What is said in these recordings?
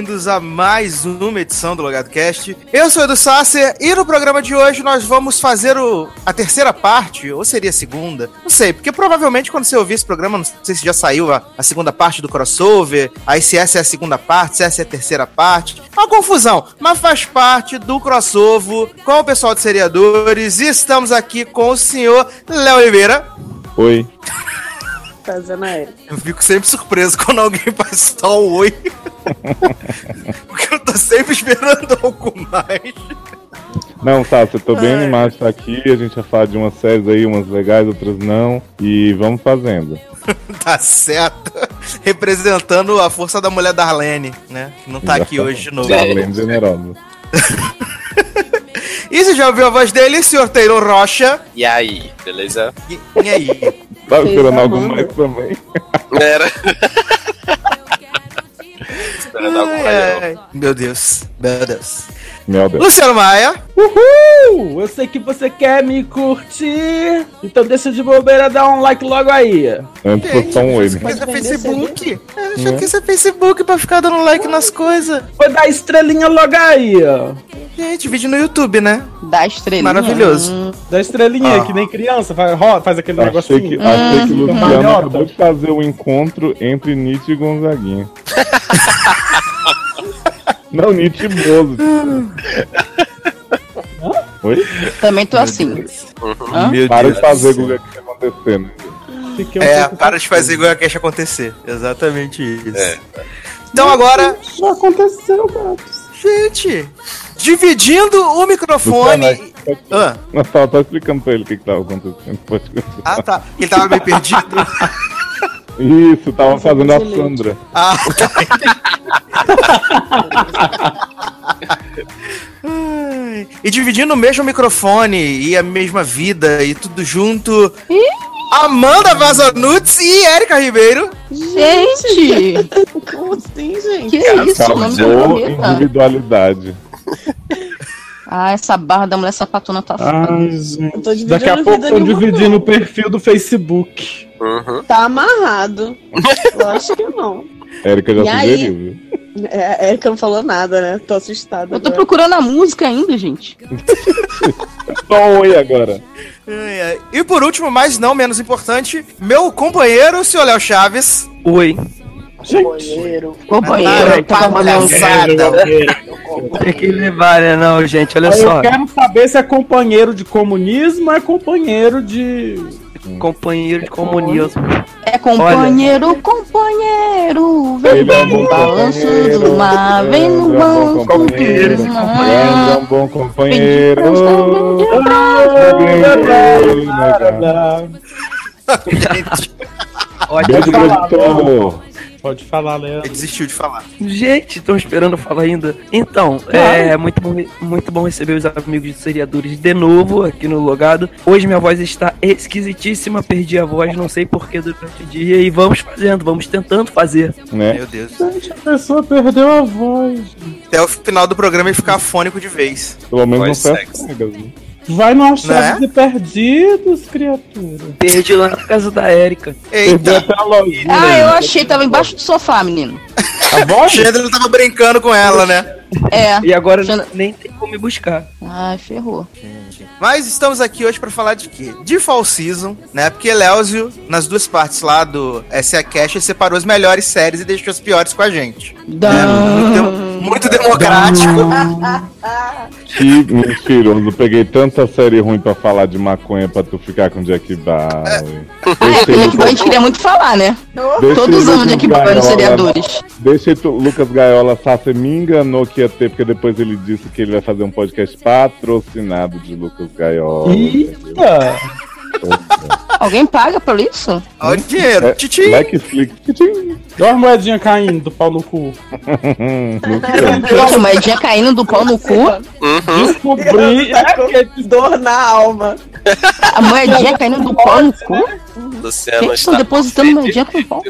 Bem-vindos a mais uma edição do Logado Cast. Eu sou o Edu Sasser e no programa de hoje nós vamos fazer o, a terceira parte, ou seria a segunda, não sei, porque provavelmente quando você ouvir esse programa, não sei se já saiu a, a segunda parte do crossover, aí se essa é a segunda parte, se essa é a terceira parte, uma confusão, mas faz parte do crossover com o pessoal de seriadores e estamos aqui com o senhor Léo Oliveira. Oi. Fazendo aéreo. Eu fico sempre surpreso quando alguém faz só um oi. Porque eu tô sempre esperando algo mais. Não, tá, eu tô bem Ai. animado de estar aqui. A gente vai falar de umas séries aí, umas legais, outras não. E vamos fazendo. Tá certo. Representando a força da mulher Darlene, né? Que não tá aqui hoje de novo. Além generosa. E você já ouviu a voz dele, senhor Taylor Rocha? E aí, beleza? E, e aí? Tava Fez esperando a algo mais também. Era. Ai, ai. Meu Deus, meu Deus. Meu Deus. Luciano Maia. Uhul! Eu sei que você quer me curtir, então deixa de bobeira dar um like logo aí. Antes um oi, né? Mas é Facebook. Eu achei que isso é Facebook pra ficar dando like nas coisas. Foi dar estrelinha logo aí, ó. Gente, vídeo no YouTube, né? Da estrelinha. Maravilhoso. Hum. Da estrelinha, Ah. que nem criança, faz, ro- faz aquele Achei negocinho. que, achei que o Luciano acabou de fazer o encontro entre Nietzsche e Gonzaguinha. Não, Nietzsche e Bozo. Oi? Também tô assim. Hã? Meu Para Deus de fazer. Guga, o que tá acontecendo. Fiquei um É, pouco para de fazer igual a Cash acontecer. Exatamente isso. É. Então agora, Já aconteceu, gatos. gente, dividindo o microfone. Ah, Não, tava só explicando pra ele o que, que tava acontecendo. Ah, tá. Ele tava meio perdido. Isso, tava Nossa, fazendo a. Sandra. Ah, tá. E dividindo o mesmo microfone e a mesma vida e tudo junto. Amanda Vazanuts e Érica Ribeiro. Gente! Como assim, gente? Que isso? O nome da Acabou planeta. individualidade. Ah, essa barra da mulher sapatona tá foda. Ai, gente. Tô Daqui a pouco nenhuma, dividindo o perfil do Facebook. Uhum. Tá amarrado. Eu acho que não. Érica já E aí? sugeriu, viu? É, a Erika não falou nada, né? Tô assustada. Eu tô agora. procurando a música ainda, gente. Só um oi agora. E por último, mas não menos importante, meu companheiro, o senhor Léo Chaves. Oi. Gente, Companheiro. Companheiro, tá palhaçada. Tem que levar, né? Não, gente, olha aí só. eu quero saber se é companheiro de comunismo ou é companheiro de. Companheiro de comunismo. É companheiro, companheiro, vem Ele é um no bom balanço companheiro. do mar, vem no é um bom banco companheiro. do Ele é mar. um bom companheiro. Beijo, produtor. Pode falar, Léo. Ele desistiu de falar. Gente, estão esperando eu falar ainda. Então, é muito bom, muito bom receber os amigos de seriadores de novo aqui no Logado. Hoje minha voz está esquisitíssima, perdi a voz, não sei porquê durante o dia. E vamos fazendo, vamos tentando fazer. Né? Meu Deus. Gente, a pessoa perdeu a voz. Até o final do programa ele ficar afônico de vez. Pelo menos não Voz foi as cegas, né? Vai no achado Né? de perdidos, criatura. Perdi lá na casa da Érica. Perdeu Eita, até a lojinha. Ah, eu achei, tava embaixo do sofá, menino. A o voz? Chandler tava brincando com ela, né? É. E agora nem tem como me buscar. Ai, ferrou. Mas estamos aqui hoje pra falar de quê? De Fall Season, né? Porque Léozio, nas duas partes lá do SA Cash, ele separou as melhores séries e deixou as piores com a gente. Dá. Muito, muito democrático. Que mentiroso. Peguei tanta série ruim pra falar de maconha pra tu ficar com Jack Bauer. Ah, é, porque a gente queria muito falar, né? Todos amam Jack Bauer nos seriadores. Deixa tu, Lucas Gaiola Sasser me enganou que ia ter, porque depois ele disse que ele vai fazer um podcast patrocinado de Lucas Gaiola. Eita! Alguém paga por isso? Olha o dinheiro. É, Titi. Netflix. Olha as moedinhas caindo do pau no cu. Gente, a moedinha caindo do pau no cu. Uhum. Descobri. Tá É com que dor na alma. A moedinha caindo do pau no cu. Luciano Quem que estão depositando com moedinha com pau?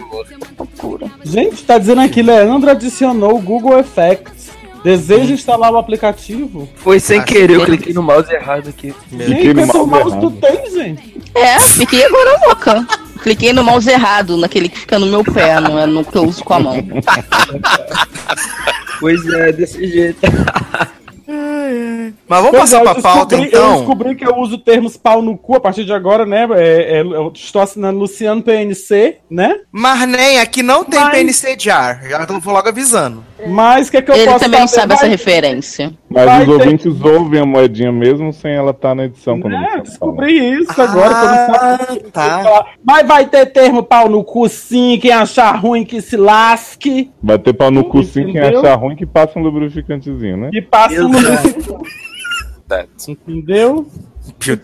Loucura. Gente, tá dizendo aqui, Leandro adicionou o Google Effects. Deseja instalar o aplicativo? Foi sem Acho querer, eu que- cliquei no mouse errado aqui. Gente, Fiquei no quanto mouse mouse tu errado. tem, gente? É, fiquei agora louca. Cliquei no mouse errado, naquele que fica no meu pé, não é no que eu uso com a mão. Pois é, desse jeito. Mas vamos Pois passar pra pauta, descobri- Eu então? descobri que eu uso termos pau no cu a partir de agora, né? É, é, eu estou assinando Luciano PNC, né? Mas nem, aqui não tem Mas- PNC Jar. Já tô logo avisando. Mas o que, é que eu Ele posso também fazer? sabe essa referência. Mas Vai os ter- ouvintes ouvem a moedinha mesmo sem ela estar na edição. Quando É, descobri isso agora, que eu não sabia. Ah, tá. Mas vai ter termo pau no cu sim, quem achar ruim que se lasque. Vai ter pau no cu sim quem achar ruim que passa um lubrificantezinho, né? E passa no Exato. Entendeu?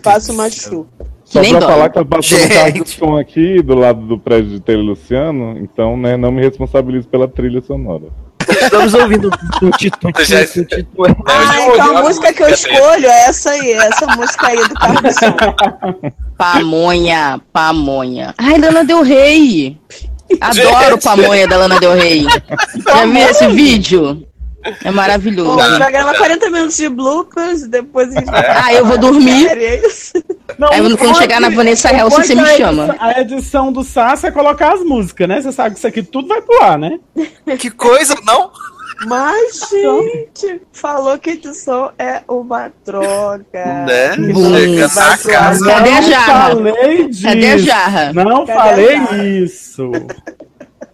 Faço Deus uma chupa. Só nem pra dói. falar que eu passei um carro de som aqui do lado do prédio de Taylor Luciano, então né, não me responsabilizo pela trilha sonora. Estamos ouvindo um título. Um título. Ah, então a música que eu escolho é essa aí, essa música aí do som. Pamonha, pamonha. Ai, Lana Del Rey. Adoro pamonha da Lana Del Rey. Já viu esse vídeo? É Bom, maravilhoso. a gente vai gravar 40 minutos de bloopers e depois a gente vai. Ah, eu vou dormir. É. Não, Aí quando pode- chegar na Vanessa não Helson, você me edição- chama. A edição do Sassa é colocar as músicas, né? Você sabe que isso aqui tudo vai pro ar, né? Que coisa, não? Mas, gente, falou que edição é uma droga. Né? Chega na casa. Cadê a Não jarra? falei disso. Cadê a jarra? Não Cadê falei jarra? isso.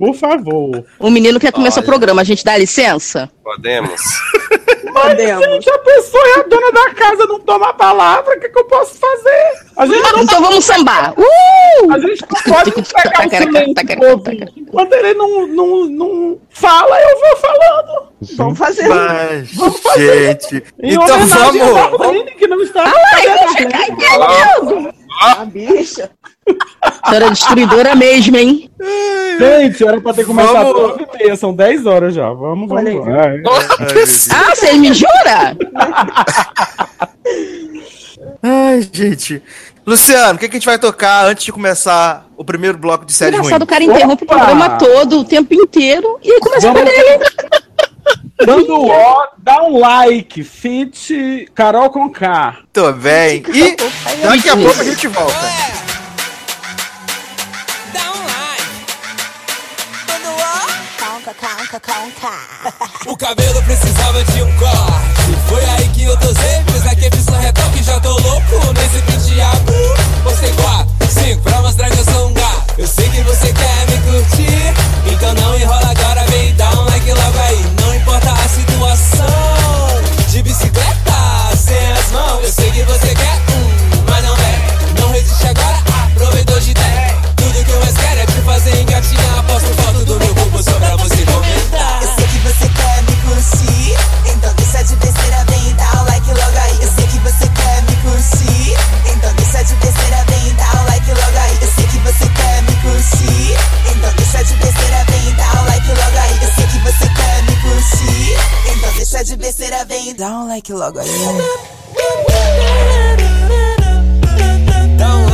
Por favor. O menino quer começar o Olha. programa, a gente dá licença? Podemos? Podemos. Gente, a pessoa é a dona da casa, não toma a palavra, o que, que eu posso fazer? A gente não, Então vamos sambar. Uh! a gente não pode pegar o silêncio. Enquanto ele não, não, não fala, eu vou falando. Vamos fazer. Mas, gente. Em Então vamos. Darlene, que não está. Cadê a cair, A bicha. Senhora destruidora mesmo, hein? Gente, era pra ter começado Vamos. 9 e meia, são 10 horas já. Vamos, vamos. Ah, é. Ai, Deus. Ah, você me jura? Ai, gente. Luciano, o que, que a gente vai tocar antes de começar o primeiro bloco de série ruim? Engraçado, o cara interrompe Opa! o programa todo, o tempo inteiro, e aí começa a Vamos- falar dele. Dando ó, dá um like, fit Carol com K. Tô bem. E daqui a pouco a gente volta. O cabelo precisava de um corte. Foi aí que eu dosei. Fiz aquele só retoque, já tô louco nesse penteado. Postei quatro, cinco pra mostrar que eu sou um gato. Eu sei que você quer me curtir. Curtir, então deixa de besteira, vem dá o like logo aí. Eu sei que você quer me curtir, então deixa de besteira, vem dá um like logo aí. Um. Dá um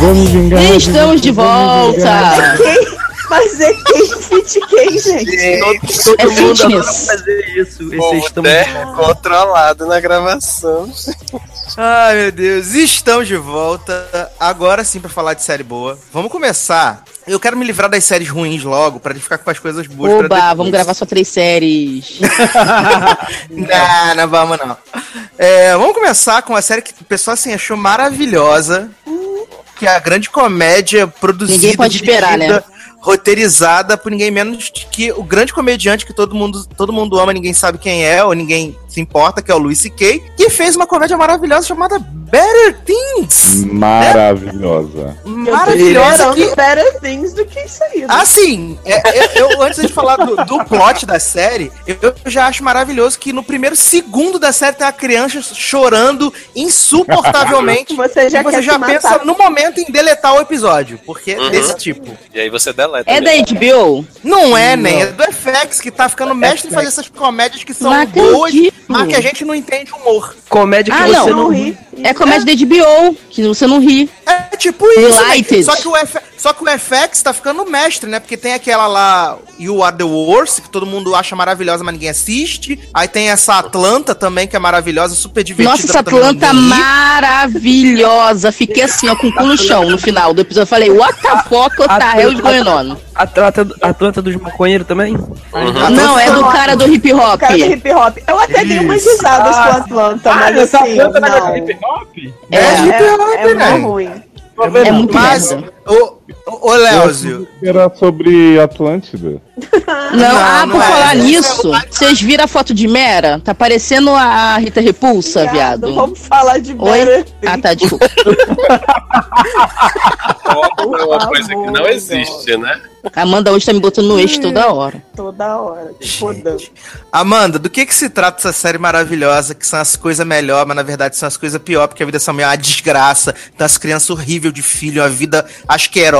Vamos vingar. E estamos de volta. Quem? Mas é quem fit quem, gente? Todo, todo É mundo fitness. fazer isso. O Esse povo estamos até controlado na gravação. Ai, meu Deus. Estamos de volta. Agora sim pra falar de série boa. Vamos começar. Eu quero me livrar das séries ruins logo, pra ficar com as coisas boas. Oba, vamos gravar só três séries. Não, não vamos não. É, vamos começar com uma série que o pessoal assim, achou maravilhosa. Que é a grande comédia produzida, Ninguém pode esperar, dirigida, né? roteirizada por ninguém menos que o grande comediante que todo mundo, todo mundo ama, ninguém sabe quem é, ou ninguém se importa, que é o Louis C.K., que fez uma comédia maravilhosa chamada Better Things. Maravilhosa. Maravilhosa. Que, Better Things do que isso aí. né? Assim, é- eu, eu- antes de falar do, do plot da série, eu, já acho maravilhoso que no primeiro segundo da série tem uma criança chorando insuportavelmente. Você já e você quer já pensa matar. no momento em deletar o episódio, porque é Uhum. desse tipo. E aí você deleta. É da. HBO? Não é, nem é do FX, que tá ficando mestre em fazer essas comédias que são boas. Mas que a gente não entende humor. Comédia que Ah, você não. não, Não ri. É comédia da HBO, que você não ri. É tipo isso, Delighted. né? só que, o F... só que o FX tá ficando mestre, né? Porque tem aquela lá, You Are The Worst, que todo mundo acha maravilhosa, mas ninguém assiste. Aí tem essa Atlanta também, que é maravilhosa, super divertida. Nossa, essa ri. maravilhosa. Fiquei assim, ó, com o cu no chão no final do episódio. Falei, what the fuck, what the hell is going on? Atlanta, Atlanta dos maconheiros também? Não, é do cara do hip hop. O cara do hip hop. Eu até dei umas risadas com o Atlanta, Ah, mas essa assim, negócio não. de hip hop? É, É, hip hop, É, é né? muito ruim. é muito Mas. Ô, Léozio, Era sobre Atlântida. Não, ah, não por é. falar nisso, vocês viram a foto de Mera? Tá parecendo a Rita Repulsa, viado. Vamos falar de Oi? Better Ah, tá, desculpa. Foto é uma coisa que não existe, né? A Amanda hoje tá me botando no eixo toda hora. toda hora. Amanda, do que que se trata essa série maravilhosa, que são as coisas melhor, mas na verdade são as coisas pior, porque a vida são meio uma desgraça, tem as crianças horríveis de filho, a vida asquerosa,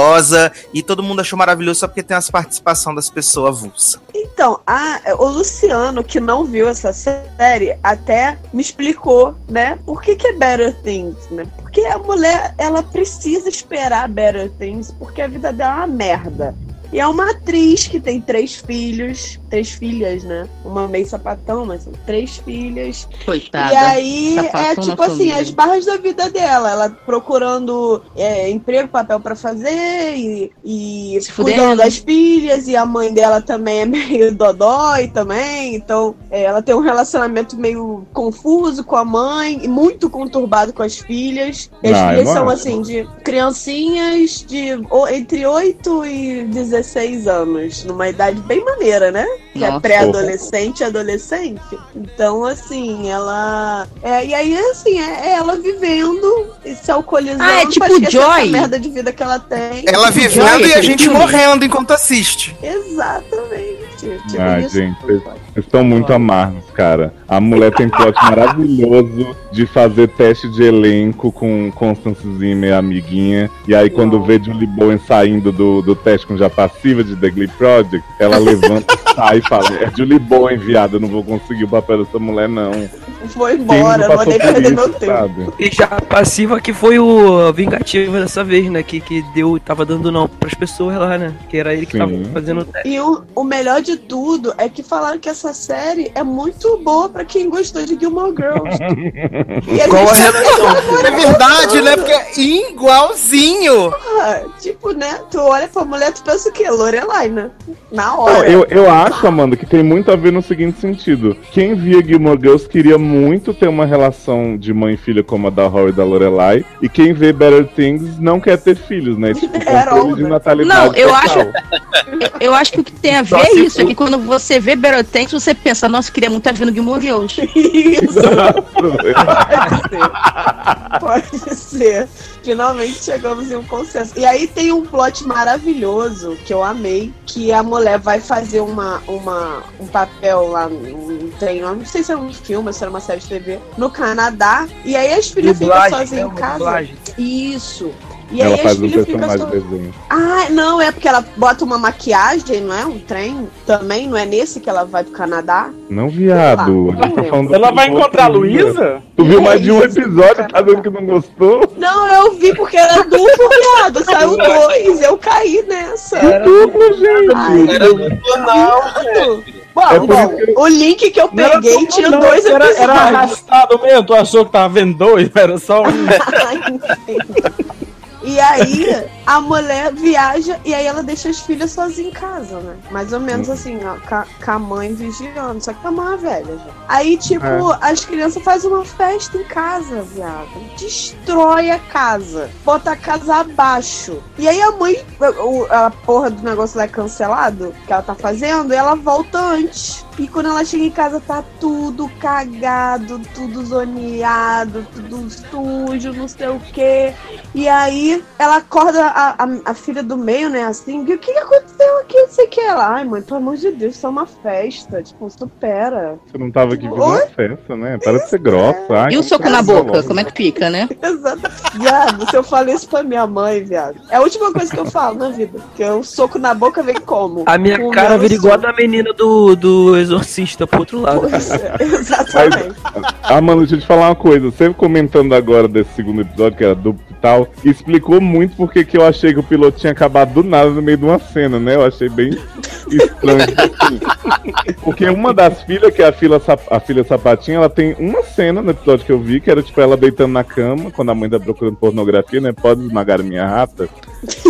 e todo mundo achou maravilhoso só porque tem as participação das pessoas avulsas. Então, a- o Luciano, que não viu essa série, até me explicou, né? Por que, que é Better Things, né? Porque a mulher, ela precisa esperar Better Things, porque a vida dela é uma merda. E é uma atriz que tem três filhos, três filhas, né? Uma meio sapatão, mas são três filhas. Coitada. E aí é tipo assim, família. as barras da vida dela. Ela procurando é, emprego, papel pra fazer e, e Se cuidando fudendo. das filhas. E a mãe dela também é meio dodói também. Então é, ela tem um relacionamento meio confuso com a mãe e muito conturbado com as filhas. E as Ah, filhas são assim, de criancinhas de entre 8 e 16 anos. Numa idade bem maneira, né? Que é Nossa. pré-adolescente e adolescente. Então, assim, ela. É, e aí, assim, é, é ela vivendo e se alcoolizando. Ah, é tipo Joy. essa merda de vida que ela tem. Ela Joia, vivendo e a gente morrendo enquanto assiste. Exatamente. Tipo Ai, isso. gente, vocês estão muito amargos, cara. A mulher tem plot maravilhoso de fazer teste de elenco com Constance Zimmer, amiguinha. E aí, quando vê Julie Bowen saindo do, do teste com já passiva de The Glee Project, ela levanta, sai e fala: É Julie Bowen, viado, eu não vou conseguir o papel dessa mulher, não. Foi embora, não perder isso, meu tempo. sabe? E já a passiva que foi o Vingativa dessa vez, né? Que, que deu, tava dando não pras pessoas lá, né? Que era ele que tava Sim. fazendo o teste. E o, o melhor de tudo é que falaram que essa série é muito boa pra quem gostou de Gilmore Girls. e a Qual a gente relação? É verdade, né? Porque é igualzinho. porra, tipo, né? Tu olha pra mulher, tu pensa o quê? Lorelai, né? Na Não, hora. eu, eu acho, Amanda, que tem muito a ver no seguinte sentido. Quem via Gilmore Girls queria muito ter uma relação de mãe e filha como a da Rory e da Lorelai. E quem vê Better Things não quer ter filhos, né? Tipo, controle de natalidade. Não, eu total. acho- Eu, eu acho que o que tem a ver é isso, é que quando você vê Things, você pensa, nossa, queria muito estar vendo Gilmore Girls. Isso, pode ser. Pode ser. Finalmente chegamos em um consenso. E aí tem um plot maravilhoso que eu amei, que a mulher vai fazer uma, uma, um papel lá, um trem, não sei se era um filme, ou se era uma série de TV, no Canadá. E aí as filhas ficam sozinhas é em uma casa. dublagem. Isso. E Ela aí faz um personagem sozinhas. desenho. Ah, não, é porque ela bota uma maquiagem, não é? Um trem também, não é nesse que ela vai pro Canadá? Não, viado. Tá falando Ela do vai encontrar a. Luísa? Tu viu mais de um episódio, tá dizendo que não gostou? Não, eu vi porque era duplo, viado. Saiu dois, eu caí nessa. Duplo, gente. Ai, Era muito não. Bom, É bom, que- o link que eu Não era peguei tudo, tinha não, dois era, episódios. era arrastado mesmo, tu achou que tava vendo dois, era só um. E aí, a mulher viaja e aí ela deixa as filhas sozinhas em casa, né? Mais ou menos assim, ó, com a mãe vigiando. Só que a mãe é velha já. Aí, tipo, as crianças fazem uma festa em casa, viado. Destrói a casa. Bota a casa abaixo. E aí a mãe, a porra do negócio lá é cancelado, que ela tá fazendo, e ela volta antes. E quando ela chega em casa, tá tudo cagado, tudo zoneado, tudo sujo, não sei o quê. E aí ela acorda a, a, a filha do meio, né? Assim, o que, que aconteceu aqui? Não sei o que. Ela, ai, mãe, pelo amor de Deus, isso é uma festa. Tipo, supera. Você não tava aqui vendo Oi? uma festa, né? Para de ser grossa. Ai, E o soco você na é boca? grossa. Como é que fica, né? Exato. Viado, se eu falei isso pra minha mãe, viado. É a última coisa que eu falo na vida. Que o soco na boca vem como? A minha Com o cara vira igual a da menina do, do exorcista pro outro lado. Pois é, exatamente. Ah, mano, deixa eu te falar uma coisa. Sempre comentando agora desse segundo episódio, que era duplo e tal, explicou muito porque que eu achei que o piloto tinha acabado do nada no meio de uma cena, né? Eu achei bem estranho. Porque uma das filhas, que é a filha, a filha sapatinha, ela tem uma cena no episódio que eu vi, que era tipo ela deitando na cama, quando a mãe tá procurando pornografia, né? Pode esmagar minha rata.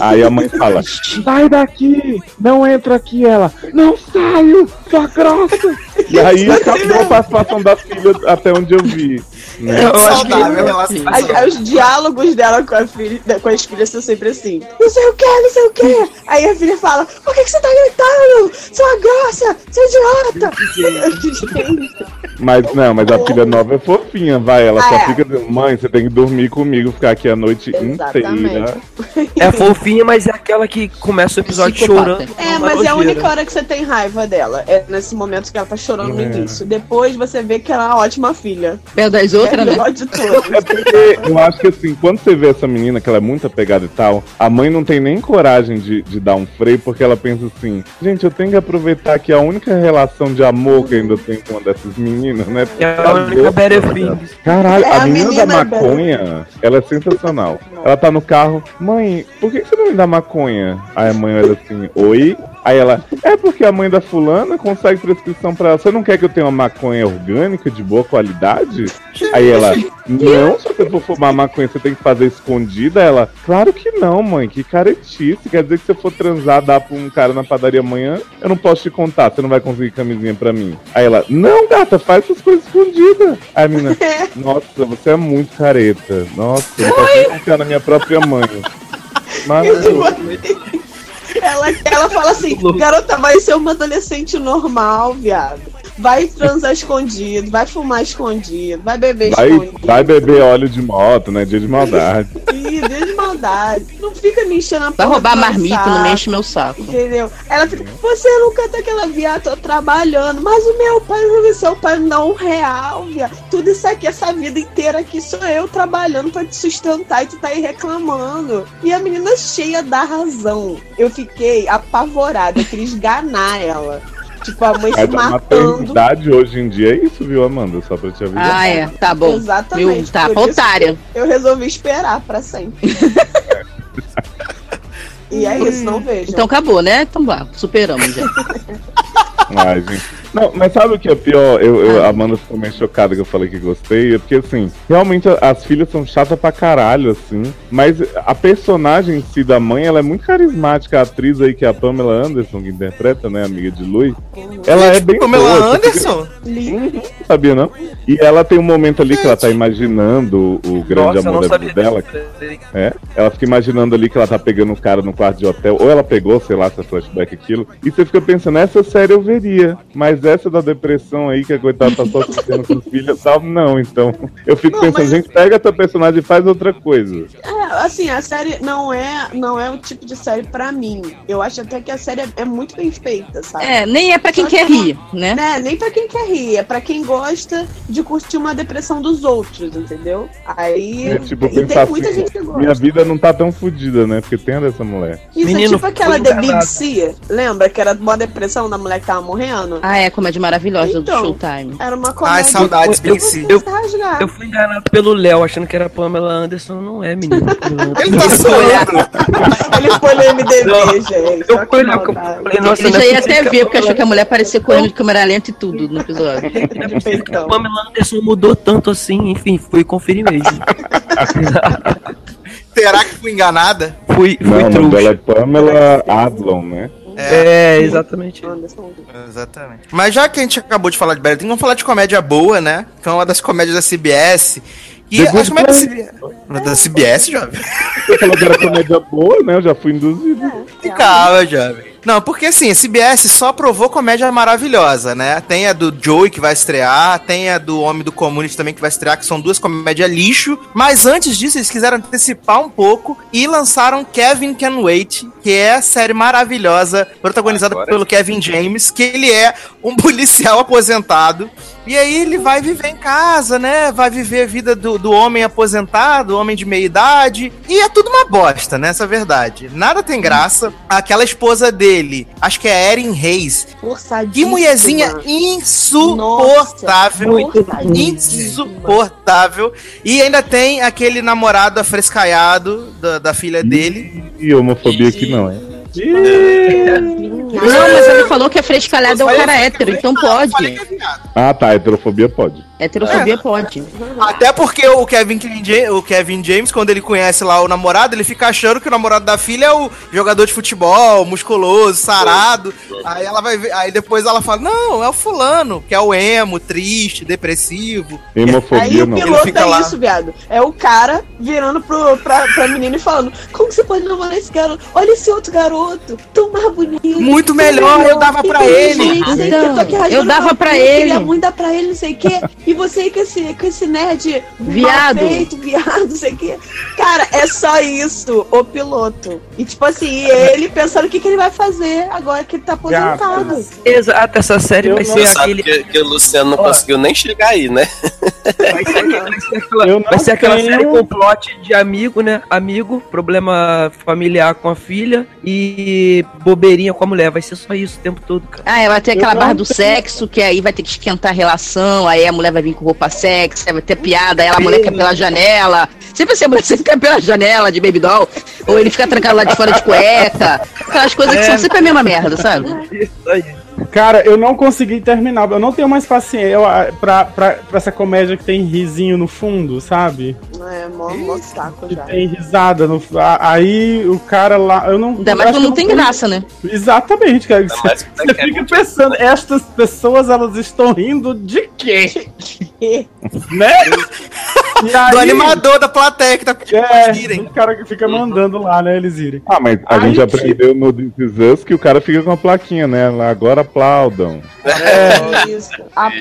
Aí a mãe fala: Sai daqui! Não entra aqui, ela. Não saio! Sua grossa! E aí acabou a participação da filha até onde eu vi. Né? Eu acho que- Saudável relação. Aí, aí os diálogos dela com, a filha, com as filhas são sempre assim: Não sei o que, não sei o que. Aí a filha fala: Por que, que você tá gritando? Sua grossa, seu idiota. Gente, Mas não, mas a filha nova é fofinha, vai. Ela Ah, só é. fica dizendo, mãe, você tem que dormir comigo, ficar aqui a noite Exatamente. inteira. É fofinha, mas é aquela que começa o episódio Psicopata. chorando. É, mas é a única hora que você tem raiva dela. É nesse momento que ela tá chorando no É. início. Depois você vê que ela é uma ótima filha. Perto das É outras, a né? É porque eu acho que assim, quando você vê essa menina, que ela é muito apegada e tal, a mãe não tem nem coragem de, de dar um freio, porque ela pensa assim, gente, eu tenho que aproveitar que a única relação de amor que ainda tenho com uma dessas meninas, né? É a única Better Things. Caralho, É, a a menina, menina da é maconha, ela é sensacional. Ela tá no carro, mãe, por que que você não me dá maconha? Aí a mãe olha assim, oi? Aí ela, é porque a mãe da fulana consegue prescrição pra ela. Você não quer que eu tenha uma maconha orgânica de boa qualidade? Aí ela, não, se você for fumar maconha, você tem que fazer escondida. Ela, claro que não, mãe, que caretice. Quer dizer que se eu for transar, dar pra um cara na padaria amanhã, eu não posso te contar, você não vai conseguir camisinha pra mim. Aí ela, não, gata, faz essas coisas escondidas. Aí a menina, nossa, você é muito careta. Nossa, eu não posso confiar na minha própria mãe. Mas, Ela, ela fala assim, garota, vai ser uma adolescente normal, viado. Vai transar escondido, vai fumar escondido, vai beber vai, escondido. vai beber óleo de moto, né? Dia de maldade. Ih, Deus de maldade. Não fica me enchendo a Vai roubar marmita, não saco, me enche meu saco. Entendeu? Ela fica, você não canta aquela viado, tô trabalhando, mas o meu pai não é seu pai, não, um real, viado. Tudo isso aqui, essa vida inteira aqui, sou eu trabalhando pra te sustentar e tu tá aí reclamando. E a menina cheia da razão. Eu fiquei apavorada, eu queria esganar ela. Tipo, a mãe se Mas a matando. maternidade hoje em dia é isso, viu, Amanda? Só pra te avisar. Ah, é. Tá bom. Exatamente. Viu? Tá, otária. Eu resolvi esperar pra sempre. e é isso, não vejo. Então acabou, né? Então vá, superamos já. Ai, gente. Não, mas sabe o que é pior? Eu, eu- a Amanda ficou meio chocada que eu falei que gostei. É porque, assim, realmente as filhas são chatas pra caralho, assim. Mas a personagem em si da mãe, ela é muito carismática. A atriz aí, que é a Pamela Anderson, que interpreta, né, amiga de Lui. Ela é bem Pamela boa. fica- Anderson? Uhum, sabia, não? E ela tem um momento ali que ela tá imaginando o grande Nossa, amor da vida dela. É, ela fica imaginando ali que ela tá pegando um cara no quarto de hotel, ou ela pegou, sei lá, se é flashback aquilo, e você fica pensando, essa série eu veria, mas essa da depressão aí, que a coitada tá só sofrendo com os filhos tal, não, então. Eu fico Não, pensando, mas- gente, pega essa personagem e faz outra coisa. É, assim, a série não é, não é o tipo de série pra mim. Eu acho até que a série é, é muito bem feita, sabe? É, nem é pra quem Só que quer é uma- rir, né? Né? Nem pra quem quer rir, é pra quem gosta de curtir uma depressão dos outros, entendeu? Aí. É, tipo, e tem muita assim, gente que gosta. minha vida não tá tão fodida, né? Porque tem a dessa mulher. Isso Menino, é tipo aquela foi The. Big C, lembra? Que era uma depressão da mulher que tava morrendo? Ah, é, comédia maravilhosa Então. do Showtime. Era uma comédia. Ai, saudades, Eu- Big C. eu- rasgar. Eu fui enganado pelo Léo, achando que era Pamela Anderson. Não é, menino. Ele tá zoando. Ele foi no MDB, Não, gente. Eu que fui eu falei, nossa, Ele não já é ia até ver, porque achou que a mulher parecia correndo de câmera lenta e tudo no episódio. Não é possível que a Então. Pamela Anderson mudou tanto assim, enfim, fui conferir mesmo. Será que fui enganada? fui Não, fui o nome dela é trouxa. Pamela Adlon, né? É, exatamente. Anderson. Exatamente. Mas já que a gente acabou de falar de Berlim, vamos falar de comédia boa, né? Que é uma das comédias da CBS. E The comédias da CBS. Da CBS, jovem? Você falou que era comédia boa, né? Eu já fui induzido. Calma, jovem. Não, porque assim, CBS só provou comédia maravilhosa, né? Tem a do Joey que vai estrear, tem a do Homem do Community também que vai estrear, que são duas comédias lixo. Mas antes disso, eles quiseram antecipar um pouco e lançaram Kevin Can Wait, que é a série maravilhosa, protagonizada Agora pelo Kevin James, que ele é um policial aposentado. E aí ele vai viver em casa, né? Vai viver a vida do, do homem aposentado, homem de meia idade. E é tudo uma bosta, né? Essa é a verdade. Nada tem graça. Aquela esposa dele, acho que é Erin Reis. Que mulherzinha insuportável. Nossa. Insuportável. E ainda tem aquele namorado afrescaiado da, da filha dele. E homofobia aqui não, é? Não, mas ele falou que a frescalhada é o cara hétero, então pode. que. Ah, tá, heterofobia pode. Heterofobia pode. Até porque o Kevin, o Kevin James, quando ele conhece lá o namorado, ele fica achando que o namorado da filha é o jogador de futebol, musculoso, sarado. Aí ela vai ver, aí depois ela fala: "Não, é o fulano, que é o emo, triste, depressivo". Aí Homofobia o não. piloto fica é lá. isso, viado. É o cara virando pro, pra, pra menina e falando: Como você pode namorar esse garoto? Olha esse outro garoto, tão mais bonito. Muito tão melhor, eu dava pra ele. não Então, rasgando eu dava puta, ele. Queria muito dar pra ele, não sei o que. E você aí com esse, com esse nerd Viado. feito, viado, não sei o que. Cara, é só isso, o piloto. E tipo assim, e ele pensando o que, que ele vai fazer agora que ele tá aposentado. Exato, essa série Eu vai não ser Sabe aquele. que, que o Luciano não Ó. conseguiu nem chegar aí, né? Vai ser, aquele- vai ser aquela, vai ser aquela série com plot de amigo, né? Amigo, problema familiar com a filha e bobeirinha com a mulher. Vai ser só isso o tempo todo, cara. Ah, vai ter aquela barra do tenho- sexo, que aí vai ter que esquentar a relação, aí a mulher vai vir com roupa sexy, vai ter piada, aí a mulher quer pela janela. Sempre assim, a mulher sempre quer pela janela de baby doll, ou ele fica trancado lá de fora de cueca. Aquelas coisas que É. são sempre a mesma merda, sabe? Isso aí. Cara, eu não consegui terminar. Eu não tenho mais paciência pra, pra, pra essa comédia que tem risinho no fundo, sabe? É, mó, mó saco Que já. tem risada. No, a- aí o cara lá. Eu não. Ainda eu mais quando que não tem graça, né? Exatamente, cara. Você, que quer fica pensando, estas pessoas elas estão rindo de quê? né? Aí, Do animador da plateia que tá pedindo É, eles irem. o cara que fica mandando lá, né? Eles irem. Ah, mas a Aí, gente aprendeu no This Is Us que o cara fica com a plaquinha, né? Agora aplaudam. É isso.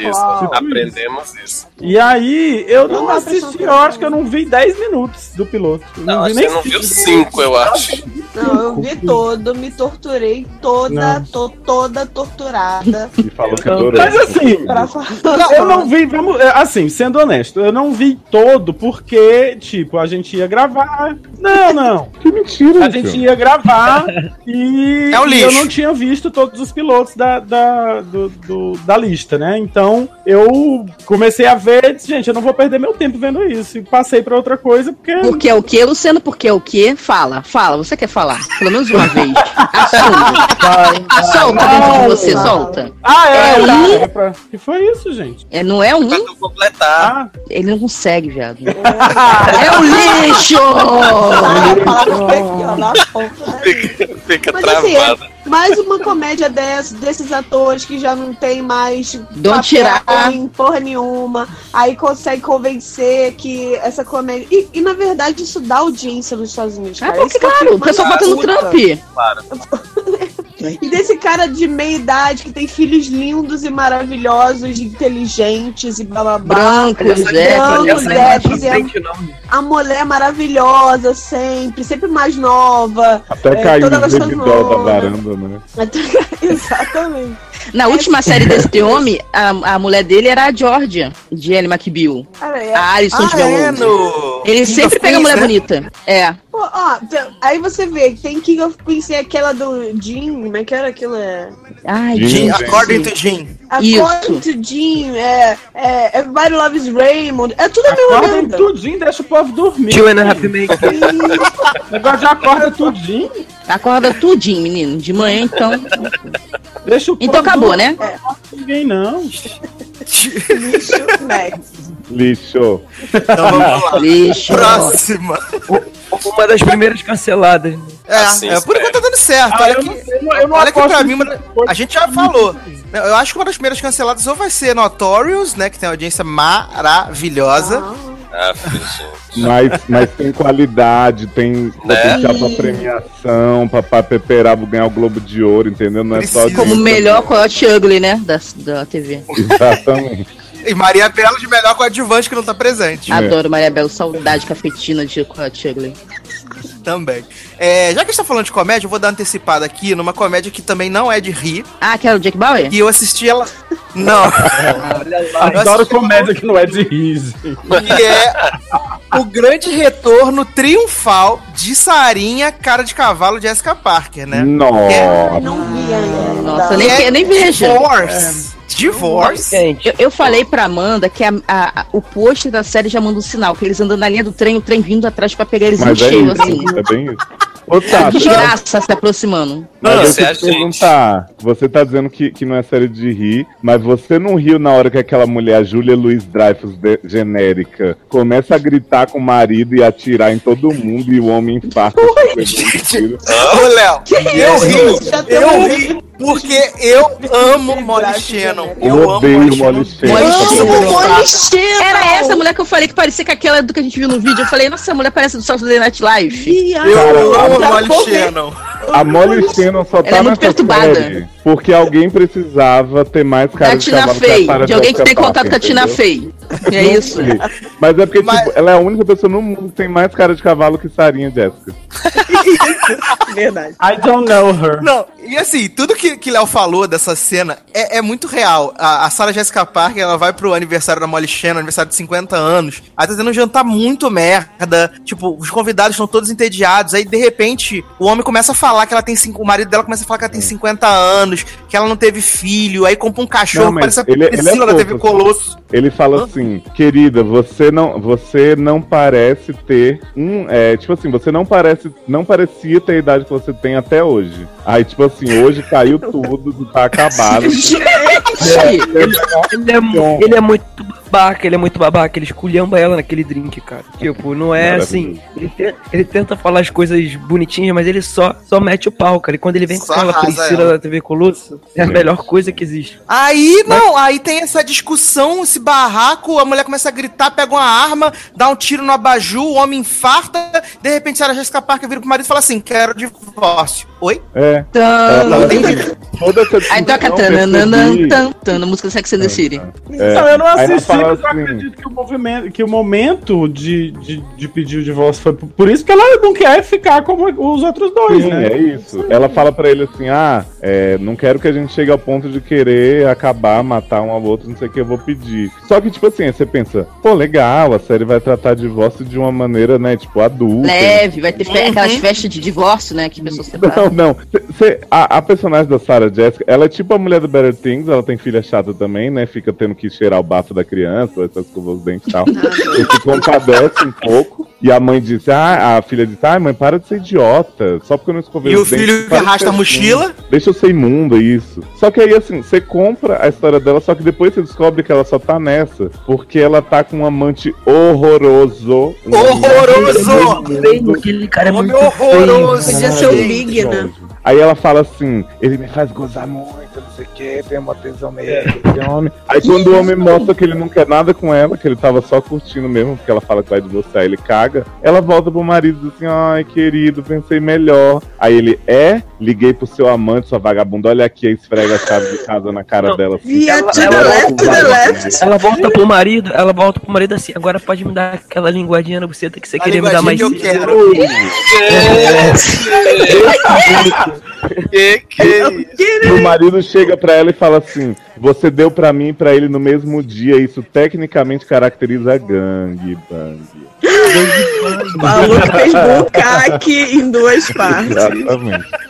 Isso, aprendemos isso. E aí, eu não Não, assisti, eu acho que eu não vi 10 minutos do piloto. Eu Não, vi acho que você não viu cinco, eu acho. Não, eu vi todo, me torturei toda, Não. tô toda torturada. E falou que adorou. Mas assim, pra falar. eu não vi, vamos, é, assim, sendo honesto, eu não vi todo porque, tipo, a gente ia gravar. Não, não. Que mentira, A gente ia gravar e É um e eu não tinha visto todos os pilotos da, da, do- do- da lista, né? Então eu comecei a ver e disse, gente, eu não vou perder meu tempo vendo isso. E passei pra outra coisa porque. Porque é o que, Luciano? Porque é o que? Fala, fala. Você quer falar? Pelo menos uma vez. Assume. Solta dentro de você, solta. Ah, é, É tá, era pra- que foi isso, gente? É, não é um? Pra completar. Ah, Ele não consegue, viado. É um lixo! Fica, fica Mas assim, travada. mais uma comédia dessa, desses atores que já não tem mais Don't tirar. em porra nenhuma, aí consegue convencer que essa comédia. E, e, na verdade isso dá audiência nos Estados Unidos. Ah, Cara. porque, Isso que eu claro, o pessoal vota no. Trump. E desse cara de meia idade que tem filhos lindos e maravilhosos, inteligentes e blá blá blá. Brancos, é. Brancos, é, é é. A mulher maravilhosa sempre, sempre mais nova. Até É, caiu toda doll da varanda, né? Exatamente. Na última série desse homem, a, a mulher dele era a Georgia, de Ellie McBeal. Cara, é- A Alison de Ah, é, Veloso. no... Ele King sempre pega a Queens, mulher né? bonita. É. Pô, ó, aí você vê que tem King of Queens e aquela do Jim, como é que era aquilo? É... Ai, Jim, according to Jim. According to Jim, é, é Everybody Loves Raymond, é tudo a mesma acorda merda. tudinho, deixa o povo dormir. Two and a Half Men. Negócio de acorda tudinho, Acorda tudinho, menino. De manhã, então. deixa o povo Então acabou, dormir, né? Ninguém não. Lixo, Max. Lixo. Então vamos lá. Lixo. Próxima. Uma das primeiras canceladas. né? É, Assim, é, por enquanto tá dando certo. Ah, olha eu que, não, eu não, eu não olha que pra mim, a gente já falou. Eu acho que uma das primeiras canceladas ou vai ser Notorious, né? Que tem uma audiência maravilhosa. Ah, Mas, mas tem qualidade, tem Né? potencial pra premiação, pra, pra Peperabo ganhar o Globo de Ouro, entendeu? Não é só Precisa. Como melhor Coyote Ugly, né? Da, da TV. Exatamente. E Maria Bela de melhor coadjuvante que não tá presente. Adoro Maria Bela, saudade cafetina de Coyote Ugly. Também. É, já que a gente tá falando de comédia, eu vou dar uma antecipada aqui numa comédia que também não é de rir. Ah, que era o Jack Bauer? E eu assisti ela. Não. Eu Adoro assisti comédia que não é de rise. que é o grande retorno triunfal de Sarinha, cara de cavalo, Jessica Parker, né? Nossa. Não Nossa, nem, é nem veja. Divorce. Divorce. Gente, Eu, eu falei pra Amanda que a- a- o pôster da série já manda um sinal, que eles andando na linha do trem, o trem vindo atrás pra pegar eles em Mas é cheio, isso, assim. é bem isso. Ô, Tata, desgraça se aproximando. mas Não, deixa você é te perguntar, você tá dizendo que, que não é série de rir, mas você não riu na hora que aquela mulher, a Júlia Luiz Dreyfus de- genérica, começa a gritar com o marido e atirar em todo mundo e o homem infarta. Ô, Léo, eu ri, Já eu ri porque eu amo Molly Shannon. Eu Eu amo odeio Molly Molly Shannon. Molly Shannon. Amo Molly Shannon. Era essa mulher que eu falei que parecia com aquela do que a gente viu no vídeo. Eu falei, nossa, essa mulher parece do Saturday Night Live. Eu Cara, amo Molly. Shannon. A Molly Shannon só Ela tá é muito nessa perturbada. série porque alguém precisava ter mais cara Da de Tina a Fey. De alguém que Jessica tem contato com a Tina? Fey. É isso. Mas é porque, Mas- tipo, ela é a única pessoa no mundo que tem mais cara de cavalo que Sarinha Jéssica. Verdade. I don't know her. Não, e assim, tudo que, que Léo falou dessa cena é, é muito real. A, a Sarah Jessica Parker, ela vai pro aniversário da Molly Shannon, aniversário de 50 anos. Aí tá tendo um jantar muito merda. Tipo, os convidados estão todos entediados. Aí, de repente, o homem começa a falar que ela tem cinco. O marido dela começa a falar que ela tem 50 anos, que ela não teve filho. Aí compra um cachorro, Não, parece a ele- ele é Priscila da TV. Colosso. Ele fala assim, querida, você não, você não parece ter um, é, tipo assim, você não parece, não parecia ter a idade que você tem até hoje. Aí, tipo assim, hoje caiu tudo, tá acabado. Gente! ele é, mu- ele é muito babaca, ele é muito babaca, ele esculhamba ela naquele drink, cara. Tipo, não é assim. Ele, te- ele tenta falar as coisas bonitinhas, mas ele só, só mete o pau, cara. E quando ele vem com Só aquela arrasa Priscila ela. da TV Colosso, é a melhor coisa que existe. Aí, não, aí tem essa discussão, esse barraco, a mulher começa a gritar, pega uma arma, dá um tiro no abajur, o homem infarta, de repente Sarah Jessica Parker vira pro marido e fala assim, quero divórcio. Oi? É. Entendi. assim, toda essa Aí toca tananana, tan, tan, a música do Sex and the City. É. Não, eu não assisti, eu assim, acredito que o, movimento, que o momento de, de, de pedir o divórcio foi por- por isso que ela não quer ficar como os outros dois, Sim, né? é isso. Ela fala pra ele assim: ah, é, não quero que a gente chegue ao ponto de querer acabar, matar um ao outro, não sei o que, eu vou pedir. Só que, tipo assim, aí você pensa, pô, legal, a série vai tratar divórcio de uma maneira, né, tipo, adulta. Leve, vai ter fe- Uhum. aquelas festas de divórcio, né? Que pessoas separam. Não, não. Cê- cê- a, a personagem da Sarah Jessica, ela é tipo a mulher do Better Things, ela tem filha chata também, né? Fica tendo que cheirar o bafo da criança, essas escovar os dentes e tal. Você se compadece um pouco. E a mãe disse, ah, a filha disse, ai mãe, para de ser idiota. Só porque eu não escovei E os o dentes, filho que de arrasta a mochila. assim. Deixa eu ser imunda, isso. Só que aí, assim, você compra a história dela, só que depois você descobre que ela só tá nessa. Porque ela tá com um amante horroroso. um Horroroso! Feio, aquele cara é Homem muito horroroso. feio. Podia ser o Big, né? Aí ela fala assim, ele me faz gozar muito, não sei o que, tem uma tesão meio esse homem. Aí quando o homem mostra que ele não quer nada com ela, que ele tava só curtindo mesmo, porque ela fala que vai divorciar, ele caga, ela volta pro marido e diz assim, ai querido, pensei melhor. Aí ele, é, liguei pro seu amante, sua vagabunda, olha aqui, aí esfrega a chave de casa na cara Não. dela. Assim, Via Ela- to the ela- left, to the left. Ela volta pro marido, ela volta pro marido assim, agora pode me dar aquela linguadinha na buceta que você A queria me dar mais que eu cedo. Que que é isso? o marido chega pra ela e fala assim, você deu pra mim e pra ele no mesmo dia, isso tecnicamente caracteriza gangue, bang. O maluco fez bucaque em duas partes. Exatamente.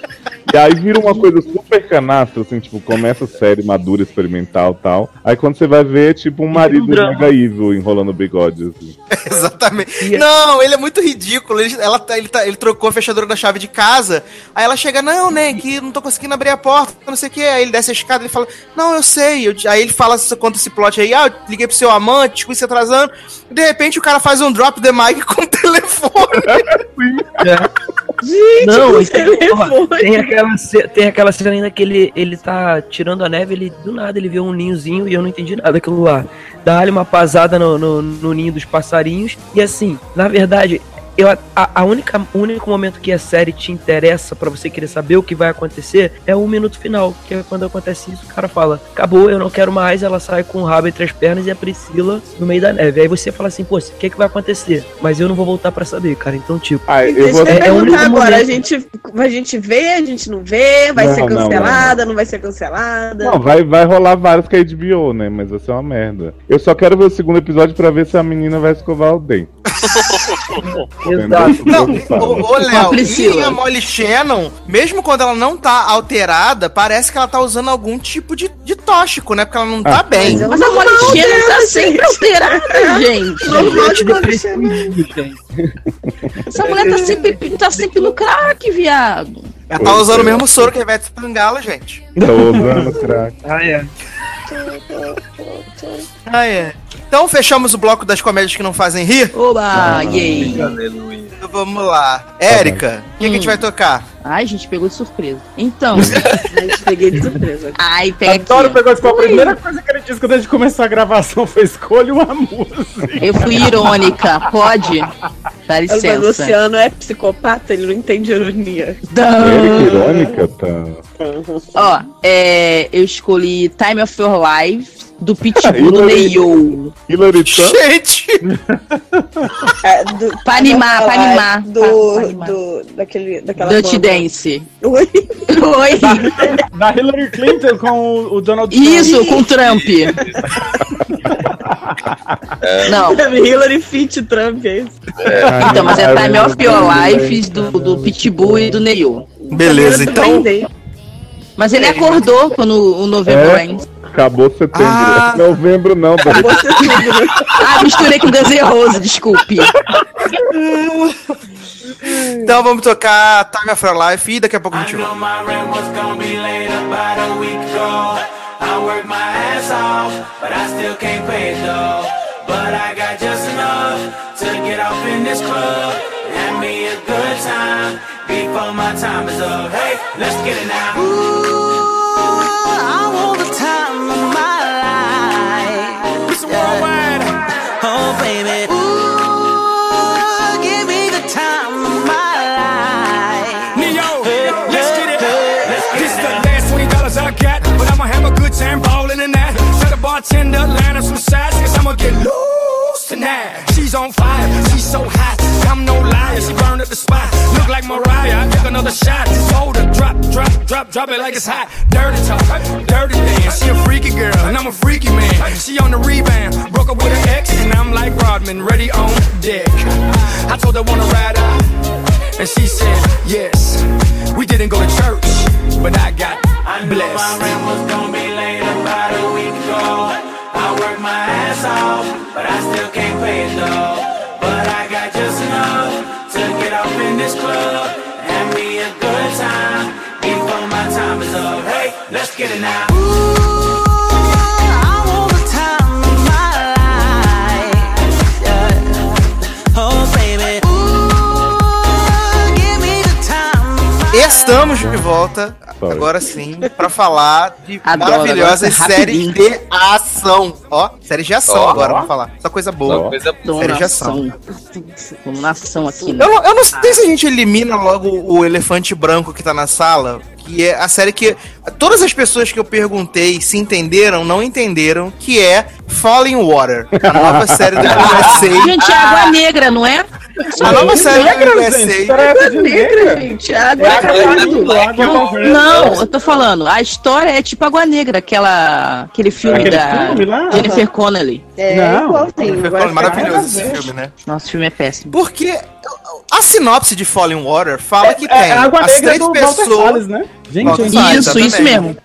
E aí vira uma coisa super canastra, assim, tipo, começa série madura, experimental e tal. Aí quando você vai ver, é tipo um marido drama. mega evil enrolando o bigode, assim. Exatamente. Não, ele é muito ridículo. Ele, ela, tá- ele, tá- ele trocou a fechadura da chave de casa. Aí ela chega, não, né, que não tô conseguindo abrir a porta, não sei o que. Aí ele desce a escada e fala, não, eu sei. Eu- aí ele fala, conta esse plot aí, ah, eu liguei pro seu amante, tipo, se atrasando. E de repente o cara faz um drop the mic com o telefone. Gente, Não, e tem, ó, telefone. tem aquela, tem aquela cena ainda que ele, ele tá tirando a neve, ele do nada ele vê um ninhozinho e eu não entendi nada daquilo lá. Dá-lhe uma pasada no, no, no ninho dos passarinhos. E assim, na verdade, eu, a, a única, o único momento que a série te interessa pra você querer saber o que vai acontecer é o minuto final. Que é quando acontece isso, o cara fala, acabou, eu não quero mais, ela sai com o rabo entre as pernas e a Priscila no meio da neve. Aí você fala assim, pô, o que, que vai acontecer? Mas eu não vou voltar pra saber, cara. Então, tipo. Ah, eu vou é- é o agora, a momento. gente, a gente vê, a gente não vê, vai Não, ser não, não. cancelada, não, vai ser cancelada. Não, vai, vai rolar vários que é HBO, né? Mas vai ser uma merda. Eu só quero ver o segundo episódio pra ver se a menina vai escovar o dente. Exato. Não, ô, ô A Léo, e Molly Shannon, mesmo quando ela não tá alterada, parece que ela tá usando algum tipo de, de tóxico, né? Porque ela não tá Ah. bem. Mas é Mas a Molly tá dela, sempre alterada, gente. Antidepressivo, gente. Essa mulher tá sempre, tá sempre no crack, viado. Ela tá usando o mesmo soro que a Ivete Sangalo, gente. Tô usando crack. Ah, é. Ah, é. Então fechamos o bloco das comédias que não fazem rir. Oba, yay. Aleluia. Então vamos lá. Érica, o que, que a gente Hum. vai tocar? Ai, gente, pegou de surpresa. Então, A gente peguei de surpresa. ai, pega Adoro aqui. pegar tipo, a primeira coisa que ele disse quando a gente começou a gravação foi escolha uma música. Eu fui irônica, pode? Dá Mas o licença. Luciano é psicopata, ele não entende ironia. Dã. Érica irônica, tá? Ó, é, eu escolhi Time of Your Life, do Pitbull do Hillary. Neyo. Hillary Trump? Gente! É, do, Pra animar, pra animar. Do, Pra- pra animar. do, daquele, daquela Dirty banda. Dance. Oi? Oi. Da Hillary Clinton com o, o Donald Isso, com o Trump. Não, Hillary Fit Trump, é isso? então, mas é Time of Your Life do, do Pitbull e do Neyo. Beleza, então. Day. Mas ele acordou quando o novembro É. ends. Acabou setembro. Ah. Novembro não. Você tudo, né? Ah, misturei com Guns N' Roses, desculpe. Então vamos tocar Time of Your Life e daqui a pouco a gente volta. I worked my ass off, but I still can't pay it though. But I got just enough to get off in this club. Have me a good time before my time is up. Hey, let's get it now. I She's on fire, she's so hot. I'm no liar, she burned up the spot. Look like Mariah, I took another shot. Hold her, drop, drop, drop, drop it like it's hot. Dirty talk, dirty dance. She a freaky girl, and I'm a freaky man. She on the rebound, broke up with her ex, and I'm like Rodman, ready on deck. I told her wanna ride out. And she said, yes. We didn't go to church, but I got I blessed. my rent was gonna be late about a week ago. I worked my ass off, but I still can't pay it though. But I got just enough to get off in this club. Have me a good time before my time is up. Hey, let's get it now. Estamos de volta, Sorry. agora sim, pra falar de Adoro, maravilhosas é séries de ação. Ó, séries de ação Ó, agora, ó. vamos falar. Só coisa boa. Ó. Coisa Série de ação. Dominação. Dominação aqui, né? Eu não, eu não sei se a gente elimina logo o elefante branco que tá na sala, que é a série que todas as pessoas que eu perguntei se entenderam, não entenderam, que é Falling Water, a nova série do USA. Gente, é água negra, não é? A nova série do Negra, USA. história é de Negra, negra. gente. Água É é água água Não, conversa. não, eu tô falando. A história é tipo Água Negra, aquela, aquele filme Aquele da filme lá? Jennifer Connelly. É Não. igualzinho. Foi vai maravilhoso esse filme, né? Nossa, o filme é péssimo. Porque a sinopse de Falling Water fala que tem É água as três pessoas. Salles, né? Gente, Walter é Salles. Isso, isso exatamente. mesmo.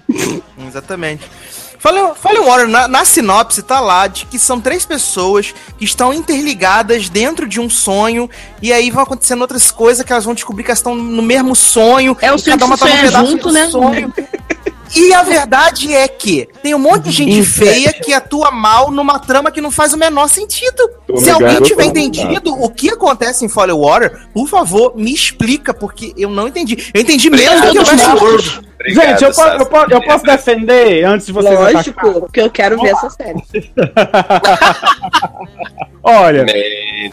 Exatamente. Falling, Falling Water, na, na sinopse, tá lá de que são três pessoas que estão interligadas dentro de um sonho, e aí vão acontecendo outras coisas que elas vão descobrir que elas estão no mesmo sonho. É o e sonho cada uma tá num pedaço junto, do né? sonho. E a verdade é que tem um monte de gente feia que atua mal numa trama que não faz o menor sentido. Tô Se alguém tiver entendido o que acontece em Folly Water, por favor, me explica, porque eu não entendi. Eu entendi menos do que o Westworld. Obrigado, Gente, eu, posso, eu, posso, eu posso defender antes de vocês? Lógico, porque eu quero ver essa série. Olha.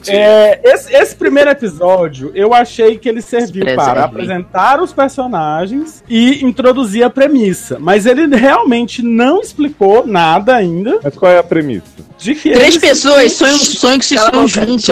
É, esse, esse primeiro episódio, eu achei que ele serviu Preserve. para apresentar os personagens e introduzir a premissa. Mas ele realmente não explicou nada ainda Mas qual é a premissa? de que Três pessoas sonham, sonham que se boca, juntos.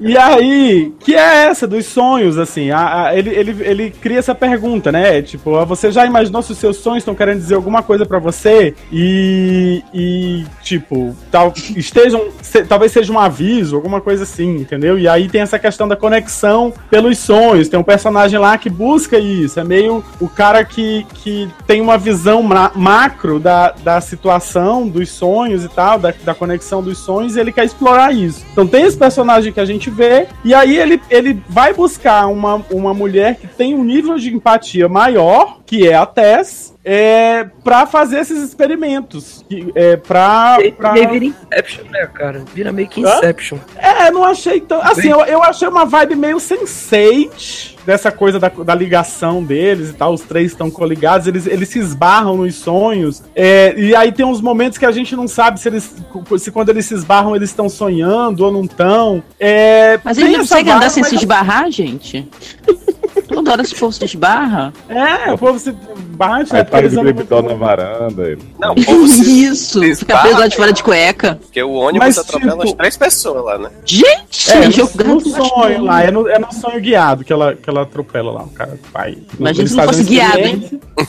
E aí, que é essa dos sonhos, assim? A- a- ele, ele, ele cria essa pergunta, né? Tipo, ah, você já imaginou se os seus sonhos estão querendo dizer alguma coisa pra você? E, e tipo, tal, estejam, se- talvez seja um aviso, alguma coisa assim, entendeu? E aí tem essa questão da conexão pelos sonhos. Tem um personagem lá que busca isso. É meio o cara que, que tem uma visão ma- macro da, da situação, dos sonhos e tal, da, da conexão dos sonhos, e ele quer explorar isso. Então tem esse personagem que a gente vê, e aí ele, ele vai buscar uma, uma mulher que tem um nível de empatia maior, que é a Tess, é, pra fazer esses experimentos. Que, é, pra, pra... E aí vira Inception, né, cara? Vira meio que Hã? Inception. É, não achei tão. Assim, eu, eu achei uma vibe meio sense dessa coisa da, da ligação deles e tal. Os três estão coligados, eles, eles se esbarram nos sonhos. é, e aí tem uns momentos que a gente não sabe se eles. Se quando eles se esbarram, eles estão sonhando ou não estão. É, Mas tem ele não essa consegue andar sem se esbarrar, gente? Toda hora esse povo se esbarra. É, o povo se bate, né? Aí porque para de muito- na varanda. Ele... Não, o povo se... Isso, se fica preso lá de fora de cueca. Porque o ônibus Mas, atropela tipo- as três pessoas lá, né? Gente, É, no, no sonho lá, é no, é no sonho guiado que ela, que ela atropela lá, o cara vai. Imagina se não fosse guiado, hein?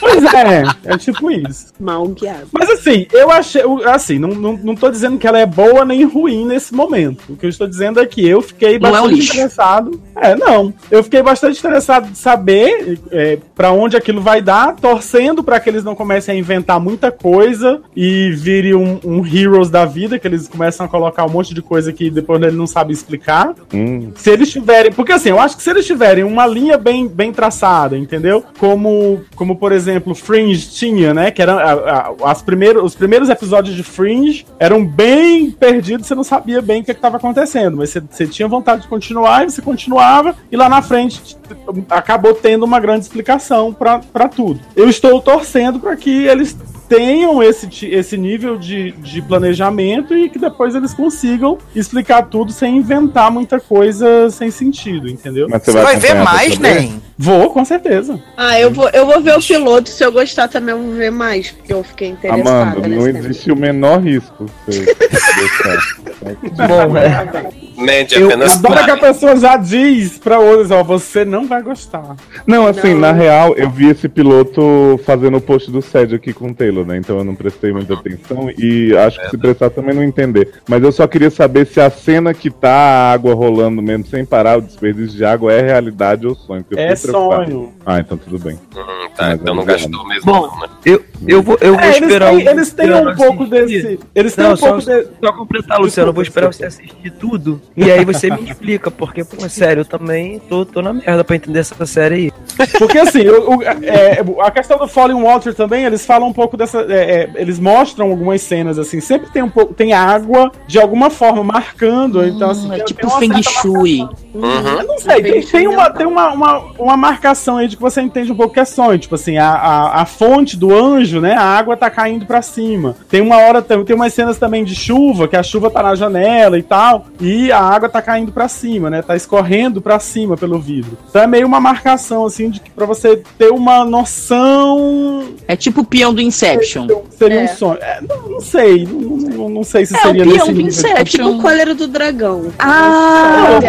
Pois é, é tipo isso. Mal guiado. Mas assim, eu achei. o- Assim, não, não, não tô dizendo que ela é boa nem ruim nesse momento. O que eu estou dizendo é que eu fiquei Não é um bastante lixo. interessado. É, não. Eu fiquei bastante interessado de saber é, para onde aquilo vai dar, torcendo para que eles não comecem a inventar muita coisa e virem um, um Heroes da vida, que eles começam a colocar um monte de coisa que depois ele não sabe explicar. Hum, Se eles tiverem. Porque assim, eu acho que se eles tiverem uma linha bem, bem traçada, entendeu? Como, como por exemplo, Fringe tinha, né? Que eram a- a- as primeiros, os primeiros episódios de Fringe eram bem perdidos, você não sabia bem o que estava acontecendo. Mas você, você tinha vontade de continuar e você continuava, e lá na frente acabou tendo uma grande explicação pra tudo. Eu estou torcendo para que eles tenham esse, esse nível de, de planejamento e que depois eles consigam explicar tudo sem inventar muita coisa sem sentido, entendeu? mas Você vai ver acompanhar pra mais, né? Vou, com certeza. Ah, eu vou, eu vou ver o piloto. Se eu gostar também, eu vou ver mais. Porque eu fiquei interessada. Amanda, não existe o menor risco. Bom, é. Mente Eu apenas adoro que a pessoa já diz pra outros, ó, você não vai gostar. Não, assim, Não. na real, eu vi esse piloto fazendo o post do SED aqui com o Taylor, né? Então eu não prestei muita atenção e acho que se prestar também não entender. Mas eu só queria saber se a cena que tá a água rolando mesmo sem parar, o desperdício de água, é realidade ou sonho. É fiquei preocupado. sonho. Ah, então tudo bem. Hum, tá, então não gastou mesmo, Bom, não, né? Eu, eu vou, eu vou É, eles esperar têm, o eles têm um pouco assistir. desse. Eles têm Não, um só, pouco de. só completar, Luciano, eu vou esperar você assistir tudo. E aí você me explica, porque, pô, sério, eu também tô, tô na merda pra entender essa série aí. Porque assim, o- o- é, a questão do Falling Water também, eles falam um pouco dessa. é, é, eles mostram algumas cenas, assim, sempre tem um pouco. Tem água de alguma forma marcando. então, assim, Hum, é tipo Feng Shui. Uhum. Eu não sei, tem, tem uma, tem uma, uma, uma marcação aí de que você entende um pouco que é sonho. Tipo assim, a, a, a fonte do anjo, né? A água tá caindo pra cima. Tem uma hora, tem, tem umas cenas também de chuva, que a chuva tá na janela e tal, e a água tá caindo pra cima, né? Tá escorrendo pra cima pelo vidro. Então é meio uma marcação, assim, de que pra você ter uma noção. É tipo o peão do Inception. Seria É. um sonho. É, não, não sei, não, não, não sei se É, o seria peão nesse do nível. Inception. É tipo o cólera do dragão. Ah, Não,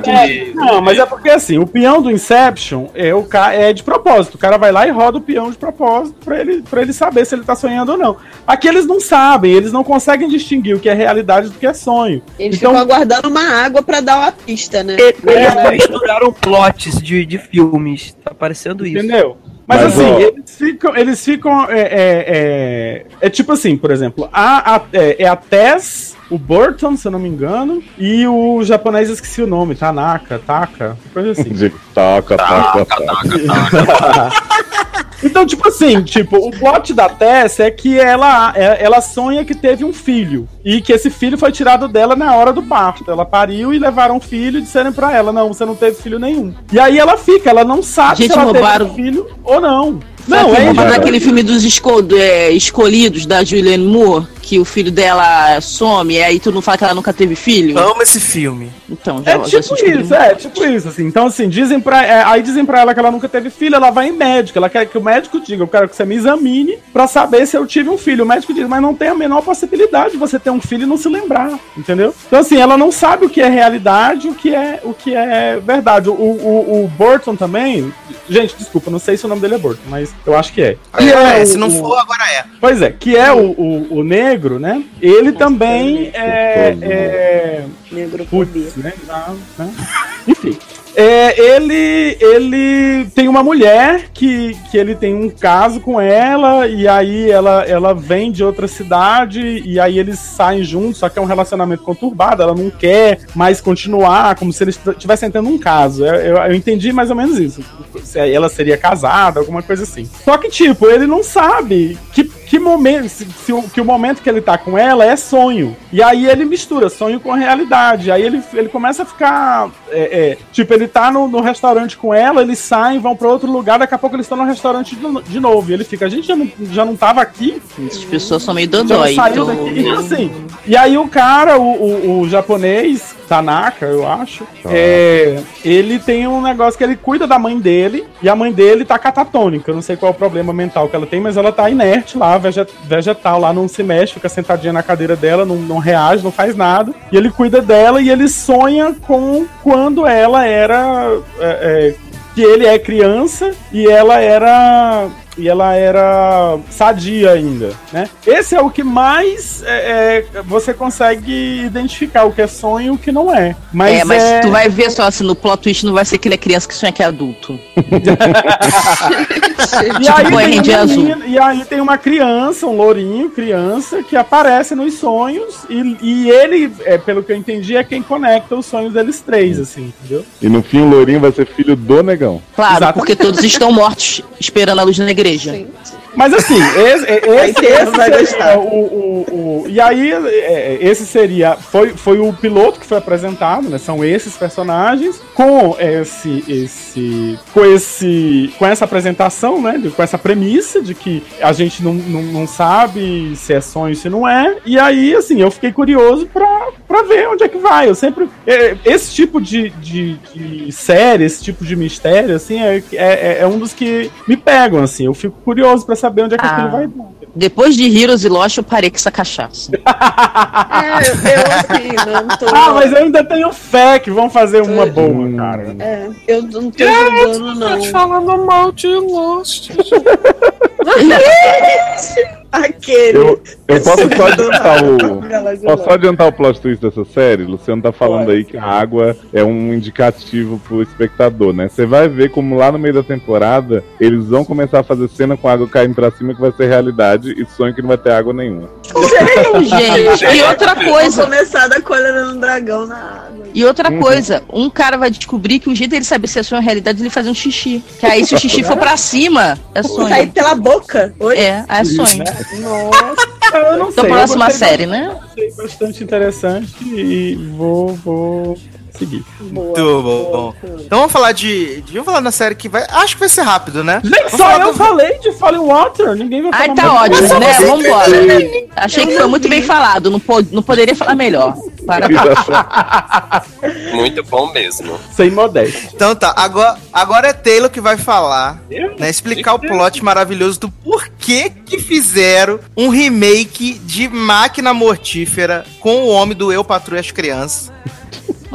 tá. É, não, mas é porque assim, o peão do Inception é, o ca... é de propósito. O cara vai lá e roda o peão de propósito pra ele, pra ele saber se ele tá sonhando ou não. Aqui eles não sabem, eles não conseguem distinguir o que é realidade do que é sonho. Eles Então- ficam aguardando uma água pra dar uma pista, né? Eles É. misturaram plots de, de filmes. Tá parecendo isso. Entendeu? Mas, Mas, assim, ó- eles ficam. Eles ficam é, é, é, é tipo assim, por exemplo, a, a- é, é a Tess, o Burton, se eu não me engano, e o japonês esqueci o nome, Tanaka, Taka, coisa assim. Toca, toca, toca. Então, tipo assim, tipo, o plot da Tess é que ela, é- ela sonha que teve um filho. E que esse filho foi tirado dela na hora do parto. Ela pariu e levaram o filho e disseram pra ela: não, você não teve filho nenhum. E aí ela fica, ela não sabe Gente, se ela roubaram- teve filho ou não. Não, é é isso. daquele filme dos esco- é, escolhidos da Julianne Moore, que o filho dela some, e aí tu não fala que ela nunca teve filho? Amo esse filme. Então, já, É já tipo se descobriu. isso, é tipo isso, assim. Então, assim, dizem pra, é, aí dizem pra ela que ela nunca teve filho, ela vai em médico, ela quer que o médico diga, eu quero que você me examine pra saber se eu tive um filho. O médico diz, mas não tem a menor possibilidade de você ter um filho e não se lembrar, entendeu? Então, assim, ela não sabe o que é realidade, o que é, o que é verdade. O, o, o Burton também, gente, desculpa, não sei se o nome dele é Burton, mas eu acho que é. Que É, o- se não for, agora é. Pois é, que é o, o, o negro, né? Ele também é, é, Negrofobia. né? já, né? Enfim. É, ele, ele tem uma mulher que, que ele tem um caso com ela, e aí ela, ela vem de outra cidade, e aí eles saem juntos, só que é um relacionamento conturbado, ela não quer mais continuar, como se eles estivessem tendo um caso. Eu, eu, eu entendi mais ou menos isso. Se ela seria casada, alguma coisa assim. Só que, tipo, ele não sabe que, que momento, se, se o, que o momento que ele tá com ela é sonho. E aí ele mistura sonho com realidade. Aí ele, ele começa a ficar. é, é, tipo, ele tá no, no restaurante com ela, eles saem, vão pra outro lugar, daqui a pouco eles estão no restaurante de, de novo. E ele fica, a gente já não, já não tava aqui? As pessoas são meio Já não dodói. saiu então- daqui? E assim. E aí o cara, o, o, o japonês, Tanaka, eu acho, é, ele tem um negócio que ele cuida da mãe dele, e a mãe dele tá catatônica. Eu não sei qual é o problema mental que ela tem, mas ela tá inerte lá, vege- vegetal lá, não se mexe, fica sentadinha na cadeira dela, não, não reage, não faz nada. E ele cuida dela e ele sonha com quando ela era. é, é, que ele é criança e ela era e ela era sadia ainda, né? Esse é o que mais é, é, você consegue identificar o que é sonho e o que não é. Mas é, mas é- tu vai ver só assim, no plot twist não vai ser que ele é criança que sonha que é adulto. E Tipo aí, uma azul. menina- e aí tem uma criança, um lourinho, criança, que aparece nos sonhos e, e ele, é, pelo que eu entendi, é quem conecta os sonhos deles três, assim, entendeu? E no fim o Lourinho vai ser filho do negão. Claro, Exatamente. porque todos estão mortos esperando a luz na igreja. Mas assim, esse, esse, esse, o, o, o- E aí, é, esse seria. Foi, foi o piloto que foi apresentado, né? São esses personagens, com esse. esse com esse. Com essa apresentação, né? com essa premissa de que a gente não, não, não sabe se é sonho se não é. E aí, assim, eu fiquei curioso pra, pra ver onde é que vai. Eu sempre. é, esse tipo de, de, de série, esse tipo de mistério, assim, é, é, é um dos que me pegam, assim. Eu fico curioso pra saber onde é que Ah. aquilo vai dar. Depois de Heroes e Lost, eu parei com essa cachaça. É, eu assim, não tô. Ah, mas eu ainda tenho fé que vão fazer uma boa, Hum. cara. É, eu não tô julgando, não. falando mal de Lost. Aquele. Eu, eu posso só adiantar o. Posso só adiantar o plot twist dessa série? Luciano tá falando aí que a água é um indicativo pro espectador, né? Você vai ver como lá no meio da temporada eles vão começar a fazer cena com a água caindo pra cima que vai ser realidade e sonho que não vai ter água nenhuma. Gente, e outra coisa, começar da colher no dragão na água. e outra coisa, um cara vai descobrir que o jeito dele saber se é sonho ou realidade é ele fazer um xixi. Que aí se o xixi for pra cima, é sonho. pela boca. Oi? É, é sonho. Nossa. Eu não Então, sei. eu próxima série, né? Achei bastante interessante e vou, vou seguir. Boa. Muito bom. Então vamos falar de, de. Vamos falar na série que vai. Acho que vai ser rápido, né? Gente, Vamos só eu do- falei de Fallen Water, ninguém vai falar Ai, tá mais. ótimo, né? Vambora. Achei que foi muito bem falado, não, po- não poderia falar melhor. Parabéns. Muito bom mesmo. Sem modéstia. Então tá, agora, agora é Taylor que vai falar, né? Explicar o plot maravilhoso do porquê que fizeram um remake de Máquina Mortífera com o homem do Eu Patrulho as Crianças,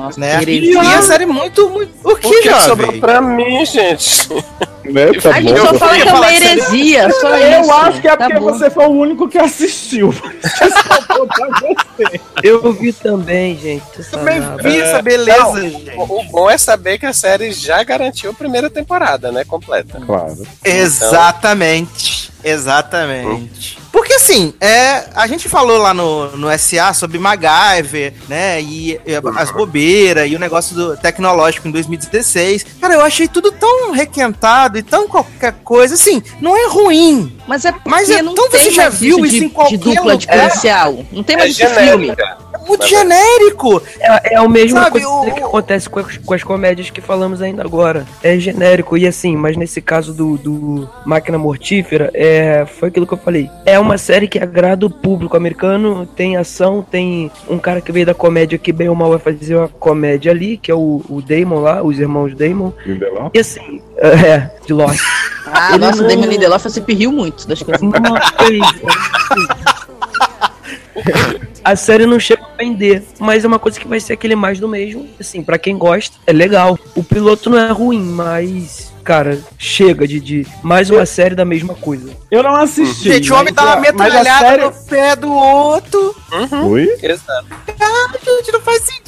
Nossa, né? E a série muito, muito... O O que, que sobrou pra mim, gente? Né? Tá A gente bom? só fala que é uma que heresia, só Eu isso. acho que é Tá porque bom. você foi o único que assistiu. Eu vi também, gente. Também vi essa beleza, gente. O, o bom é saber que a série já garantiu a primeira temporada, né? Completa. Claro. Exatamente. Exatamente. Porque assim, é, a gente falou lá no, no SA sobre MacGyver, né? E, e as bobeiras e o negócio do tecnológico em 2016. Cara, eu achei tudo tão requentado e tão qualquer coisa. Assim, não é ruim. Mas é Mas porque é- não então tem você já mais viu isso de, em qualquer de dupla de lugar? policial. Não tem É mais isso de filme. genérica. É muito genérico. É, é Sabe, coisa o- que acontece com as, com as comédias que falamos ainda agora. É genérico, e assim, mas nesse caso do, do Máquina Mortífera, é, foi aquilo que eu falei. É uma série que agrada o público americano, tem ação, tem um cara que veio da comédia que bem ou mal vai fazer uma comédia ali, que é o, o Damon lá, os irmãos Damon. Lindelof? E assim, é, de Lost. Ah, Ele nossa, o não- Damon Lindelof sempre riu muito das coisas. Não fez. A série não chega a vender, mas é uma coisa que vai ser aquele mais do mesmo. Assim, pra quem gosta, é legal. O piloto não é ruim, mas, cara, chega de, de mais uma série da mesma coisa. Eu não assisti. Gente, o homem mas tá metralhada série- no pé do outro. Oi? Exato. Ah, gente, não faz sentido.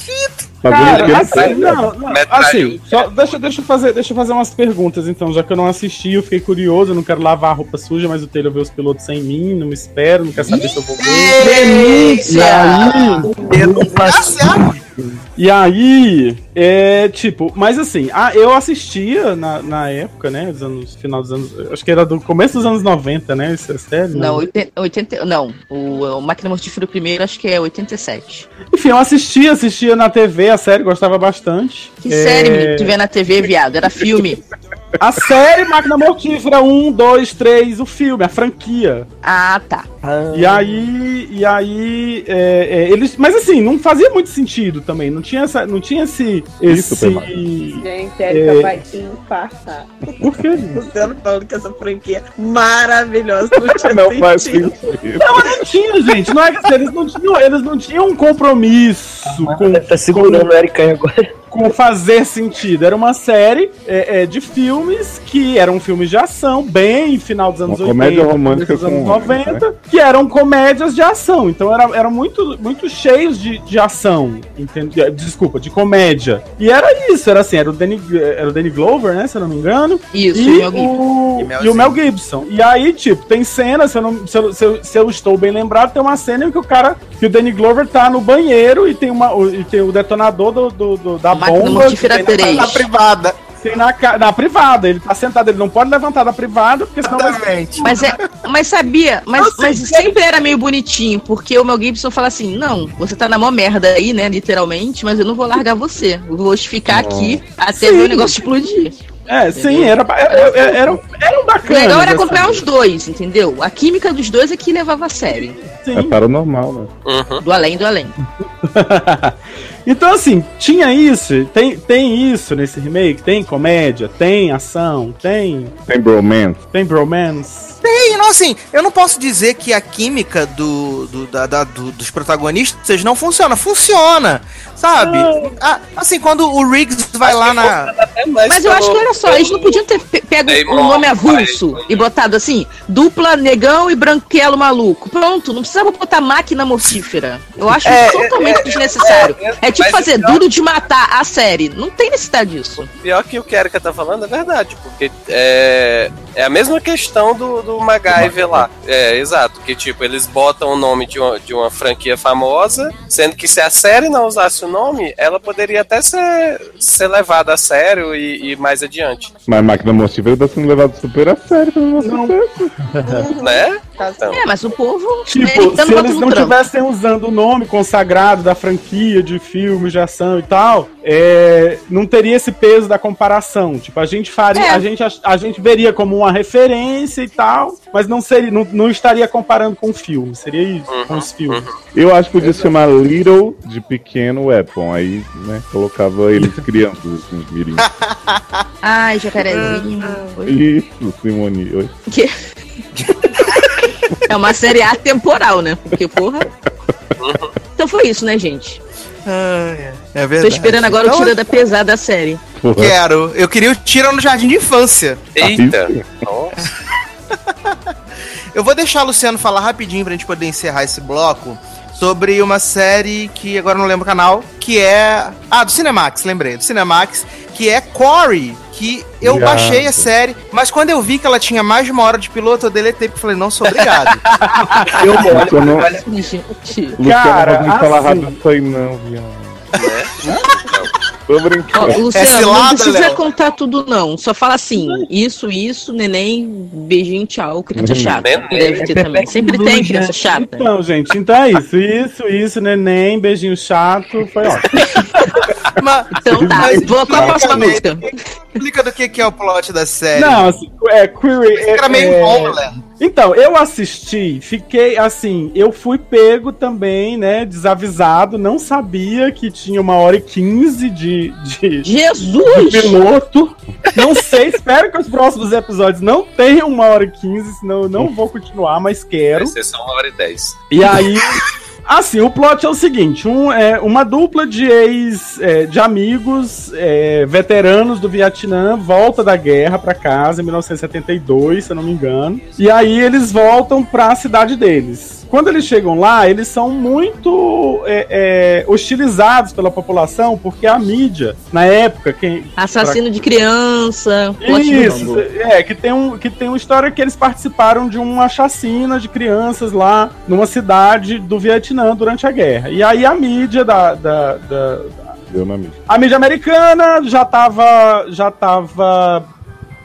Cara, assim, série. não, não, assim, só, deixa, deixa, eu fazer, deixa eu fazer umas perguntas, então, já que eu não assisti, eu fiquei curioso, eu não quero lavar a roupa suja, mas o Taylor vê os pilotos sem mim, não me espera, não quer saber se eu vou ver. E aí, e aí, é, tipo, mas assim, ah, eu assistia na, na época, né, dos anos, final dos anos, acho que era do começo dos anos 90, né, essa série. Não, 80, 80 não, o, o Máquina Mortífera primeiro acho que é 87. Enfim, eu assistia, assistia na TV a série, gostava bastante. Que É, série, menino, tu vê na TV, viado? Era filme. A série Máquina Mortífera 1, 2, 3, o filme, a franquia. Ah, tá. E aí, e aí, é, é, eles, mas assim, não fazia muito sentido também, não tinha essa, não tinha esse, esse. Gente, a Erika É. vai infartar. por quê? Luciano falando que essa franquia é maravilhosa. Não tinha Não faz sentido. sentido. Não, mas não tinha, gente, não é que eles não tinham, eles não tinham um compromisso com, Tá segurando o Eric aí agora. Com fazer sentido. Era uma série é, é, de filmes que eram filmes de ação, bem final dos anos Uma 80, comédia romântica dos anos com 90, que eram comédias de ação. Então era, eram muito, muito cheios de, de ação, entende? Desculpa, de comédia. E era isso, era assim, era o Danny, era o Danny Glover, né, se eu não me engano. Isso, E, Mel Gibson. o, E Mel e o Mel Gibson. E aí, tipo, tem cena, se eu, não, se, eu, se, eu, se eu estou bem lembrado, tem uma cena em que o cara, que o Danny Glover tá no banheiro e tem, uma, o- e tem o detonador do, do- do- da Máquina. Mortífera que tem na- 3. Na privada. tem na, na privada. Ele tá sentado, ele não pode levantar da privada, porque senão vai. Exatamente. Mas, é, mas sabia, mas, mas sempre era meio bonitinho, porque o Mel Gibson fala assim: não, você tá na mó merda aí, né, literalmente, mas eu não vou largar você. Eu vou ficar aqui até ver o negócio explodir. É, sim, era, era, era, era, um O bacana. legal era assim, acompanhar os dois, entendeu? A química dos dois é que levava a série. sim. É paranormal, né? Uhum. Do além do além. então, assim, tinha isso, tem, tem isso nesse remake, tem comédia, tem ação, tem, Tem bromance. tem bromance. E, não, assim, eu não posso dizer que a química do, do- da- da- do- dos protagonistas não funciona. Funciona, sabe? Ah, assim, quando o Riggs vai lá na. Mas eu acho que, olha só, eles não podiam ter pe- pego Damon, um nome avulso e botado assim, dupla negão e branquelo maluco. Pronto, não precisava botar máquina mortífera. Eu acho É, isso totalmente desnecessário. é, é, É, tipo mas fazer então- duro de matar a série. Não tem necessidade disso. Pior que o que a Erika tá falando é verdade, porque é, é a mesma questão do, do MacGyver lá. É, exato, que tipo, eles botam o nome de uma, de uma franquia famosa, sendo que se a série não usasse o nome, ela poderia até ser, ser levada a sério e, e mais adiante, Mas Máquina Mortífera tá sendo levado super a sério pelo nosso Não. né? Então, É, mas o povo. Tipo, ele dando se eles não trampo. tivessem usando o nome consagrado da franquia de filmes de ação e tal, é, não teria esse peso da comparação. Tipo, a gente faria, É. a, gente, ach- a gente veria como uma referência e tal, mas não seria, não, não estaria comparando com o filme. Seria isso, com os filmes. Eu acho que podia se chamar Little de pequeno Weapon. Aí, né, colocava eles crianças, assim, mirim. Ai, jacarezinho. Isso, Simone. Oi. Que- é uma série atemporal, né? Porque, porra. Então foi isso, né, gente? Ah, é, é Tô verdade. esperando agora o Então, tira da pesada da série. Porra. Quero. Eu queria o Tira no Jardim de Infância. eita. Nossa. Eu vou deixar o Luciano falar rapidinho pra gente poder encerrar esse bloco sobre uma série que agora eu não lembro o canal, que é. Ah, do Cinemax, lembrei, do Cinemax, que é Corey, que eu Irado. baixei a série, mas quando eu vi que ela tinha mais de uma hora de piloto, eu deletei porque falei, não sou obrigado. Eu Luciano, Gente, Luciano Cara, não falar assim- rápido isso aí não, viado. Tô Ó, brincando. Luciano, não cilada, precisa Léo. contar tudo, não. Só fala assim: isso, isso, neném, beijinho, tchau, criança Uhum. chata. Neném. Deve ter É também. Sempre tem né? criança chata. Então, gente, então é isso. Isso, isso, neném, beijinho chato. Foi ótimo. Então tá, vou qual a próxima música? explica do que, que é o plot da série. Não, assim, é, Query. É, Era meio é- Homeland. Então, eu assisti, fiquei assim, eu fui pego também, né, desavisado, não sabia que tinha uma hora e quinze de, de, de Jesus! piloto. Não sei, espero que os próximos episódios não tenham uma hora e quinze, senão eu não vou continuar, mas quero. Vai ser só uma hora e dez. E aí, assim, o plot é o seguinte: um, é, uma dupla de ex é, de amigos é, veteranos do Vietnã volta da guerra pra casa em 1972, se eu não me engano. E aí eles voltam pra cidade deles. Quando eles chegam lá, eles são muito é, é, hostilizados pela população, porque a mídia, na época, quem, Assassino de criança. isso, é, que tem, um, que tem uma história que eles participaram de uma chacina de crianças lá numa cidade do Vietnã durante a guerra. E aí a mídia da. da, da- Deu na mídia. a mídia americana já tava. já tava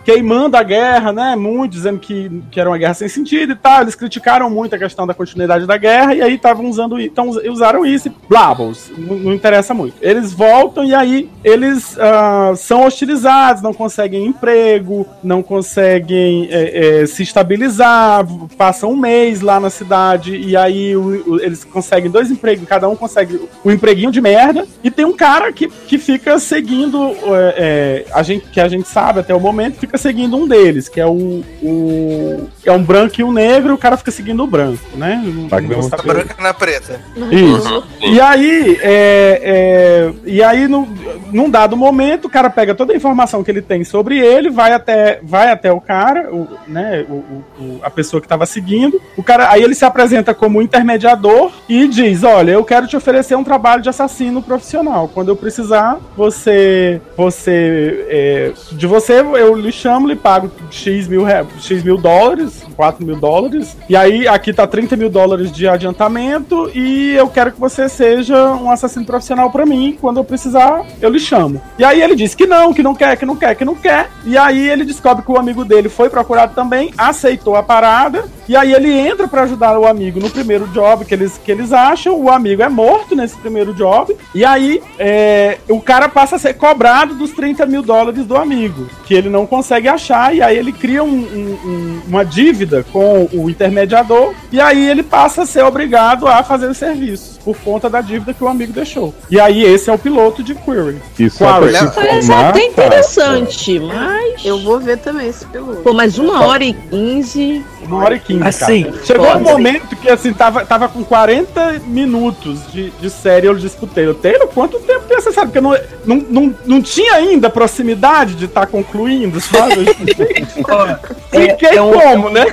queimando a guerra, né? Muito, dizendo que, que era uma guerra sem sentido e tal. Eles criticaram muito a questão da continuidade da guerra e aí estavam usando então usaram isso e blabos. Não, não interessa muito. Eles voltam e aí eles ah, são hostilizados, não conseguem emprego, não conseguem é, é, se estabilizar, passam um mês lá na cidade e aí o- o- eles conseguem dois empregos, cada um consegue um empreguinho de merda e tem um cara que, que fica seguindo é, é, a gente que a gente sabe até o momento fica seguindo um deles que é o, o é um branco e um negro, o cara fica seguindo o branco, né? Não- Tá um Branca na preta. isso. E aí, é, é, e aí no, num dado momento, o cara pega toda a informação que ele tem sobre ele, vai até, vai até o cara, o, né, o, o- o- a pessoa que estava seguindo. O cara, aí ele se apresenta como intermediador e diz: "Olha, eu quero te oferecer um trabalho de assassino profissional. Quando eu precisar, você, você, é, de você eu lhe chamo, lhe pago x mil, x mil dólares, 4 mil dólares. E aí aqui tá 30 mil dólares de adiantamento e eu quero que você seja um assassino profissional pra mim. Quando eu precisar, eu lhe chamo. E aí ele diz que não, que não quer, que não quer, que não quer. E aí ele descobre que o amigo dele foi procurado também, aceitou a parada. E aí ele entra pra ajudar o amigo no primeiro job que eles, que eles acham. O amigo é morto nesse primeiro job. E aí é, o cara passa a ser cobrado dos 30 mil dólares do amigo, que ele não consegue achar. E aí ele cria um- um- um- uma dívida com o intermediador. E aí ele passa a ser obrigado a fazer os serviços por conta da dívida que o amigo deixou. E aí esse é o piloto de Query. Te Léo- Parece informar, até interessante, mas. Eu vou ver também esse piloto. Pô, mas uma hora e quinze. Uma hora e quinze, Assim, cara. Chegou um momento que, assim, tava, tava com 40 minutos de, de série, eu pro Taylor, Taylor, quanto tempo tem essa série? Porque não, não, não, não tinha ainda proximidade de estar concluindo, sabe? Eu Fiquei é, é um- como, né?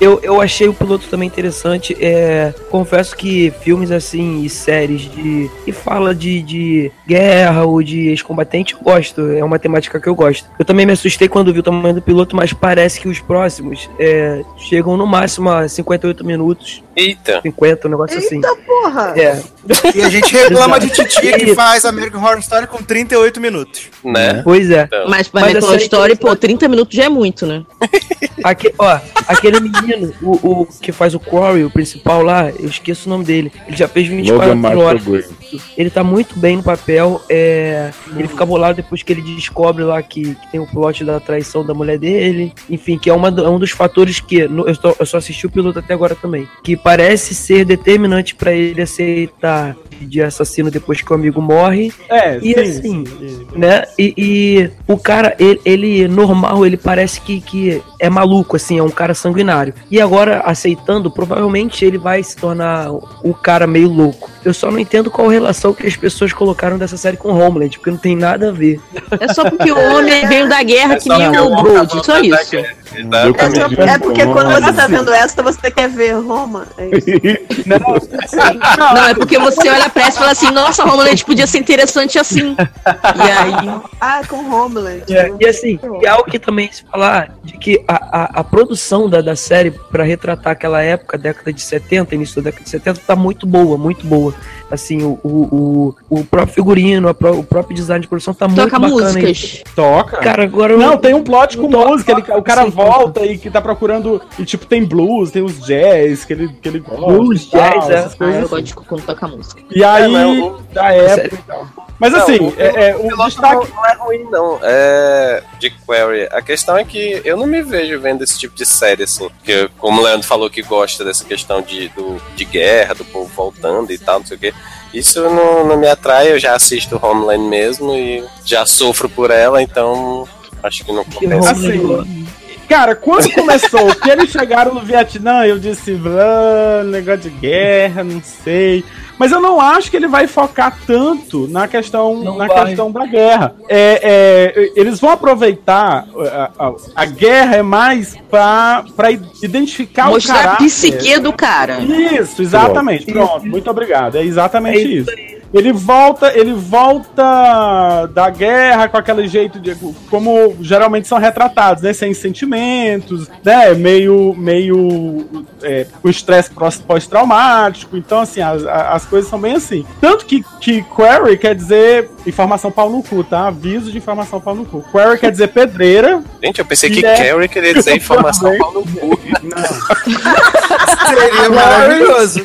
Eu, eu achei o piloto também interessante. É, confesso que filmes assim e séries de que fala de, de guerra ou de ex-combatente eu gosto. É uma temática que eu gosto. Eu também me assustei quando vi o tamanho do piloto, mas parece que os próximos é, chegam no máximo a 58 minutos, Eita. 50, um negócio assim. Eita porra! É, E a gente reclama de titia que faz American Horror Story com 38 minutos. Né? pois é. Então, Mas pra American essa Horror Story, pô, 30 minutos já é muito, né? Aque, ó, aquele menino, o, o que faz o Quarry, o principal lá, eu esqueço o nome dele. Ele já fez 24 Logan horas. Ele tá muito bem no papel. É, ele fica bolado depois que ele descobre lá que, que tem o plot da traição da mulher dele. Enfim, que é, uma, é um dos fatores que. no- eu, só, eu só assisti o piloto até agora também. Que parece ser determinante pra ele aceitar de assassino depois que o amigo morre. É, E assim, né? E, e o cara, ele, ele normal, ele parece que, que é maluco, assim, é um cara sanguinário. E agora, aceitando, provavelmente ele vai se tornar o cara meio louco. Eu só não entendo qual relação que as pessoas colocaram dessa série com Homeland, porque não tem nada a ver. É só porque o homem veio da guerra É que nem o tá só isso. É, é porque quando você tá vendo essa, você quer ver Roma. É isso. Não, é porque você olha pra essa e fala assim, nossa, Homeland podia ser interessante assim. E aí. Ah, com Homeland. É, e assim, e algo que também se falar de que a, a, a produção da, da série pra retratar aquela época, década de 70, início da década de 70, tá muito boa, muito boa. Assim, o, o, o, o próprio figurino, a pró- o próprio design de produção tá muito Toca bacana. músicas. Toca. Cara, agora eu- Não, tem um plot com Toca, música. ele- o cara sim, volta e que tá procurando. E tipo, tem blues, tem os jazz que ele, que ele gosta. Blues, tal, jazz, é. essas Ah, coisas eu assim. gosto de quando toca música. E aí, É, da época e tal. Mas Não, assim, o- é, é, O o destaque. não, não é ruim, não. É de Query. A questão é que eu não me vejo vendo esse tipo de série, assim. Porque, como o Leandro falou que gosta dessa questão de, do, de guerra, do povo voltando e tal, não sei o quê. Isso não, não me atrai, eu já assisto Homeland mesmo e já sofro por ela, então acho que não compensa. Assim, cara, quando começou, que eles chegaram no Vietnã, eu disse, negócio de guerra, não sei. Mas eu não acho que ele vai focar tanto na questão, Não na vai. questão da guerra. É, é, eles vão aproveitar a, a- a guerra é mais pra, pra identificar Mostrar o a caráter. psique do cara. Isso, exatamente. Pronto. Pronto, muito obrigado. É exatamente É isso. isso Ele volta, ele volta da guerra com aquele jeito de como geralmente são retratados, né, sem sentimentos, né, meio meio é, com estresse pós- pós-traumático. Então assim, as, as coisas são bem assim. Tanto que que query quer dizer informação pau no cu, tá? Aviso de informação pau no cu. Query quer dizer pedreira. Gente, eu pensei que é- Carrie queria dizer informação pau no cu. Seria maravilhoso.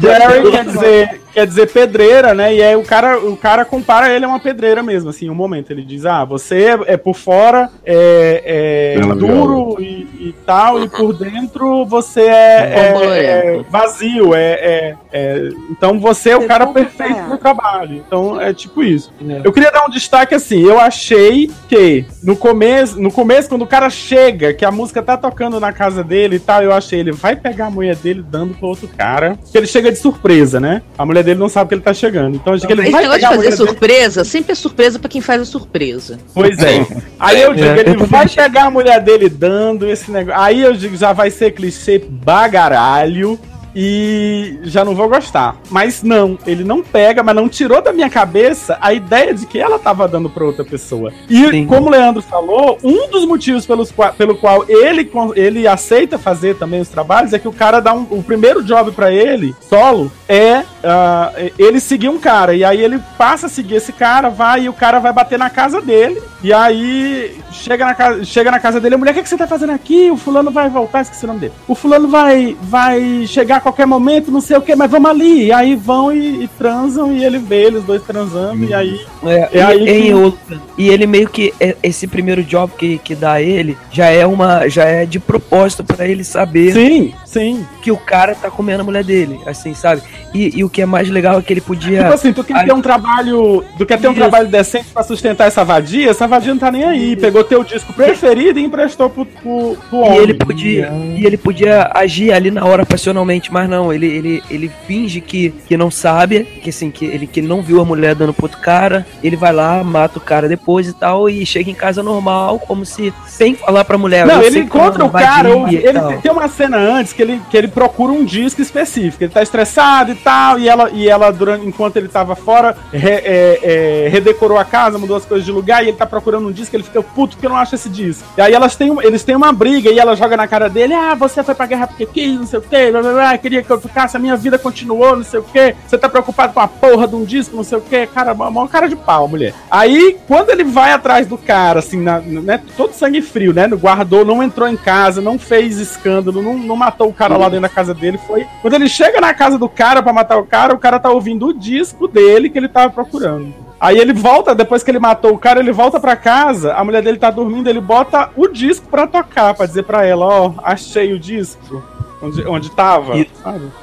Jerry quer dizer, quer dizer pedreira, né? E aí o cara, o cara compara ele a uma pedreira mesmo, assim, um momento. Ele diz, ah, você é, é por fora é, é Ela duro e, e tal, e por dentro você é, é- é bolorento. vazio, é, é- é- Então você é o cara perfeito pro trabalho. Então é tipo isso. Eu queria dar um destaque assim, eu achei que no começo, no começo, quando o cara chega, que a música tá tocando na casa dele e tal, eu achei, ele vai pegar a mulher dele dando pro outro cara. Que ele chega de surpresa, né? A mulher dele não sabe que ele tá chegando. Então eu achei que ele Esse vai negócio de pegar a fazer mulher dele. surpresa, sempre é surpresa pra quem faz a surpresa. Pois é. Aí eu digo, É, eu ele também vai pegar a mulher dele dando esse negócio. Aí eu digo, já vai ser clichê bagaralho. E já não vou gostar. Mas não, ele não pega, mas não tirou da minha cabeça a ideia de que ela tava dando pra outra pessoa. E Sim. como o Leandro falou, um dos motivos pelos pelo qual ele, ele aceita fazer também os trabalhos é que o cara dá um. O primeiro job pra ele, solo, é ah, ele seguir um cara. E aí ele passa a seguir esse cara, vai e o cara vai bater na casa dele. E aí chega na casa, chega na casa dele, a mulher, o que, que você tá fazendo aqui? O fulano vai voltar, esqueci o nome dele. O fulano vai, vai chegar qualquer momento, não sei o que, mas vamos ali. E aí vão e, e transam e ele vê eles dois transando. E aí. É, É aí e, que- em outra. E ele meio que é- esse primeiro job que, que dá a ele já é uma já é de propósito pra ele saber Sim, sim. que o cara tá comendo a mulher dele, assim, sabe? E, e o que é mais legal é que ele podia Tipo assim, tu quer ter um trabalho. Tu quer ter um Isso. trabalho decente pra sustentar essa vadia? Essa vadia não tá nem aí. Pegou teu disco preferido e emprestou pro, pro, pro E homem. ele podia, e ele podia agir ali na hora passionalmente, mas não, ele, ele, ele finge que, que não sabe, que assim, que ele, que ele não viu a mulher dando pro outro cara, ele vai lá, mata o cara depois e tal, e chega em casa normal, como se, sem falar pra mulher. Não, "Eu ele que encontra o cara, ou- ele tal." tem uma cena antes que ele, que ele procura um disco específico. Ele tá estressado e tal, e ela, e ela durante, enquanto ele tava fora, re- é, é, redecorou a casa, mudou as coisas de lugar, e ele tá procurando um disco, ele fica puto porque não acho esse disco. E aí elas têm, eles têm uma briga, e ela joga na cara dele, ah, você foi pra guerra porque quis, não sei o quê, blá, blá, blá, queria que eu ficasse, a minha vida continuou, não sei o quê, você tá preocupado com a porra de um disco, não sei o quê, cara, uma cara de pau, mulher. Aí, quando ele vai atrás do cara, assim, na, né, todo sangue frio, né, no guardou, não entrou em casa, não fez escândalo, não, não matou o cara lá dentro da casa dele, foi... Quando ele chega na casa do cara pra matar o cara, o cara tá ouvindo o disco dele que ele tava procurando. Aí ele volta, depois que ele matou o cara, ele volta pra casa, a mulher dele tá dormindo, ele bota o disco pra tocar, pra dizer pra ela, ó, achei o disco, onde, onde tava, E-?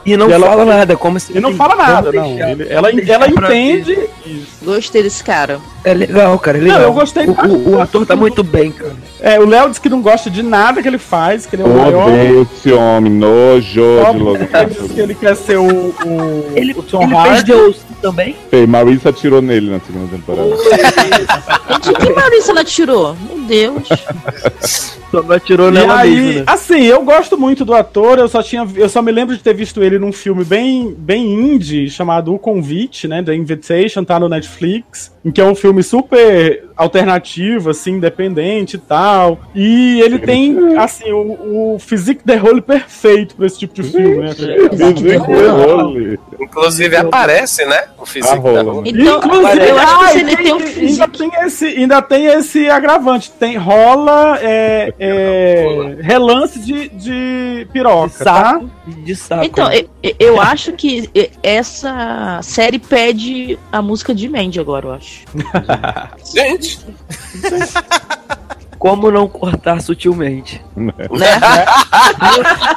E não E ela- fala nada, como se. Ele não fala nada, não. Ele- ela ela entende isso. Gostei desse cara. É legal, cara, é Não, legal. eu gostei O, o- o ator tá muito bem, cara. É, o Léo disse que não gosta de nada que ele faz, que ele é o maior. Odeio esse homem, nojo de Logan. Ele disse que ele quer ser o, o, Ele, o Tom ele fez Hardy. Deus também? Fei, Marissa atirou nele na segunda temporada. Gente, que Maurício ela tirou? Meu Deus. Só não atirou E nela aí, mesmo, né? assim, eu gosto muito do ator, eu só tinha, eu só me lembro de ter visto ele num filme bem, bem indie chamado O Convite, né, The Invitation, tá no Netflix, em que é um filme super alternativo, assim, independente e tal. E ele tem, assim, o, o physique de role perfeito pra esse tipo de filme, né? Role. Inclusive aparece, né? O A físico da rola. rola. Então, Inclusive, eu acho ah, que ele tem um ainda físico. tem esse, ainda tem esse agravante. Tem rola é, é, relance de, de piroca, tá? Saco. De saco. Então, eu, eu acho que essa série pede a música de Mandy agora, eu acho. Gente, Como não cortar sutilmente? Né?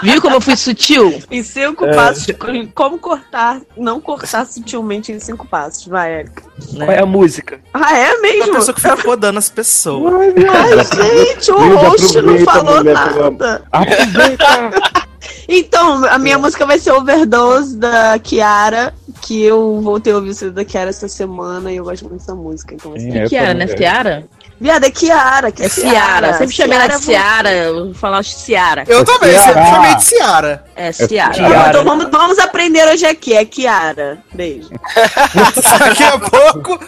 Viu como eu fui sutil? Em cinco passos. Como cortar, não cortar sutilmente em cinco passos, vai, Érica. Qual é a música? Ah, é mesmo? pessoa que fica podando as pessoas. Ai, gente, o host não falou nada. Aproveita! Então, a minha música vai ser Overdose da Kiara, que eu voltei a ouvir o CD da Kiara essa semana e eu gosto muito dessa música. Então ser. Quem é era, né? mulher? Ciara? Viada, é Kiara. Que É Ciara. Sempre chamei ela de Ciara. Eu vou falar Ciara. Eu também, sempre chamei de Ciara. É Ciara. Ciara. Então vamos, vamos aprender hoje aqui. É Kiara. Beijo. Daqui a pouco.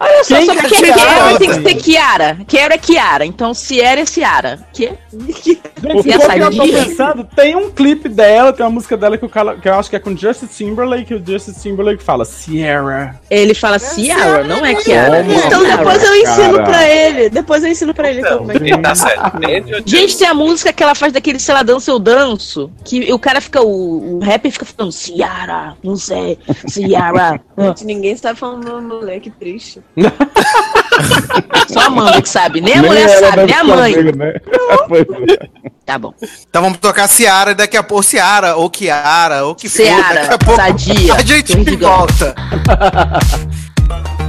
Olha só, Quem só que é? Kiara tem que ter Kiara. Kiara é Kiara. Então Ciara é Ciara. Que? Gente, E a enquanto eu tô pensando, tem um clipe dela, tem uma música dela que, o cara, que eu acho que é com Justin Timberlake, que o Justin Timberlake fala Sierra. Ele fala Ciara, não é Kiara. Como? Então Ciara. depois eu ensino Cara. pra ele. Depois eu ensino pra ele então, tá Gente, tem a música que ela faz daquele, sei lá, dança eu danço, que o cara fica, o, o rapper fica falando Ciara, não sei, Ciara. Gente, ninguém está falando moleque triste. Só a Amanda que sabe, nem a Nem mulher sabe, nem a mãe. saber, né? É. Tá bom. Então vamos tocar Ciara e daqui a pouco. Ciara, ou Kiara, ou que for. Ciara, Daqui a pouco sadia, a gente volta.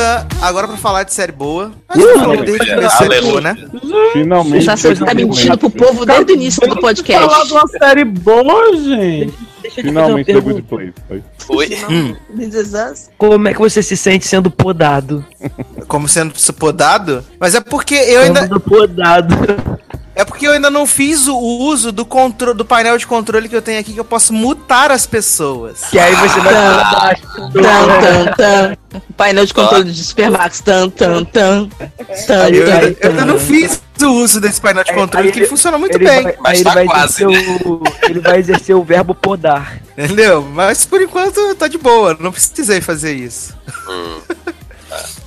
volta agora pra falar de série boa. Desde a série boa, né? Finalmente. Essa coisa tá mentindo pro povo desde o início do Falar podcast. de uma série boa, gente. Deixa eu Finalmente Good. Foi. Oi? This is us. Como é que você se sente sendo podado? Como sendo podado. Mas é porque eu ainda. Sendo podado. É porque eu ainda não fiz o uso do, contro do painel de controle que eu tenho aqui, que eu posso mutar as pessoas. Que aí você vai baixo. Tan, tan, tan. Painel de controle de Supermax. Tan, tan, tan. Tan, Eu, tan, eu ainda tan. não fiz o uso desse painel de controle, aí que ele- funciona muito ele bem. Vai, Mas aí tá ele, vai quase, exercer o, ele vai exercer o verbo podar. Entendeu? Mas por enquanto tá de boa, não precisei fazer isso.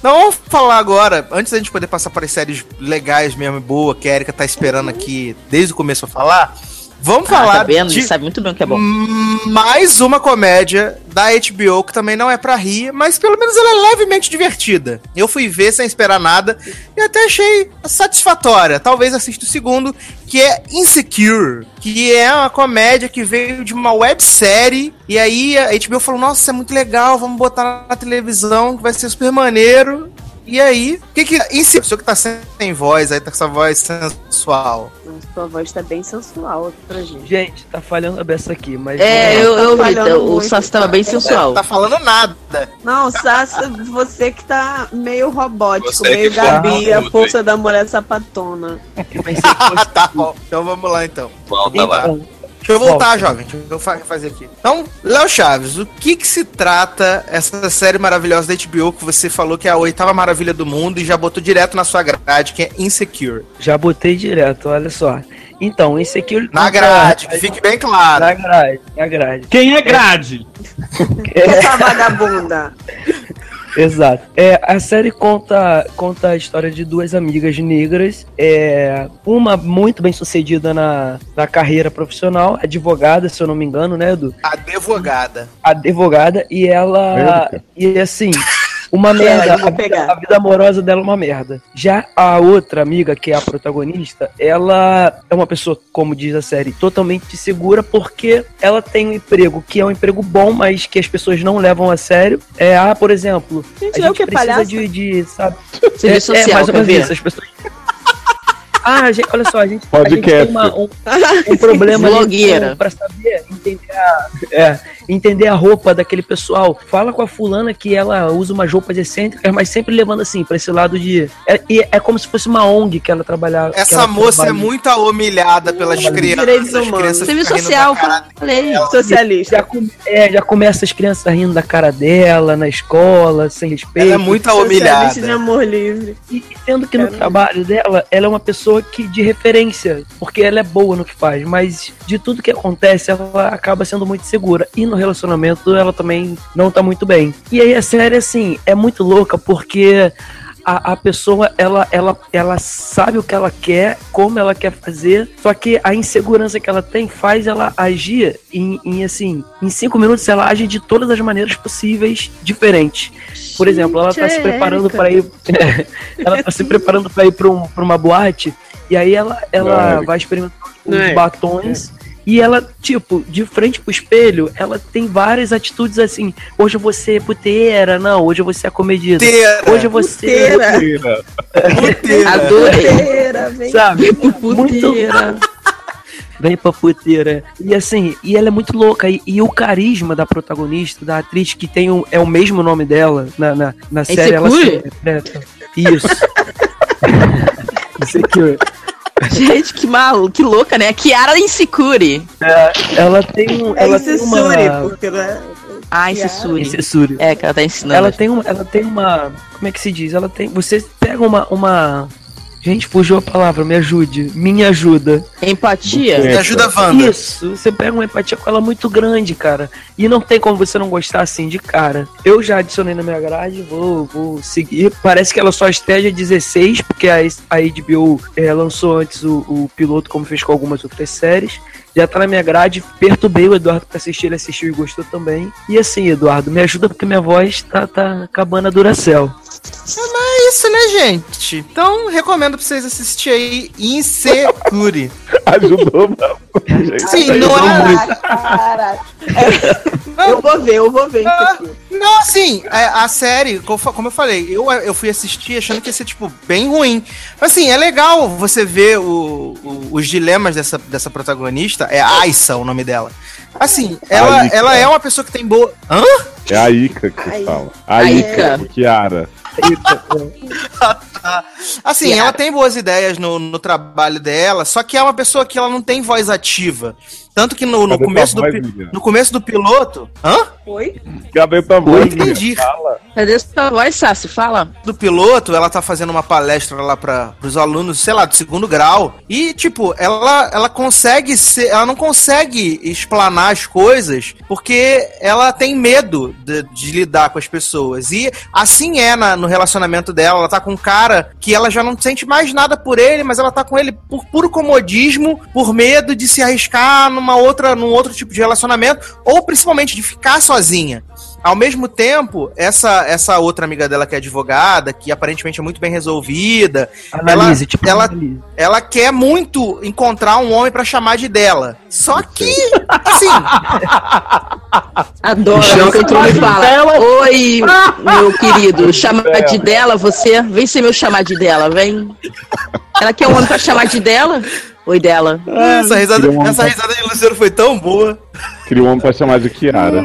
Não, vamos falar agora, antes da gente poder passar para as séries legais mesmo, boa, que a Erika tá esperando aqui desde o começo pra falar. Vamos Ah, falar tá vendo? de sabe muito bem o que é bom. mais uma comédia da HBO, que também não é pra rir, mas pelo menos ela é levemente divertida. Eu fui ver sem esperar nada e até achei satisfatória. Talvez assista o segundo, que é Insecure, que é uma comédia que veio de uma websérie. E aí a HBO falou: Nossa, isso é muito legal, vamos botar na televisão, que vai ser super maneiro. E aí, o que que. Insecure, pessoa que tá sem voz, aí tá com essa voz sensual. Sua voz tá bem sensual aqui pra gente. Gente, tá falhando a beça aqui, mas. É, eu, eu vi, falhando o. Sassi tava bem sensual. Tá falando nada. Não, Sassa, você que tá meio robótico, Você meio tá Gabi, a força da mulher sapatona. Fosse- tá bom. Então vamos lá então. Volta lá. Deixa eu voltar, Volta. jovem. Deixa eu fa- fazer aqui. Então, Léo Chaves, o que que se trata essa série maravilhosa da HBO que você falou que é a oitava maravilha do mundo e já botou direto na sua grade, que é Insecure? já botei direto, olha só. Então, eu- Na grade, que fique bem claro. Na grade, na grade. Quem é grade? Essa vagabunda. Exato. É, a série conta, conta a história de duas amigas negras. É, uma muito bem sucedida na, na carreira profissional, advogada, se eu não me engano, né, Edu? Advogada. Advogada, e ela. E assim. Uma merda, a vida, a vida amorosa dela é uma merda. Já a outra amiga, que é a protagonista, ela é uma pessoa, como diz a série, totalmente segura, porque ela tem um emprego que é um emprego bom, mas que as pessoas não levam a sério. É, ah, por exemplo, Gente, a eu gente que é precisa palhaço. de, de, sabe? Serviço é, é, social, mais ou menos isso, as pessoas. Ah, gente, olha só, a gente, a gente tem uma- um, um problema com- pra saber entender a, é, entender a roupa daquele pessoal. Fala com a fulana que ela usa umas roupas excêntricas, mas sempre levando assim, pra esse lado de. É, e é como se fosse uma ONG que ela trabalhava. Essa ela moça é trabalha. muito humilhada pelas crianças. Direitos humanos. Serviço social, falei. Socialista. Já, é, já começa as crianças rindo da cara dela, na escola, sem respeito. Ela é muito Socialista de humilhada. amor livre. E, sendo que no trabalho dela, ela é uma pessoa que de referência, porque ela é boa no que faz, mas de tudo que acontece, ela acaba sendo muito segura. E no relacionamento, ela também não tá muito bem. E aí a série, assim, é muito louca, porque a, a pessoa, ela, ela, ela sabe o que ela quer, como ela quer fazer, só que a insegurança que ela tem faz ela agir em, em, assim, em cinco minutos ela age de todas as maneiras possíveis diferentes. Por exemplo, ela tá se preparando para ir. ela tá se preparando para ir para um, pra uma boate. E aí ela, ela Não, vai experimentar Não uns é. E ela, tipo, de frente pro espelho, ela tem várias atitudes assim. Hoje vou ser puteira, não, hoje eu vou ser acomedida. Puteira. Hoje vou ser. Puteira. Puteira. Adorei. Puteira, vem. Sabe? Muito. Puteira. Vem pra puteira. E assim, e ela é muito louca. E, e o carisma da protagonista, da atriz que tem um, é o mesmo nome dela na, na, na série, ela se interpreta. Isso. Insecure. Gente, que maluco, que louca, né? Kiara Insecure. É, ela tem um. É Ela tem uma. porque né? Ah. Insecure. Insecure. É, que ela tá ensinando. Ela tem, uma, ela tem uma. Como é que se diz? Ela tem. Você pega uma. uma gente, fugiu a palavra, me ajude. Me ajuda. Empatia? Me ajuda, Wanda. Isso, você pega uma empatia com ela muito grande, cara. E não tem como você não gostar assim de cara. Eu já adicionei na minha grade, vou, vou seguir. Parece que ela só estreia 16, porque a, a HBO eh, lançou antes o, o piloto, como fez com algumas outras séries. Já tá na minha grade, perturbei o Eduardo pra assistir, ele assistiu e gostou também. E assim, Eduardo, me ajuda porque minha voz tá, tá acabando a Duracell. É isso, né, gente? Então, recomendo pra vocês assistirem aí Insecure. Ajudou bastante. Sim, não é... Caraca, caraca. É, eu vou ver, eu vou ver aqui. Não, assim, é, a série, co- como eu falei, eu, eu fui assistir achando que ia ser, tipo, bem ruim. Mas, assim, é legal você ver o- o- os dilemas dessa, dessa protagonista. É Aissa o nome dela. Assim, ela, Aika. ela é uma pessoa que tem boa... Hã? É a Ica que fala. A Aika. Ica, Kiara. Assim, Kiara. ela tem boas ideias no, no trabalho dela, só que é uma pessoa que ela não tem voz ativa. Tanto que no, no começo, do, tua voz, no começo do piloto... Hã? Oi? Cadê tua voz, entendi. Cadê sua voz, Sassi? Fala. do piloto, ela tá fazendo uma palestra lá para os alunos, sei lá, do segundo grau. E, tipo, ela, ela consegue ser. Ela não consegue explanar as coisas porque ela tem medo de, de lidar com as pessoas. E assim é na- no relacionamento dela. Ela tá com um cara que ela já não sente mais nada por ele, mas ela tá com ele por puro comodismo, por medo de se arriscar num- numa outra, num outro tipo de relacionamento, ou principalmente de ficar sozinha. Ao mesmo tempo, essa, essa outra amiga dela que é advogada, que aparentemente é muito bem resolvida, Analise, ela, tipo, ela, analise. ela quer muito encontrar um homem pra chamar de dela. Só que, assim, Adoro. Que entrou e fala: dela. Oi, meu querido, chama de dela, você. Vem ser meu chamar de dela, vem. Ela quer um homem pra chamar de dela? Oi, dela. essa risada, um essa risada de Luciano foi tão boa. Queria um homem pra chamar de Kiara.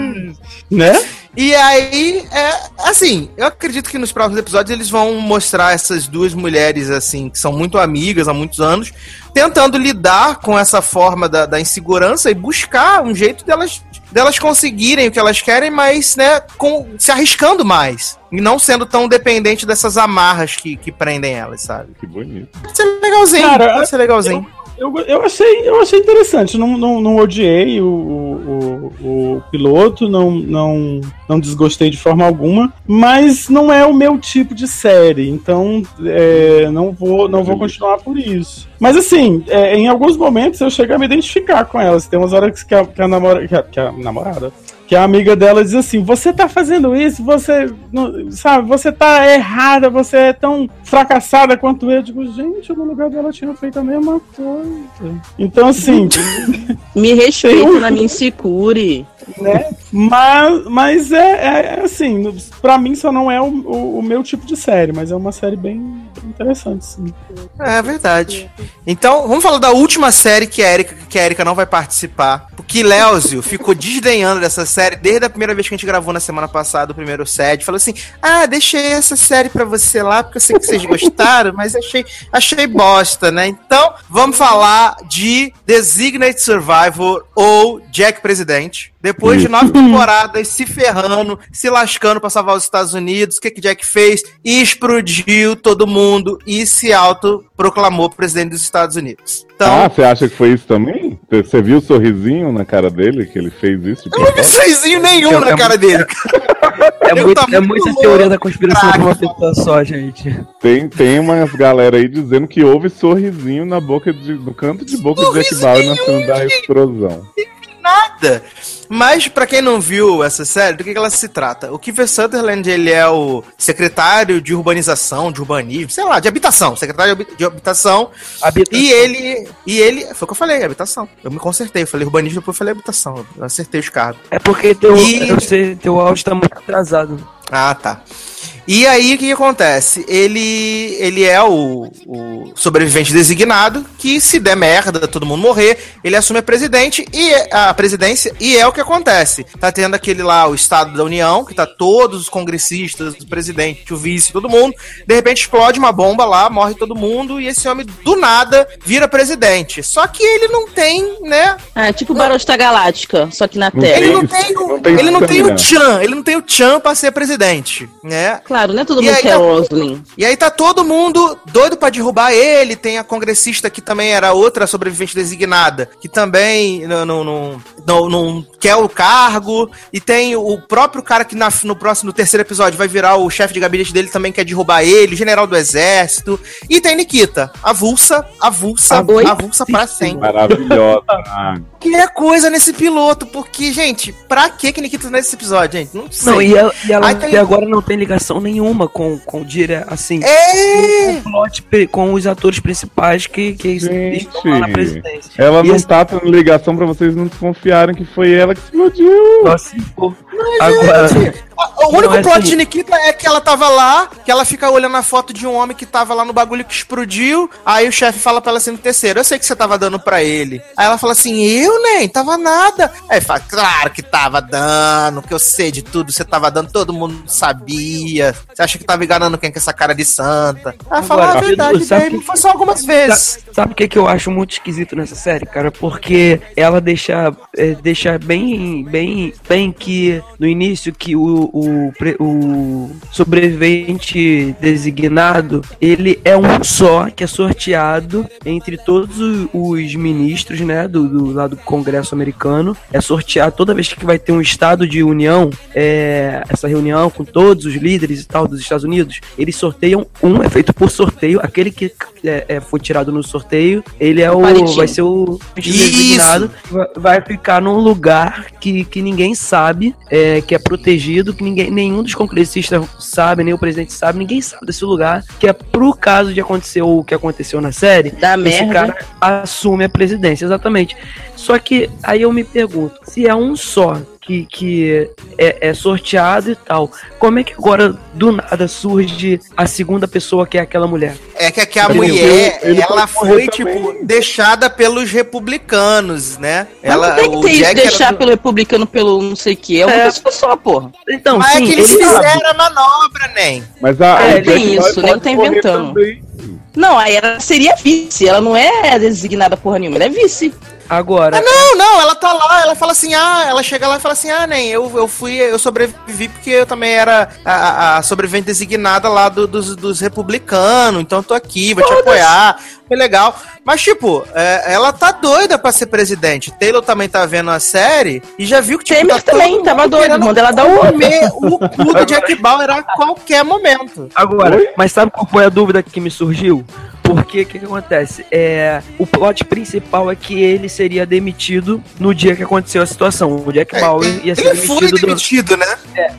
Né? E aí, é, assim, eu acredito que nos próximos episódios eles vão mostrar essas duas mulheres, assim, que são muito amigas há muitos anos, tentando lidar com essa forma da, da insegurança e buscar um jeito delas, delas conseguirem o que elas querem, mas, né, com, se arriscando mais. E não sendo tão dependente dessas amarras que, que prendem elas, sabe? Que bonito. Pode ser legalzinho, Cara, pode ser legalzinho. Eu, eu, achei, eu achei interessante, não, não, não odiei o, o, o, o piloto, não, não, não desgostei de forma alguma, mas não é o meu tipo de série, então é, não, vou, não vou continuar por isso. Mas assim, é, em alguns momentos eu chego a me identificar com elas. Tem umas horas que a, que a, namora, que a, que a namorada, que a amiga dela diz assim: Você tá fazendo isso, você, não- sabe, você tá errada, você é tão fracassada quanto eu. Eu digo, gente, no lugar dela tinha feito a mesma coisa. Então, assim, Me respeita na minha insecure. Né? Mas, mas é, é- é assim, pra mim só não é o, o- o meu tipo de série, mas é uma série bem, interessante, sim. É verdade. Então, vamos falar da última série que a Erika, que a Erika não vai participar. Porque Léozio ficou desdenhando dessa série desde a primeira vez que a gente gravou na semana passada, o primeiro set. Falou assim: Ah, deixei essa série pra você lá, porque eu sei que vocês gostaram, mas achei, achei bosta, né? Então, vamos falar de Designated Survivor ou Jack Presidente. De Isso. nove temporadas se ferrando, se lascando pra salvar os Estados Unidos, o que que Jack fez? Explodiu todo mundo e se autoproclamou presidente dos Estados Unidos. Então, Ah, você acha que foi isso também? Você viu o sorrisinho na cara dele que ele fez isso? de eu não vi seizinho nenhum É- na é cara dele. É, muito, tá é muito muita louco. teoria da conspiração de uma pessoa só, gente. Tem, tem umas galera aí dizendo que houve sorrisinho na boca de, no canto de boca de Jack Bauer na cena da explosão. Nada. Mas, pra quem não viu essa série, do que, ela se trata? O Kiefer Sutherland, ele é o secretário de urbanização, de urbanismo, sei lá, de habitação, secretário de habitação, Habitação. E ele, e ele, foi o que eu falei, habitação. Eu me consertei, eu falei urbanismo, depois eu falei habitação. Eu acertei os cargos. É porque teu, E- eu sei, teu áudio tá muito atrasado. Ah, tá. E aí, o que, que acontece? Ele, ele é o, o sobrevivente designado, que se der merda, todo mundo morrer, ele assume a presidente e a presidência, e é o que acontece. Tá tendo aquele lá, o Estado da União, que tá todos os congressistas, o presidente, o vice, todo mundo. De repente explode uma bomba lá, morre todo mundo, e esse homem, do nada, vira presidente. Só que ele não tem, né? É tipo Barostar Galáctica, só que na Não Terra. Ele não tem, o- Não tem ele não tem o. Chan, ele não tem o Chan pra ser presidente, né? Claro, não é todo E mundo aí que é tá- Roslin. E aí tá todo mundo doido pra derrubar ele. Tem a congressista que também era outra sobrevivente designada, que também não, não, não, não- não quer o cargo. E tem o próprio cara que na- no próximo, no terceiro episódio, vai virar o chefe de gabinete dele, também quer derrubar ele, general do exército. E tem Nikita, avulsa, avulsa, Oi? avulsa pra sempre. Maravilhosa. Que é coisa nesse piloto, porque, gente, pra que que Nikita tá nesse episódio, gente? Não sei. Não, e ela, e ela tem- até agora não tem ligação nenhuma com, com dire, assim, É! com, o plot, com os atores principais que, que Gente. estão lá na presidência. ela E não esse- tá tendo ligação pra vocês não desconfiarem que foi ela que explodiu. Se for. Agora, O único Não, é plot assim- de Nikita é que ela tava lá, que ela fica olhando a foto de um homem que tava lá no bagulho que explodiu. Aí o chefe fala pra ela assim no terceiro: Eu sei que você tava dando pra ele. Aí ela fala assim: Eu nem, tava nada. Aí ele fala: Claro que tava dando, que eu sei de tudo, você tava dando, todo mundo sabia. Você acha que tava enganando quem com essa cara de santa? Ela fala: Agora, Ah, verdade, baby, que- foi só algumas vezes. Sabe o que, que eu acho muito esquisito nessa série, cara? Porque ela deixa, é, deixa bem, bem, bem que no início que o, o o, sobrevivente designado, ele é um só que é sorteado entre todos os ministros, né, do, do lá do Congresso americano. É sorteado toda vez que vai ter um estado de união, é, essa reunião com todos os líderes e tal dos Estados Unidos, eles sorteiam um, é feito por sorteio, aquele que é, é, foi tirado no sorteio, ele é o, Palitinho. vai ser o designado, vai- vai ficar num lugar que, que ninguém sabe, é, que é protegido, que ninguém, nenhum dos congressistas sabe, nem o presidente sabe, ninguém sabe desse lugar, que é pro caso de acontecer o que aconteceu na série, Da esse merda. cara assume a presidência, exatamente. Só que aí eu me pergunto, se é um só que, que é, é sorteado e tal, como é que agora do nada surge a segunda pessoa que é aquela mulher? É que, que a Entendeu? mulher, Ele ela pode morrer foi, também. tipo, deixada pelos republicanos, né? Mas ela, não tem que ter isso, deixar do- pelo republicano, pelo não sei o que. É uma É. pessoa só, porra. Então, Mas sim, é que eles ele sabe. fizeram a manobra, nem. Mas a, É, tem isso, nem pode tá inventando. também. Não, aí ela seria vice. Ela não é designada porra nenhuma, ela é vice. Agora, Ah, não, não, ela tá lá, ela fala assim, ah, ela chega lá e fala assim, ah, nem, eu, eu fui, eu sobrevivi porque eu também era a, a- sobrevivente designada lá do- dos, dos republicanos, então eu tô aqui, vou te apoiar, foi legal. Mas, tipo, é, ela tá doida pra ser presidente. Taylor também tá vendo a série e já viu que, tipo, Temer tá também mundo tava doido, manda ela dar um- comer o cu do Jack Bauer a qualquer momento. Agora, mas sabe qual foi a dúvida que me surgiu? Porque o que, que acontece? É, o plot principal é que ele seria demitido no dia que aconteceu a situação. O Jack É, Bauer ia ser Ele foi demitido, do- demitido, né?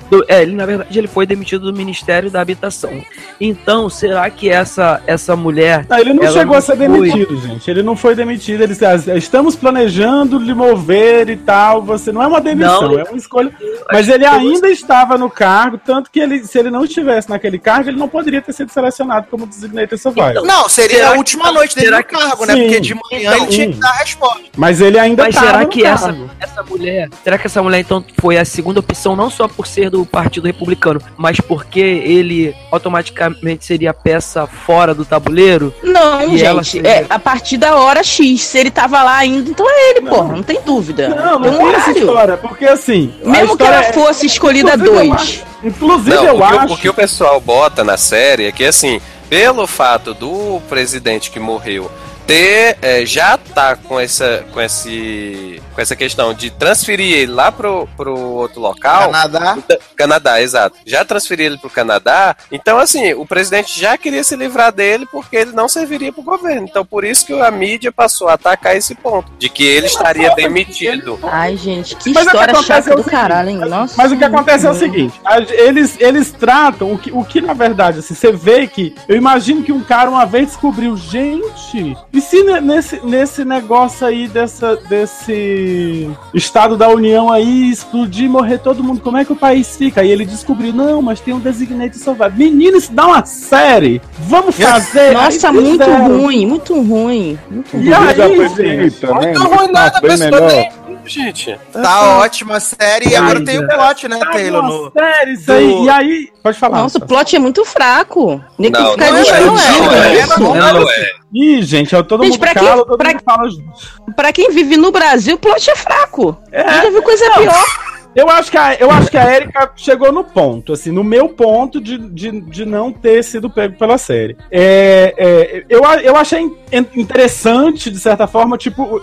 do, É, ele na verdade ele foi demitido do Ministério da Habitação. Então, será que essa, essa mulher. Não, ele não chegou a ser foi- demitido, gente. Ele não foi demitido. Eles ah, estamos planejando lhe mover e tal. Você não é uma demissão, Não, é uma escolha. Mas ele ainda estava no cargo, tanto que ele, se ele não estivesse naquele cargo, ele não poderia ter sido selecionado como designated survivor. Então, Não, seria Será a que- última noite dele será no que- cargo, né? Sim. Porque de manhã ele tinha que dar a resposta. Mas ele ainda Mas estava será no que essa, cargo. essa mulher. Será que essa mulher então foi a segunda opção, não só por ser do Partido Republicano, mas porque ele automaticamente seria peça fora do tabuleiro? Não, E ela gente, seria- é a partir da hora X. Se ele tava lá ainda, então é ele, porra, não tem dúvida. Não, não um tem essa história, porque assim. Mesmo que ela é- fosse escolhida Inclusive, eu dois. acho- Inclusive, Não, eu o, que, o- acho. o que o pessoal bota na série é que, assim, pelo fato do presidente que morreu ter é, já tá com essa com esse com essa questão de transferir ele lá pro, pro outro local Canadá. Canadá, exato. Já transferir ele pro Canadá. Então, assim, o presidente já queria se livrar dele porque ele não serviria pro governo. Então, por isso que a mídia passou a atacar esse ponto. De que ele estaria demitido. Ai, gente, que Mas o que história acontece chata é o do caralho, hein? Nossa. Mas o que acontece é o seguinte, eles, eles tratam o que, o que na verdade, assim, você vê que, eu imagino que um cara uma vez descobriu, gente, e se ne- nesse, nesse negócio aí dessa, desse Estado da União aí explodir e morrer todo mundo, como é que o país fica? Aí ele descobriu, não, mas tem um designated survivor. Menino, isso dá uma série, vamos fazer. Nossa, Aí muito ruim, muito ruim. Muito ruim. E aí, Já foi gente? feita, né? Não ruim nada, a Bem pessoa melhor. nem. Gente. Tá ótima a série e agora tem o plot, né, Tá Taylor? No... série isso aí. do- E aí, pode falar. Nossa, o plot é muito fraco. Nem que Não, ficar não é, existe, não não é. é, isso. não é. Ih, gente, é todo Gente, mundo pra cala, quem- todo pra- mundo fala. Pra quem vive no Brasil, o plot é fraco. É. Eu já viu coisa pior. Eu acho que a, eu acho que a Erika chegou no ponto, assim, no meu ponto de, de, de não ter sido pego pela série. É, é, eu, eu achei in- interessante, de certa forma, tipo,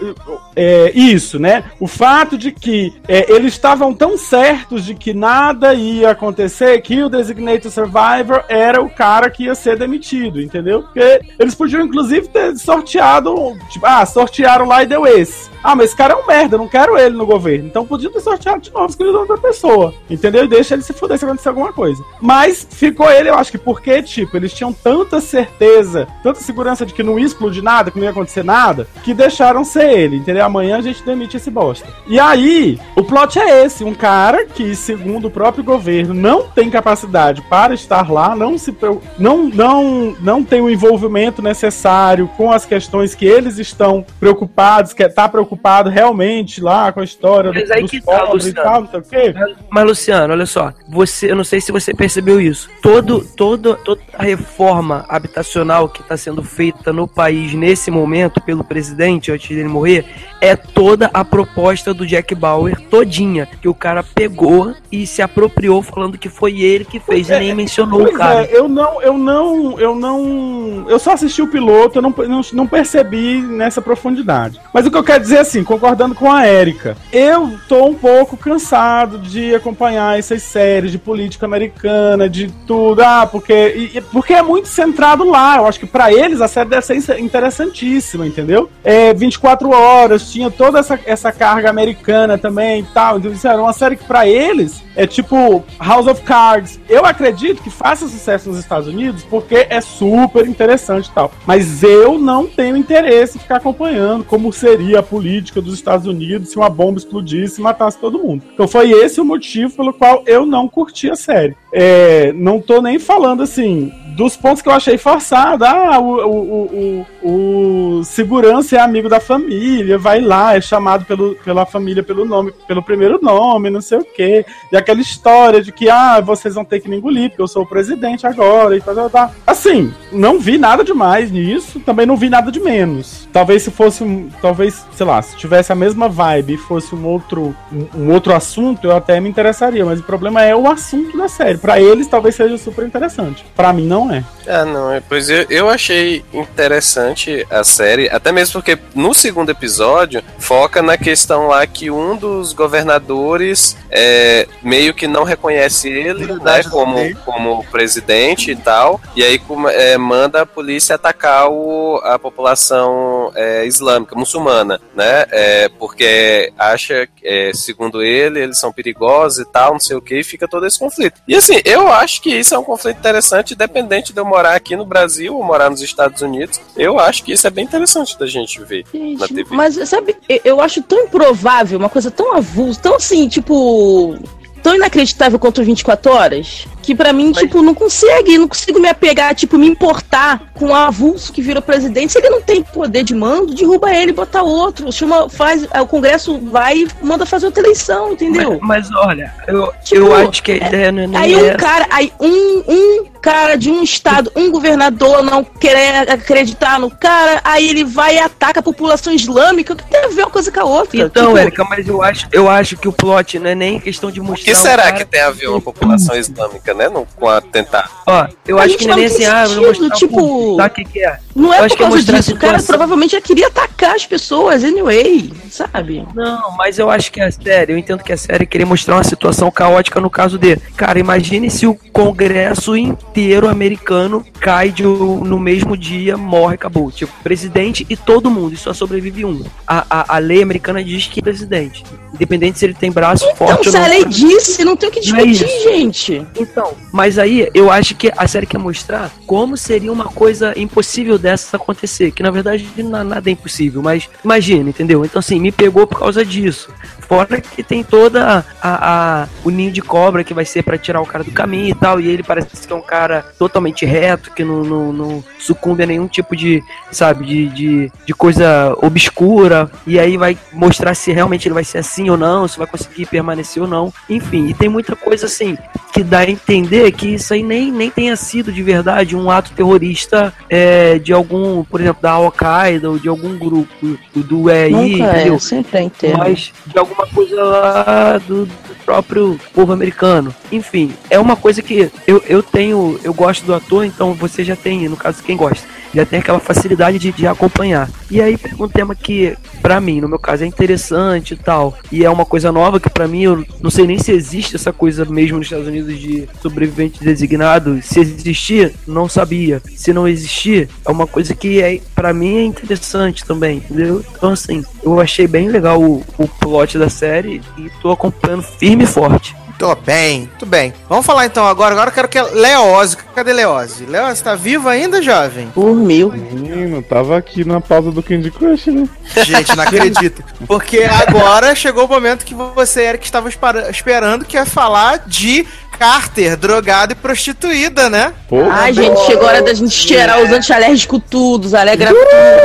é, isso, né? O fato de que é, eles estavam tão certos de que nada ia acontecer que o Designated Survivor era o cara que ia ser demitido, entendeu? Porque eles podiam, inclusive, ter sorteado, tipo, ah, sortearam lá e deu esse. Ah, mas esse cara é um merda, não quero ele no governo. Então podia ter sorteado de novo, escolhido outra pessoa. Entendeu? E deixa ele se fuder se acontecer alguma coisa. Mas ficou ele, eu acho que porque, tipo, eles tinham tanta certeza, tanta segurança de que não ia explodir nada, que não ia acontecer nada, que deixaram ser ele, entendeu? Amanhã a gente demite esse bosta. E aí, o plot é esse: um cara que, segundo o próprio governo, não tem capacidade para estar lá, não se não, não, não tem o envolvimento necessário com as questões que eles estão preocupados, que tá preocupado realmente lá com a história Mas do- aí dos que tá, pobres e Luciano. tal. Não sei o quê. Mas, Luciano, olha só, você, eu não sei se você percebeu isso. Todo, todo, toda a reforma habitacional que está sendo feita no país nesse momento pelo presidente, antes dele morrer, é toda a proposta do Jack Bauer, todinha, que o cara pegou e se apropriou falando que foi ele que fez, e nem mencionou o Pois cara. é, eu não, eu não, eu não. Eu só assisti o piloto, eu não, não, não percebi nessa profundidade. Mas o que eu quero dizer é assim, concordando com a Érica, eu tô um pouco cansado de acompanhar essas séries de política americana, de tudo. Ah, porque. e- porque é muito centrado lá. Eu acho que pra eles a série deve ser in- interessantíssima, entendeu? É 24 horas, tinha toda essa, essa carga americana também e tal. Então, isso era uma série que pra eles é tipo House of Cards. Eu acredito que faça sucesso nos Estados Unidos porque é super interessante e tal. Mas eu não tenho interesse em ficar acompanhando como seria a política dos Estados Unidos se uma bomba explodisse e matasse todo mundo. Então foi esse o motivo pelo qual eu não curti a série. É, não tô nem falando assim dos pontos que eu achei forçado. Ah, o, o, o, o, segurança é amigo da família, vai lá, é chamado pelo, pela família pelo nome, pelo primeiro nome, não sei o quê. E aquela história de que, ah, vocês vão ter que me engolir, porque eu sou o presidente agora e tal, tal, tal. Assim, não vi nada demais nisso, também não vi nada de menos. Talvez se fosse um. Talvez, sei lá, se tivesse a mesma vibe e fosse um outro, um, um outro assunto, eu até me interessaria. Mas o problema é o assunto da série. Pra eles, talvez seja super interessante. Pra mim, não é. Ah, não, é- pois eu, eu achei interessante a série, até mesmo porque no segundo episódio foca na questão lá que um dos governadores é, meio que não reconhece ele né, como, como presidente e tal, e aí é, manda a polícia atacar o, a população é, islâmica, muçulmana, né? É, porque acha, é, segundo ele, eles são perigosos e tal, não sei o que, e fica todo esse conflito. E assim, eu acho que isso é um conflito interessante, independente de eu morar aqui no Brasil ou morar nos Estados Unidos. Eu acho que isso é bem interessante da gente ver na TV. Mas, sabe, eu- eu acho tão improvável, uma coisa tão avulsa, tão assim, tipo. Tão inacreditável quanto 24 horas, que pra mim, tipo, não consegue, não consigo me apegar, tipo, me importar com o avulso que vira presidente. Se ele não tem poder de mando, derruba ele e bota outro. Chama, faz, o Congresso vai e manda fazer outra eleição, entendeu? Mas, mas olha, eu, Tipo, eu acho que a ideia não é nem Aí um cara, aí um, um cara de um estado, um governador não querer acreditar no cara, aí ele vai e ataca a população islâmica. O que tem a ver uma coisa com a outra? Então, Tipo, Érica, mas eu acho, eu acho que o plot não é nem questão de O mostrar. que um será cara- que tem a ver uma população islâmica, né? No, com a tentar. Ó, eu A acho que não é nem não assim, tem ah, eu vou sentido, mostrar tipo, Sabe o que, que é? Não é por é causa disso. O cara provavelmente já queria atacar as pessoas, anyway, sabe? Não, mas eu acho que a série, eu entendo que a série queria mostrar uma situação caótica no caso dele. Cara, imagine se o Congresso inteiro americano cai de, no mesmo dia, morre, acabou. Tipo, presidente e todo mundo, e só sobrevive um. A, a, a lei americana diz que é presidente. Independente se ele tem braço Então, forte ou se não. a lei disse, não tem o que é discutir, isso. gente. Então, mas aí eu acho que a série quer mostrar como seria uma coisa impossível dessa acontecer. Que na verdade nada é impossível, mas imagina, entendeu? Então assim, me pegou por causa disso. Fora que tem toda a, a- o ninho de cobra que vai ser pra tirar o cara do caminho e tal. E ele parece que é um cara totalmente reto, que não, não, não sucumbe a nenhum tipo de, sabe, de, de, de coisa obscura. E aí vai mostrar se realmente ele vai ser assim ou não, se vai conseguir permanecer ou não. Enfim, e tem muita coisa assim que dá a entender que isso aí nem, nem tenha sido de verdade um ato terrorista é, de algum, por exemplo, da Al-Qaeda ou de algum grupo do, EI, Nunca é, sempre é mas de alguma coisa lá do, do próprio povo americano. Enfim, é uma coisa que eu, eu tenho, eu gosto do ator, então você já tem, no caso, quem gosta, já tem aquela facilidade de, de acompanhar. E aí pega um tema que, pra mim, no meu caso, é interessante e tal, e é uma coisa nova que pra mim, eu não sei nem se existe essa coisa mesmo nos Estados Unidos de sobrevivente designado. Se existir, não sabia. Se não existir, é uma coisa que é, para mim é interessante também, entendeu? Então assim, eu achei bem legal o, o plot da série e tô acompanhando firme e forte. Tô bem, muito bem. Vamos falar então agora. Agora eu quero que a Leose. Cadê Leose? Leose, tá viva ainda, jovem? Dormiu. Menino, tava aqui na pausa do Candy Crush, né? Gente, não acredito. Porque agora chegou o momento que você, Eric, estava esperando que ia falar de Carter, drogada e prostituída, né? Porra, Ai, gente, chegou a hora da gente cheirar os antialérgicos tudo, os alegra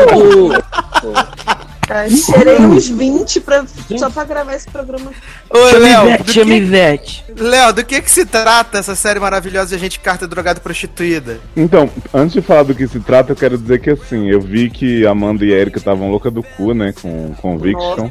tudo. Ah, Cheirei uns 20 pra, só pra gravar esse programa. Ô, Léo, chama Ivete. Léo, do que que se trata essa série maravilhosa de Agente Carter drogado e prostituída? Então, antes de falar do que se trata, eu quero dizer que assim, eu vi que Amanda e Erika estavam louca do cu, né, com Conviction.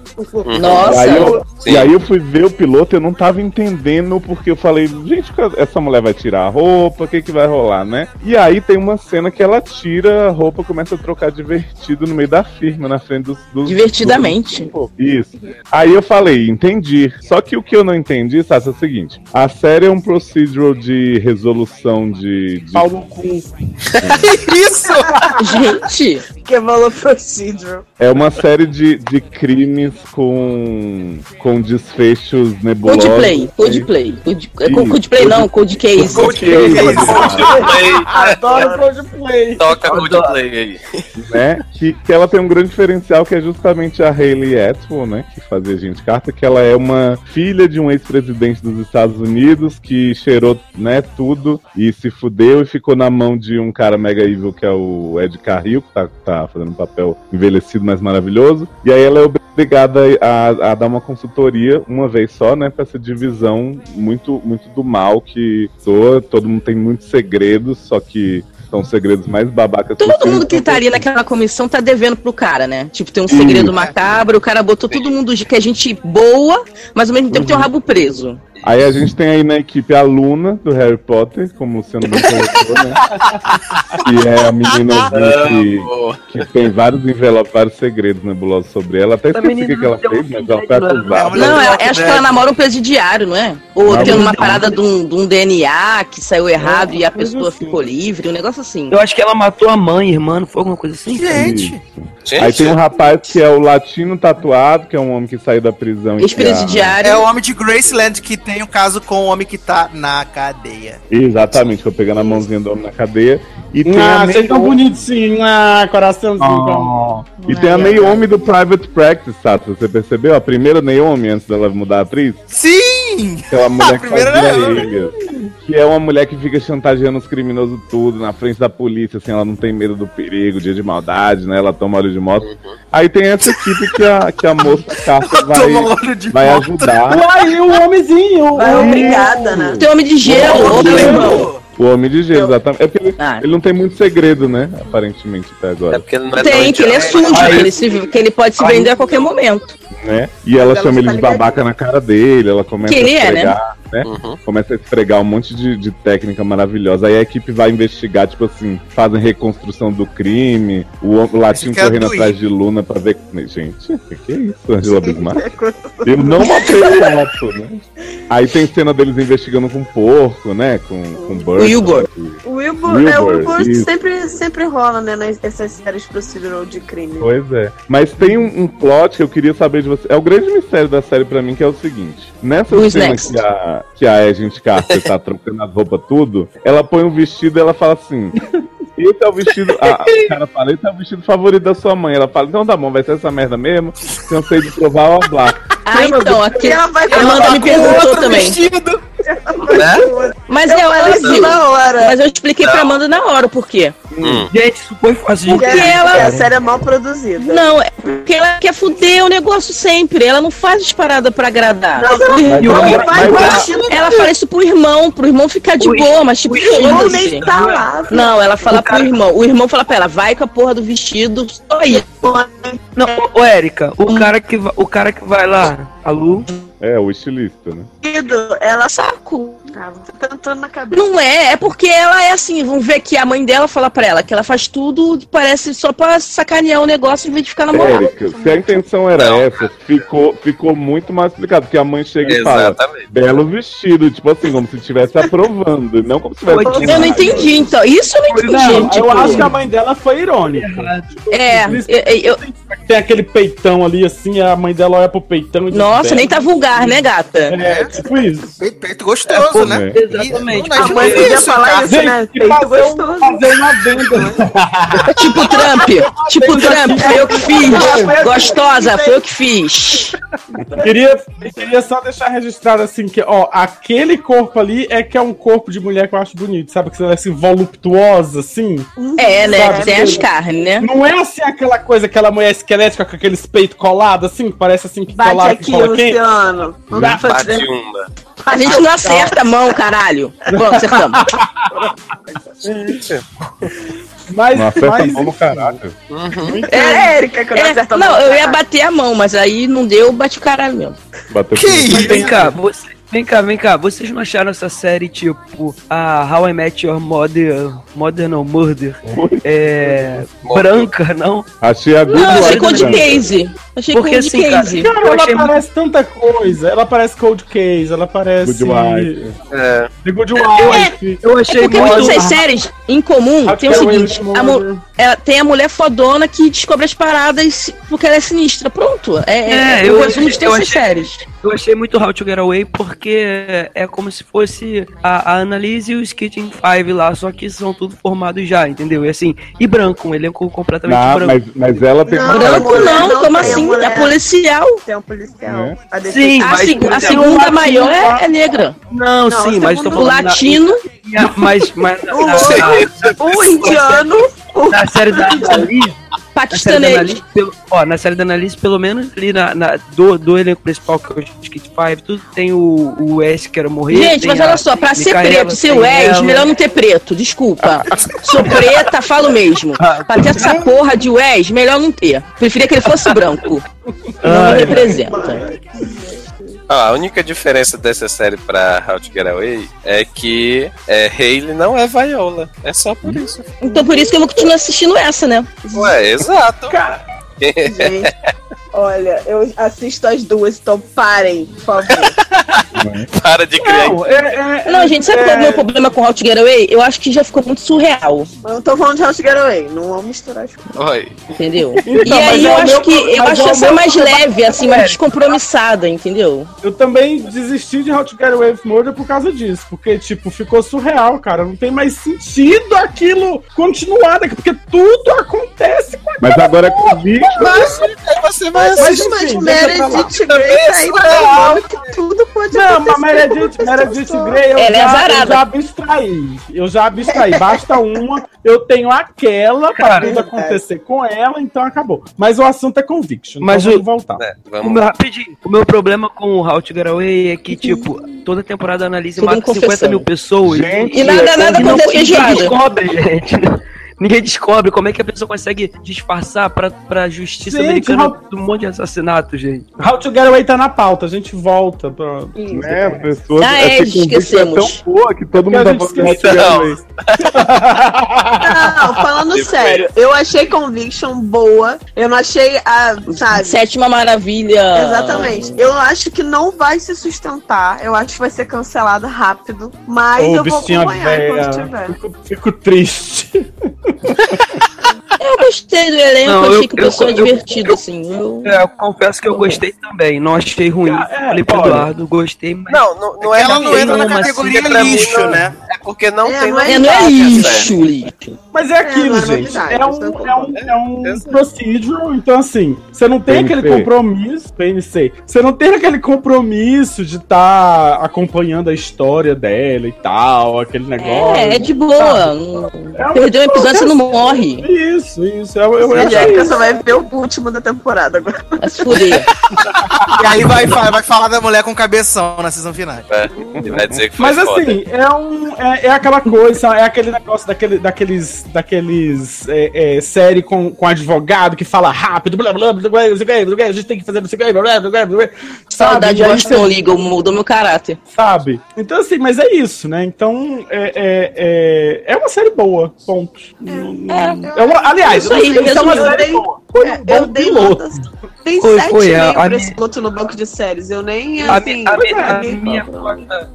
Nossa. E aí, eu, e aí eu fui ver o piloto e eu não tava entendendo porque eu falei, gente, essa mulher vai tirar a roupa, o que que vai rolar, né? E aí tem uma cena que ela tira a roupa, começa a trocar divertido no meio da firma, na frente dos... dos Divertidamente. Isso. Aí eu falei, entendi. Só que o que eu não entendi, Sassi, é o seguinte. A série é um procedural de resolução de... de Paulo cu. Isso! Gente, Que falou procedural. É uma série de, de crimes com, com desfechos nebulosos. Codeplay, Codeplay. Code- é. Codeplay não, Code Case. Coldplay. Adoro Coldplay. Toca Coldplay aí. né? Que, que ela tem um grande diferencial que é justamente a Hayley Atwell, né? Que fazia gente carta, que ela é uma filha de um ex-presidente dos Estados Unidos que cheirou, né, tudo e se fudeu e ficou na mão de um cara mega evil que é o Ed Carril, que tá, tá fazendo um papel envelhecido, mas maravilhoso. E aí ela é obrigada a, a dar uma consultoria uma vez só, né? Pra essa divisão muito, muito do mal que soa. Todo mundo tem muitos segredos, só que são os segredos mais babacas Todo possíveis. mundo que tá ali naquela comissão tá devendo pro cara, né? Tipo, tem um segredo macabro, o cara botou todo mundo de- que é gente boa, mas ao mesmo tempo tem um rabo preso. Aí a gente tem aí na equipe a Luna do Harry Potter, como o Luciano bem colocou, né? Que é a menina que, que tem vários envelopes, vários segredos nebulosos sobre ela. Até esqueci o que, que ela um fez, mas ela foi dela. acusada. Não, do é, acho que ela namora um presidiário, não é? Ou tem uma parada de um, de um DNA que saiu errado e a pessoa assim. ficou livre, um negócio assim. Eu acho que ela matou a mãe, irmã, não foi alguma coisa assim? Gente, Gente, Aí tem um rapaz que é o latino tatuado, que é um homem que saiu da prisão. Ex-presidiário. é o homem de Graceland que tem o caso com o homem que tá na cadeia. Exatamente, foi pegando a mãozinha do homem na cadeia. E tem Ah, vocês tão bonitinhos. Ah, coraçãozinho. E tem a Naomi do Private Practice, Sato. Você percebeu? A primeira Naomi antes dela mudar a atriz? Sim! Aquela mulher A que primeira. Elias. Que é uma mulher que fica chantageando os criminosos tudo, na frente da polícia, assim, ela não tem medo do perigo, dia de maldade, né? Ela toma óleo de moto. Aí tem essa equipe que a, que a moça Carter vai, vai moto. ajudar. Uai, o homenzinho. Vai o- obrigada, né? Tem homem de gelo, ô meu irmão. O Homem de Gelo, exatamente. É porque ele, Ah. ele não tem muito segredo, né? Aparentemente, até é agora. porque ele não é Tem, que ele é sujo, que ele, se- que ele pode se vender a qualquer momento. Né? E ela Ela chama ele tá de babaca na cara dele, ela começa Que ele a é, né? Né? Uhum. Começa a esfregar um monte de, de técnica maravilhosa. Aí a equipe vai investigar, tipo assim, fazem reconstrução do crime, o, o latino Fica correndo atrás de Luna pra ver. Gente, o que, que é isso, Angela Bismarck? Eu não matei o moto, né? Aí tem cena deles investigando com porco, né? Com, com Burt. Wilbur. O Wilbur, é, o Wilbur, Wilbur isso. sempre, sempre rola, né, nessas séries procedural de crime. Pois é. Mas tem um, um plot que eu queria saber de você. É o grande mistério da série pra mim, que é o seguinte. Nessa Who's cena next? que a, que a Agent Carter tá trocando as roupas tudo, ela põe um vestido e ela fala assim... Esse é o vestido. Ah, o cara fala, esse é o vestido favorito da sua mãe. Ela fala, então tá bom, vai ser essa merda mesmo. Cansei de provar o blá. Ah, então, aqui, ela vai a Amanda me perguntou Outro também. vestido. Né? Mas é, ela Isso viu. na hora. Mas eu expliquei pra Amanda na hora o porquê. Hum. Gente, isso foi fácil Porque Porque ela- a série é mal produzida. Não, é porque ela quer fuder o negócio sempre. Ela não faz as paradas pra agradar. Mas ela Mas não ela- vai. Ela fala isso pro irmão, pro irmão ficar de O- boa, mas tipo, o irmão nem tá lá. Não, ela fala pro irmão. O irmão fala pra ela, vai com a porra do vestido, só isso. Não, ô Érica, o cara que o cara que vai lá, a Lu, É, o estilista, né? Ela Saco. Ah, tá tentando na cabeça. Não é, é porque ela é assim, vamos ver que a mãe dela fala pra ela que ela faz tudo, parece só pra sacanear o negócio em vez de ficar namorando. Érica, se a intenção era Não. essa, ficou, ficou muito mais explicado. Porque a mãe chega e fala. Exatamente. Belo vestido, tipo assim, como se estivesse aprovando, e não como se tivesse. Foi Eu não entendi, então. Isso eu não entendi. Não, tipo, eu acho que a mãe dela foi irônica. É, eu- eu- Tem aquele peitão ali assim, a mãe dela olha pro peitão e diz, nossa, nem tá vulgar, né, gata? É, tipo isso. Peito, peito gostoso, né? É, Exatamente. E- não, A mãe podia isso, falar tá? isso, né? Peito gostoso. fazer um adendo. Tipo Trump, tipo Trump, foi eu que fiz. Gostosa, foi eu que fiz. queria, queria só deixar registrado assim que, ó, aquele corpo ali é que é um corpo de mulher que eu acho bonito, sabe? Que você é assim, voluptuosa, assim. É, né? Sabe, Sem as carnes, né? Não é assim aquela coisa, aquela mulher frenética com aqueles peitos colados, assim, que parece assim que Bate colar aqui, cola quente. Luciano. Não dá pra dizer. uma. A gente não acerta a mão, caralho. Pronto, acertamos. Mas, Não acerta mas a mão no caralho. É a Erika que não É, acerta a não, mão. eu ia bater a mão, mas aí não deu, bate o caralho mesmo. Bateu Que isso? Vem cá, você, vem cá, vem cá. Vocês não acharam essa série tipo a How I Met Your Mother, Mother não, Murder, é branca, não? Achei a Good Não, achei Wife Cold branca. Case. Achei Porque Cold assim, cara, Case. Cara, Eu ela parece tanta coisa. Ela parece Cold Case, ela parece. Good Wife. É. The Good Wife. Eu É achei porque muito. nessas séries, em comum, How tem o seguinte: a mu- ela- tem a mulher fodona que descobre as paradas porque ela é sinistra. Pronto. É, é, É, é eu o resumo de achei- eu todas essas achei- séries. Eu achei muito How to Get Away porque é como se fosse a, a Annalise e o Skitting Five lá, só que são tudo formados já, entendeu? E assim, e branco, um elenco completamente Não, branco. mas, mas ela tem Não, uma Branco não, não como assim? mulher. É policial. Tem um policial. É. A Sim, A, a segunda o maior é, é negra. Não, Não, sim, o mas tô O falando. na- latino, na- mas, mas na, O na- O indiano. na- na série da Annalise, na série da paquistanês. Annalise, pelo, ó, na série da Annalise, pelo menos ali na, na- do, do elenco principal, que é o Skit Five, tudo tem o, o Wes que quero morrer. Gente, mas olha só, pra ser preto, ser Wes, melhor não ter preto, desculpa. Sou preta, falo mesmo. Pra ter essa porra de Wes, melhor não ter. Preferia que ele fosse branco. Não me representa. Ó, a única diferença dessa série pra How to Get Away é que é, Hayley não é Viola. É só por isso. Então por isso que eu vou continuar assistindo essa, né? Ué, exato. Gente, olha, eu assisto as duas, então parem, por favor. Para de criar. Não, é, é, Não, gente, sabe qual é o meu problema com How to Get Away? Eu acho que já ficou muito surreal, Eu não tô falando de House Get Away, não vamos misturar as coisas. Oi. entendeu? Então, e aí mas é eu o acho meu- que eu mas acho é o essa meu mais leve, assim, mais descompromissada, entendeu? Eu também desisti de How to Get Away with Murder por causa disso. Porque, tipo, ficou surreal, cara. Não tem mais sentido aquilo continuar daqui, porque tudo acontece com Mas agora é com vídeo. Mas aí você vai Mas, mas enfim. Meredith Grey tá aí provando que tudo pode Não, acontecer. mas com Meredith, Meredith. Grey, eu, Ela é já, eu azarada. já abstraí. Eu já abstraí. Basta uma, eu tenho aquela pra Cara, tudo acontecer com ela, então acabou. Mas o assunto é conviction. Mas então o- vamos voltar. É, O vamos meu, rapidinho, o meu problema com o How to Get Away é que, tipo, toda temporada analisa mata em confessão. 50 mil pessoas. Gente, E nada, nada E não- acontece feijoada. descobre, gente. Ninguém descobre como é que a pessoa consegue disfarçar pra, pra justiça Gente, americana How- um monte de assassinato, gente. How to Get Away tá na pauta, a gente volta pra. Né, as pessoas. Ah, é, esquecemos. É tão boa que todo Porque a mundo tá falando de How to esqueceu. Get Não. Away. Não, falando Depois. sério, eu achei Conviction boa. Eu não achei a. Sabe? Sétima maravilha. Exatamente. Eu acho que não vai se sustentar. Eu acho que vai ser cancelada rápido. Mas Ô, eu vou acompanhar véia. enquanto tiver. Fico, fico triste. Eu gostei do elenco, Não, achei eu- que o pessoal é eu- eu- divertido, assim. Eu... É, eu confesso que eu gostei também. Não achei ruim. É, Falei pro. Eduardo, gostei, mas. Não, não, não é Ela não entra na uma categoria lixo, né? É porque não É, tem não é É, não é lixo, lixo. Mas é aquilo, não é gente. É eu um, é um, é um procedural, então assim, você não tem PNC. aquele compromisso, PNC, você não tem aquele compromisso de estar acompanhando a história dela e tal, aquele negócio. É, é de boa. É um- Perdeu um episódio, você não morre. Isso, isso. Eu, eu, eu A achei Jéssica isso. só vai ver o último da temporada agora. Vai se fuder. E aí vai, vai falar da mulher com cabeção na season final. É, vai dizer que foi Mas foda. assim, é, um, é, é aquela coisa, é aquele negócio daquele, daqueles, daqueles é, é, série com, com advogado que fala rápido, blá blá blá, blá, blá, blá, blá, blá, a gente tem que fazer não sei o que, blá blá blá, Saudade, E eu você- não liga, mudou meu caráter. sabe? Então, assim, mas é isso, né? Então, é, é, é, é uma série boa, ponto. É, uma, aliás, Isso aí, é uma série boa. Foi um É, bom eu dei piloto. Tem Foi, sete foi, e a- pra minha- esse piloto no banco de séries. Eu nem, assim... a, minha.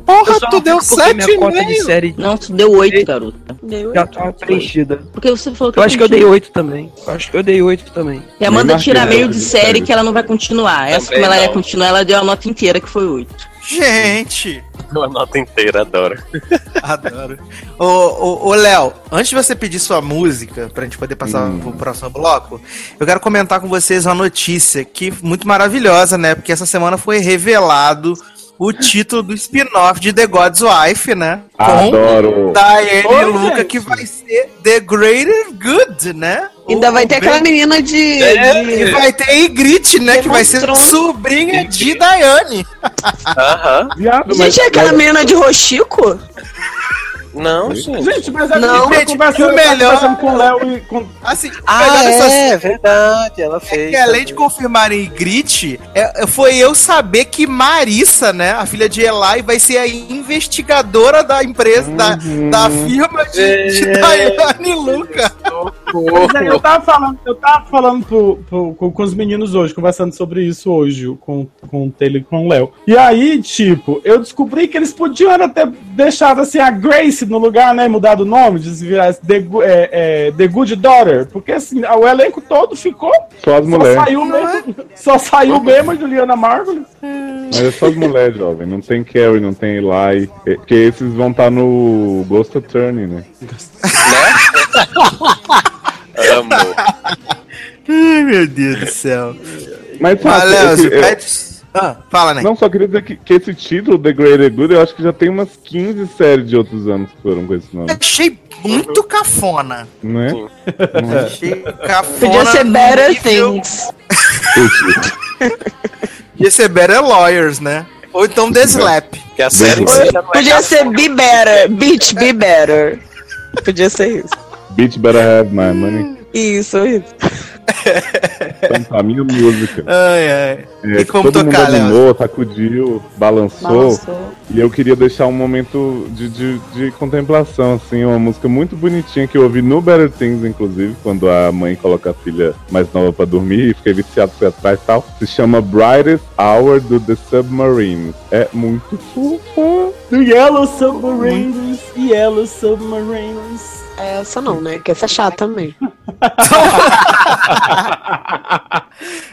Porra, eu tu deu sete e de meio? Série Não, tu deu oito, garota. Deu já oito. tá preenchida. Porque você falou que Eu acho que eu dei tinha- oito também. Eu acho que eu dei oito também. E a Amanda tira meio de de série que ela não vai continuar. Essa, Também como ela ia não. continuar, ela deu a nota inteira, que foi oito. Gente, Uma nota inteira, adoro. adoro. Ô, ô, ô Léo, antes de você pedir sua música, pra gente poder passar pro próximo bloco, eu quero comentar com vocês uma notícia que muito maravilhosa, né? Porque essa semana foi revelado o título do spin-off de The God's Wife, né? Adoro. Diane Oi, Luca, gente. que vai ser The Greater Good, né? Ainda O- vai ter o aquela bem- menina de. É, de- E vai ter Ygritte, né? Que vai ser sobrinha de Diane. Aham. Viado, Gente, é aquela menina de Rochico? Não, gente. Gente, mas a Não, gente tá conversando, o tá melhor- conversando com o Léo e com... Assim, Ah, melhor dessa é verdade, ela É fez. que além de confirmarem Ygritte, é, foi eu saber que Marissa, né, a filha de Eli, vai ser a investigadora da empresa, da, da firma de, de Daiane Luca. Mas aí eu tava falando, eu tava falando pro- pro- com, com os meninos hoje, conversando sobre isso hoje, com, com o Taylor e com o Léo. E aí, tipo, eu descobri que eles podiam era ter deixado assim a Grace no lugar, né? Mudado o nome, de se virar The, é, é, The Good Daughter. Porque assim, o elenco todo ficou. Só as Só mulheres. saiu mesmo. Só saiu mesmo a Juliana Margulis. Mas é só as mulheres, jovem. Não tem Carrie, não tem Eli. É, Porque esses vão estar no Ghost Attorney, né? Amo. Ai, meu Deus do céu. Mas esse- eu- pede... Ah, fala, né? Não, só queria dizer que, que esse título, The Greater Good, eu acho que já tem umas 15 séries de outros anos que foram com esse nome. Achei muito cafona. Não é? Achei cafona. Podia ser Better nível- Things. Podia ser Better Lawyers, né? Ou então The Slap. Que a série Podia ser Be Better. Beach Be Better. Podia ser isso. Bitch Better Have My Money. Isso, isso. Então, pra mim, a música. Ai, ai. É, E como todo mundo tocar, Léo? animou, sacudiu, balançou. Balançou. E eu queria deixar um momento de, de, de contemplação, assim, uma música muito bonitinha que eu ouvi no Better Things, inclusive, quando a mãe coloca a filha mais nova pra dormir e fiquei viciado fui atrás e tal. Se chama Brightest Hour do The Submarines. É muito fofa. Do Yellow Submarines, Yellow Submarines. É essa não, né? Que essa é chata também.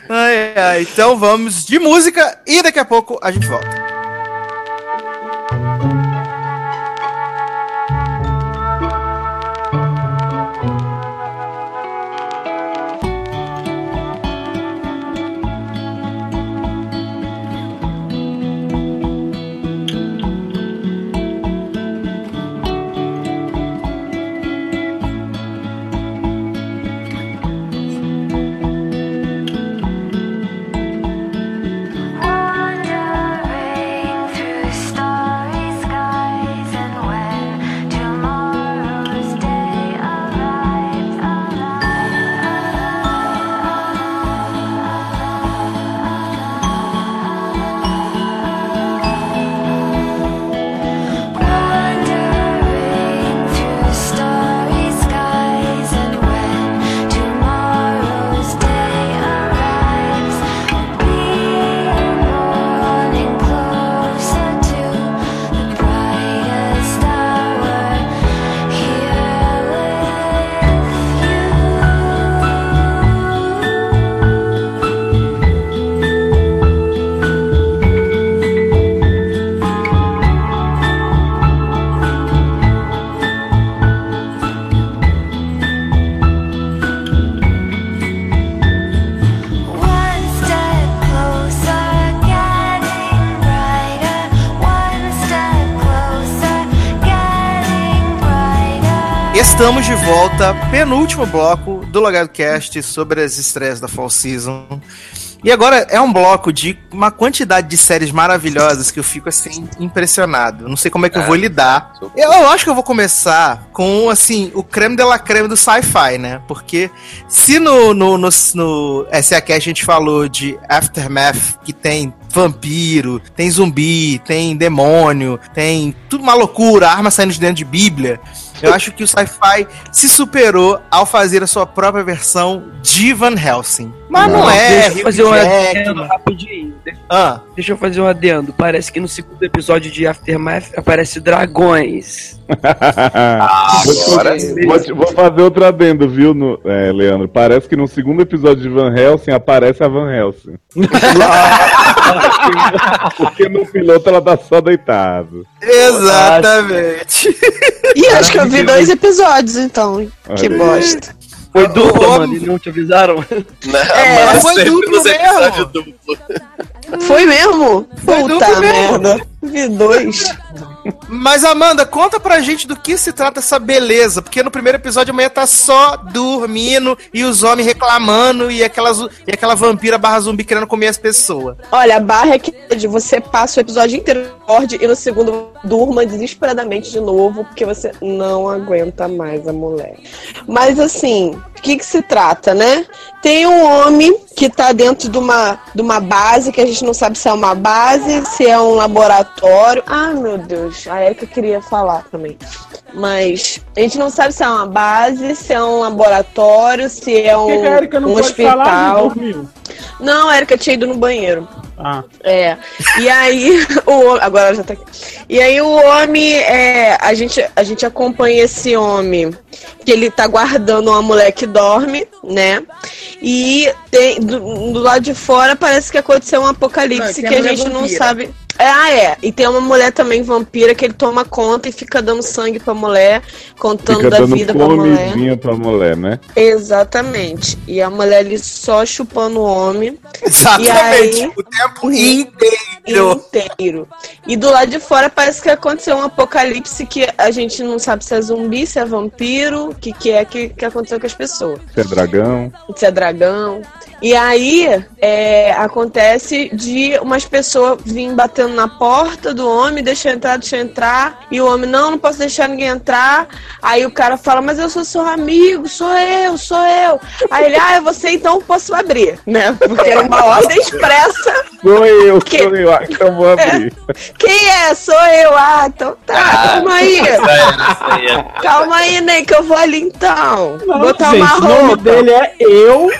Ai, ai. Então vamos de música e daqui a pouco a gente volta. Estamos de volta, penúltimo bloco do Logado Cast sobre as estreias da Fall Season. E agora é um bloco de uma quantidade de séries maravilhosas que eu fico assim impressionado. Não sei como é que eu vou lidar. Eu acho que eu vou começar com assim o creme de la creme do sci-fi, né? Porque se no no, no, no SACast a gente falou de Aftermath que tem vampiro, tem zumbi, tem demônio, tem tudo uma loucura, arma saindo de dentro de Bíblia. Eu acho que o sci-fi se superou ao fazer a sua própria versão de Van Helsing. Mas não, é, Deixa eu fazer um adendo rapidinho. Deixa, Ah, deixa eu fazer um adendo. Parece que no segundo episódio de Aftermath aparece dragões. vou, te- agora vou te- vou fazer outro adendo, viu, no- é, Leandro? Parece que no segundo episódio de Van Helsing aparece a Van Helsing. Porque no piloto ela tá só deitado. exatamente. E acho que eu vi dois episódios, então. Que Olha aí. bosta. Foi ô, mano, e não te avisaram? Não, É, mas foi sempre duplo nos mesmo. episódios duplo. Foi mesmo? Foi Puta duplo mesmo. merda. Vi dois. Mas, Amanda, conta pra gente do que se trata essa beleza. Porque no primeiro episódio a mulher tá só dormindo e os homens reclamando e aquela, zu- e aquela vampira barra zumbi querendo comer as pessoas. Olha, a barra é que você passa o episódio inteiro acorde e no segundo durma desesperadamente de novo, porque você não aguenta mais a mulher. Mas assim, o que que se trata, né? Tem um homem que tá dentro de uma, de uma base, que a gente não sabe se é uma base, se é um laboratório. Ah, meu Deus, a Erika queria falar também. Mas a gente não sabe se é uma base, se é um laboratório, se é um, que que a Erika não um pode falar? hospital. Não dormiu. Não, a Erika tinha ido no banheiro. Ah. É. E aí, o agora ela já tá aqui. E aí o homem, é, a gente a gente acompanha esse homem que ele tá guardando uma mulher que dorme, né? E tem, do, do lado de fora parece que aconteceu um apocalipse Não, que a a gente não vampira. sabe. É, ah, é. E tem uma mulher também vampira que ele toma conta e fica dando sangue pra mulher, contando Fica da dando vida pra mulher. pra mulher, né? Exatamente. E a mulher ali só chupando o homem. Exatamente. E aí- O tempo inteiro. inteiro. E do lado de fora parece que aconteceu um apocalipse que a gente não sabe se é zumbi, se é vampiro, o que, que é que, que aconteceu com as pessoas. Se é dragão. Se é dragão. E aí é, acontece de umas pessoas virem batendo na porta do homem, deixa eu entrar, deixa eu entrar. E o homem, não, não posso deixar ninguém entrar. Aí o cara fala, mas eu sou seu amigo, sou eu, sou eu. Aí ele, ah, é você, então posso abrir, né? Porque era uma ordem expressa. Sou eu, Que- sou eu. Ah, Então vou abrir. Quem é? Sou eu. Ah, então tá. Calma aí. É. Calma aí, Ney, que eu vou ali então. Não, Botar gente, uma o nome roupa. dele é eu.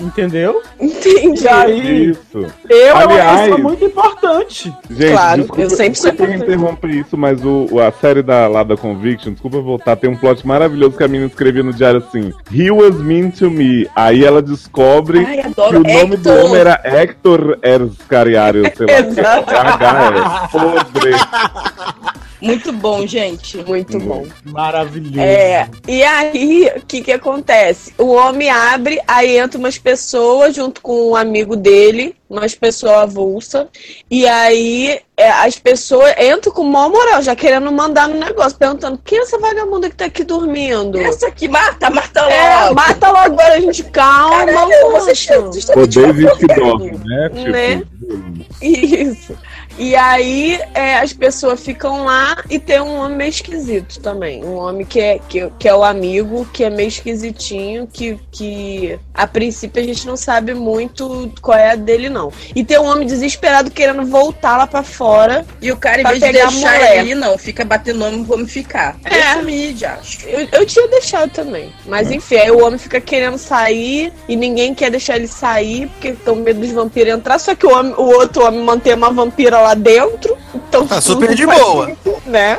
Entendeu? Entendi. E aí, Isso. eu é uma Aliás- muito importante. Gente, Claro, desculpa, eu sempre sou desculpa importante. interromper isso, mas o, o- a série da, lá da Conviction, desculpa voltar, tem um plot maravilhoso que a menina escrevia no diário assim: He was mean to me. Aí ela descobre Ai, que o nome do Hector. homem era Hector Erscariario, sei lá. Exato. H é podre. Muito bom, gente. Muito bom. Maravilhoso. É, e aí, o que que acontece? O homem abre, aí entra umas pessoas junto com um amigo dele, umas pessoas avulsa, e aí é, as pessoas entram com maior moral, já querendo mandar no negócio, perguntando, quem é essa vagabunda que tá aqui dormindo? Essa aqui, Marta, Marta É, logo. mata logo agora, a gente calma. Caralho, você está Odeio gente que dorme, né? Tipo, Né? Isso. E aí é, as pessoas ficam lá e tem um homem meio esquisito também. Um homem que é, que, que é o amigo, que é meio esquisitinho, que, que a princípio a gente não sabe muito qual é a dele, não. E tem um homem desesperado querendo voltar lá pra fora. E o cara, em vez de deixar ele, não, fica batendo nome, vamos ficar. É. Essa mídia, acho. Eu, eu tinha deixado também. Mas enfim, aí o homem fica querendo sair e ninguém quer deixar ele sair porque estão medo dos vampiros entrar. Só que o, homem- o outro homem mantém uma vampira lá dentro. Então Tá super de boa. sentido, Né?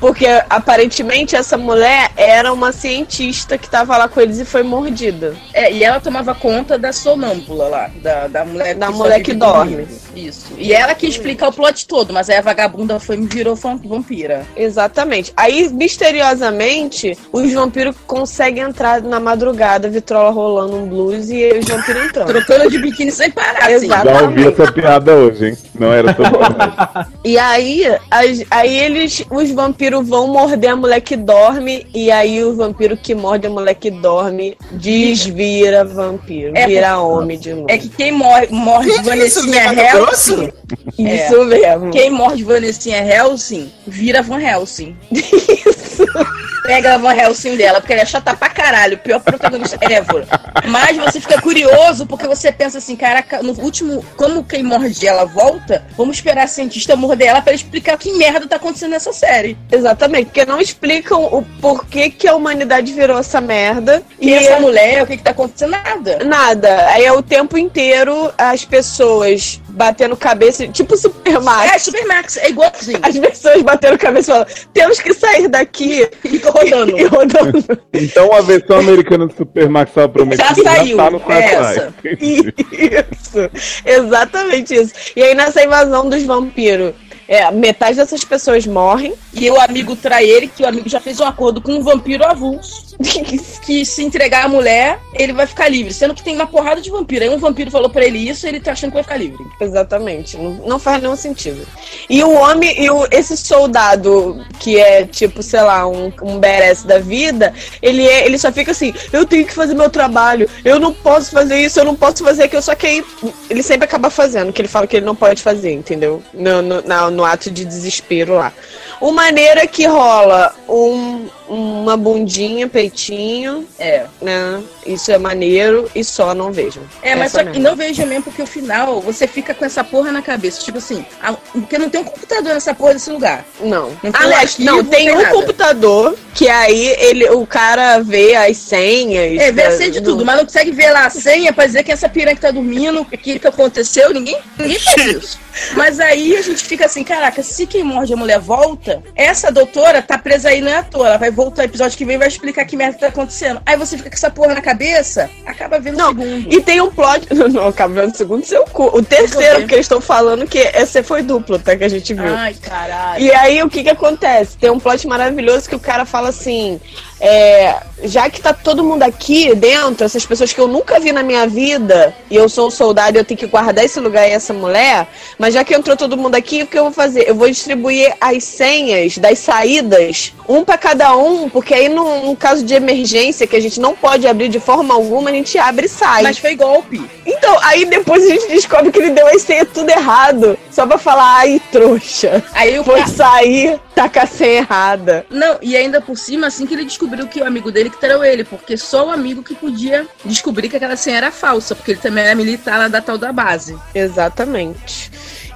Porque aparentemente essa mulher era uma cientista que tava lá com eles e foi mordida. É, e ela tomava conta da sonâmbula lá, da, da mulher Da só mulher que dorme. Isso. E ela que explica o plot todo, mas aí a vagabunda foi e virou vam- vampira. Exatamente. Aí, misteriosamente, os vampiros conseguem entrar na madrugada, vitrola rolando um blues e os vampiros entrando. Trocando de biquíni sem parar, assim. Exato. Já ouvi essa piada hoje, hein? Não era comédia. E aí, as- aí eles, os vampiros vão morder a mulher que dorme, e aí o vampiro que morde a mulher que dorme desvira vampiro, É, vira homem de novo. É que quem morre, morde Que isso, Vanessinha Mato Helsing. Grosso? Isso mesmo. Quem morde Vanessinha Helsing, vira Van Helsing. Pega a Van Helsing dela, porque ela é chata pra caralho, o pior protagonista ever. Mas você fica curioso, porque você pensa assim, caraca, no último, como quem morde ela volta, vamos esperar a cientista morder ela pra explicar que merda tá acontecendo nessa série. Exatamente, porque não explicam o porquê que a humanidade virou essa merda. E essa mulher, o que que tá acontecendo? Nada. Nada. Aí é o tempo inteiro as pessoas batendo cabeça, tipo Supermax. É, Supermax, é igualzinho. As pessoas batendo cabeça e falando, temos que sair daqui. Rodando. E rodando. Então a versão americana do Supermax estava prometida Já saiu, tá no essa. Isso, exatamente isso. E aí nessa invasão dos vampiros, É, metade dessas pessoas morrem. E o amigo trai ele, que o amigo já fez um acordo com um vampiro avulso. que se entregar a mulher, ele vai ficar livre. Sendo que tem uma porrada de vampiro. Aí um vampiro falou pra ele isso, ele tá achando que vai ficar livre. Exatamente. Não, não faz nenhum sentido. E o homem, e o, esse soldado que é tipo, sei lá, um, um badass da vida, ele, é, ele só fica assim: eu tenho que fazer meu trabalho, eu não posso fazer isso, eu não posso fazer aquilo. Só que aí ele sempre acaba fazendo, que ele fala que ele não pode fazer, entendeu? No, no, na- no ato de desespero lá. O maneiro é que rola um, uma bundinha, peitinho, É. né? Isso é maneiro e só não vejam. É, mas Essa só que mesmo. não vejo mesmo, porque o final você fica com essa porra na cabeça. Tipo assim, a- porque não tem um computador nessa porra desse lugar. Não. Não tem Aliás, arquivo, não, tem tem um nada. computador que aí ele, o cara vê as senhas. É, vê a senha de do- tudo, mas não consegue ver lá a senha pra dizer que essa piranha que tá dormindo, o que, que aconteceu, ninguém, ninguém faz isso. Mas aí a gente fica assim, caraca, se quem morde a mulher volta, essa doutora tá presa aí, não é à toa. Ela vai voltar, episódio que vem e vai explicar que merda tá acontecendo. Aí você fica com essa porra na cabeça, acaba vendo o segundo. E tem um plot. Não, acaba vendo o segundo seu cu. O terceiro, porque eles estão falando que esse foi duplo, tá? Que a gente viu. Ai, caralho. E aí o que que acontece? Tem um plot maravilhoso que o cara fala assim: é, já que tá todo mundo aqui dentro, essas pessoas que eu nunca vi na minha vida, e eu sou um soldado e eu tenho que guardar esse lugar e essa mulher, mas já que entrou todo mundo aqui, o que eu vou fazer? Eu vou distribuir as senhas das saídas, um pra cada um, porque aí num, num caso de emergência que a gente não pode abrir de forma alguma, a gente abre e sai. Mas foi golpe. Então, aí depois a gente descobre que ele deu as senhas tudo errado, só pra falar, ai, trouxa. Aí o Foi ca- sair, tá com a senha errada. Não, e ainda por cima, assim que ele descobriu que o amigo dele que traiu ele, porque só o amigo que podia descobrir que aquela senha era falsa, porque ele também era militar lá da tal da base. Exatamente.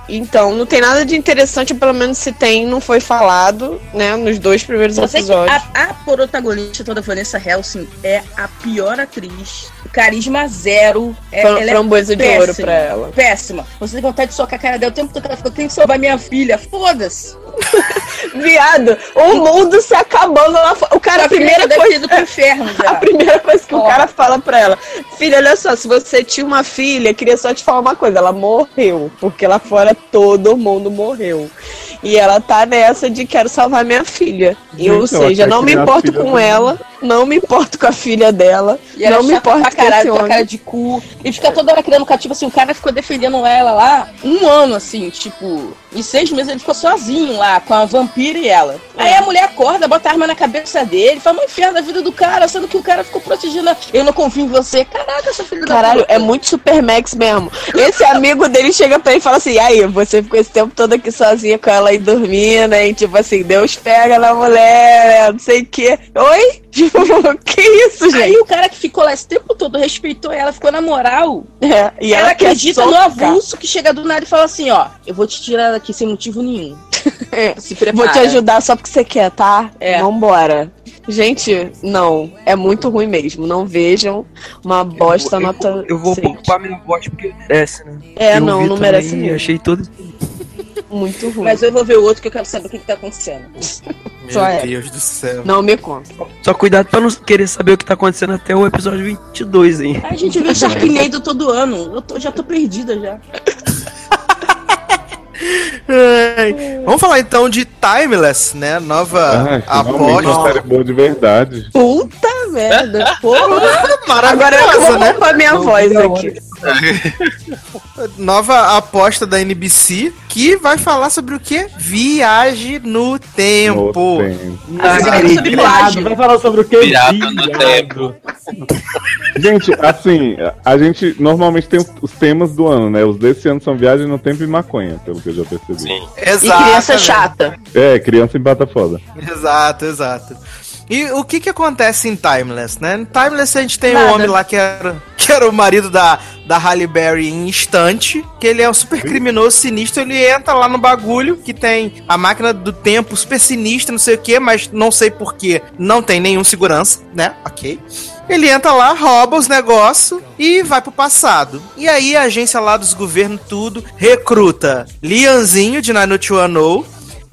Então, não tem nada de interessante, pelo menos se tem, não foi falado, né, nos dois primeiros que episódios. a, a protagonista toda Vanessa Helsing é a pior atriz. Carisma zero. É, Fram- ela é framboesa de péssima, ouro pra ela. Péssima. Você tem vontade de socar a cara dela o tempo todo que ela fica, eu tenho que salvar minha filha. Foda-se. Viado, o mundo se acabando lá fora. O cara, a primeira coisa. ido pro inferno. A primeira coisa que o cara fala pra ela, filha, olha só, se você tinha uma filha, queria só te falar uma coisa, ela morreu, porque lá fora todo mundo morreu. E ela tá nessa de quero salvar minha filha. E, Gente, ou seja, não me minha importo com ela, não me importo com a filha dela, E ela não me importo com caralho, esse cara de cu. E fica toda hora criando cativo, assim, o cara ficou defendendo ela lá um ano, assim, tipo, em seis meses ele ficou sozinho lá, com a vampira e ela. Aí a mulher acorda, bota a arma na cabeça dele, fala, um inferno da vida do cara, sendo que o cara ficou protegendo. a- Eu não confio em você. Caraca, essa filha da Caralho, puta. é muito Super Max mesmo. Esse amigo dele chega pra ele e fala assim: aí, você ficou esse tempo todo aqui sozinha com ela aí dormindo, e tipo assim, Deus pega na mulher, não sei o quê. Oi? Tipo, que isso, gente? Aí o cara que ficou lá esse tempo todo respeitou ela, ficou na moral. É, e ela, ela acredita no avulso que chega do nada e fala assim, ó, eu vou te tirar daqui sem motivo nenhum. Se prepara. Vou te ajudar só porque você quer, tá? É. Vambora. Gente, não. É muito ruim mesmo. Não vejam. Uma bosta eu, vou- nota. eu vou poupar minha voz porque merece, né? É, Eu não, não merece mesmo. Achei todo. Muito ruim. Mas eu vou ver o outro que eu quero saber o que, que tá acontecendo. Meu Só é. Deus do céu. Não me conta. Só cuidado pra não querer saber o que tá acontecendo até o episódio 22, hein? A gente vê Sharknado todo ano. Eu tô- já tô perdida já. Ai. Vamos falar então de Timeless, né? Nova Ah, finalmente uma aposta. série boa de verdade. Puta merda. Porra. Agora eu Maravilhosa, vou né? minha voz aqui. Nova aposta da NBC que vai falar sobre o quê? Viagem no tempo. No tempo. Ah. Vai falar sobre o que? Pirata no tempo. Gente, assim, a gente normalmente tem os temas do ano, né? Os desse ano são viagem no tempo e maconha, pelo que eu já percebi. Sim. E Exato. criança chata. É, criança em bata foda. Exato, exato. E o que que acontece em Timeless, né? Em Timeless a gente tem Nada. um homem lá que era, que era o marido da, da Halle Berry em instante, que ele é um super criminoso sinistro, ele entra lá no bagulho que tem a máquina do tempo super sinistra, não sei o que, mas não sei porquê, não tem nenhum segurança, né? Ok. Ele entra lá, rouba os negócios e vai pro passado. E aí a agência lá dos governos tudo recruta Lianzinho de Naruto Wano,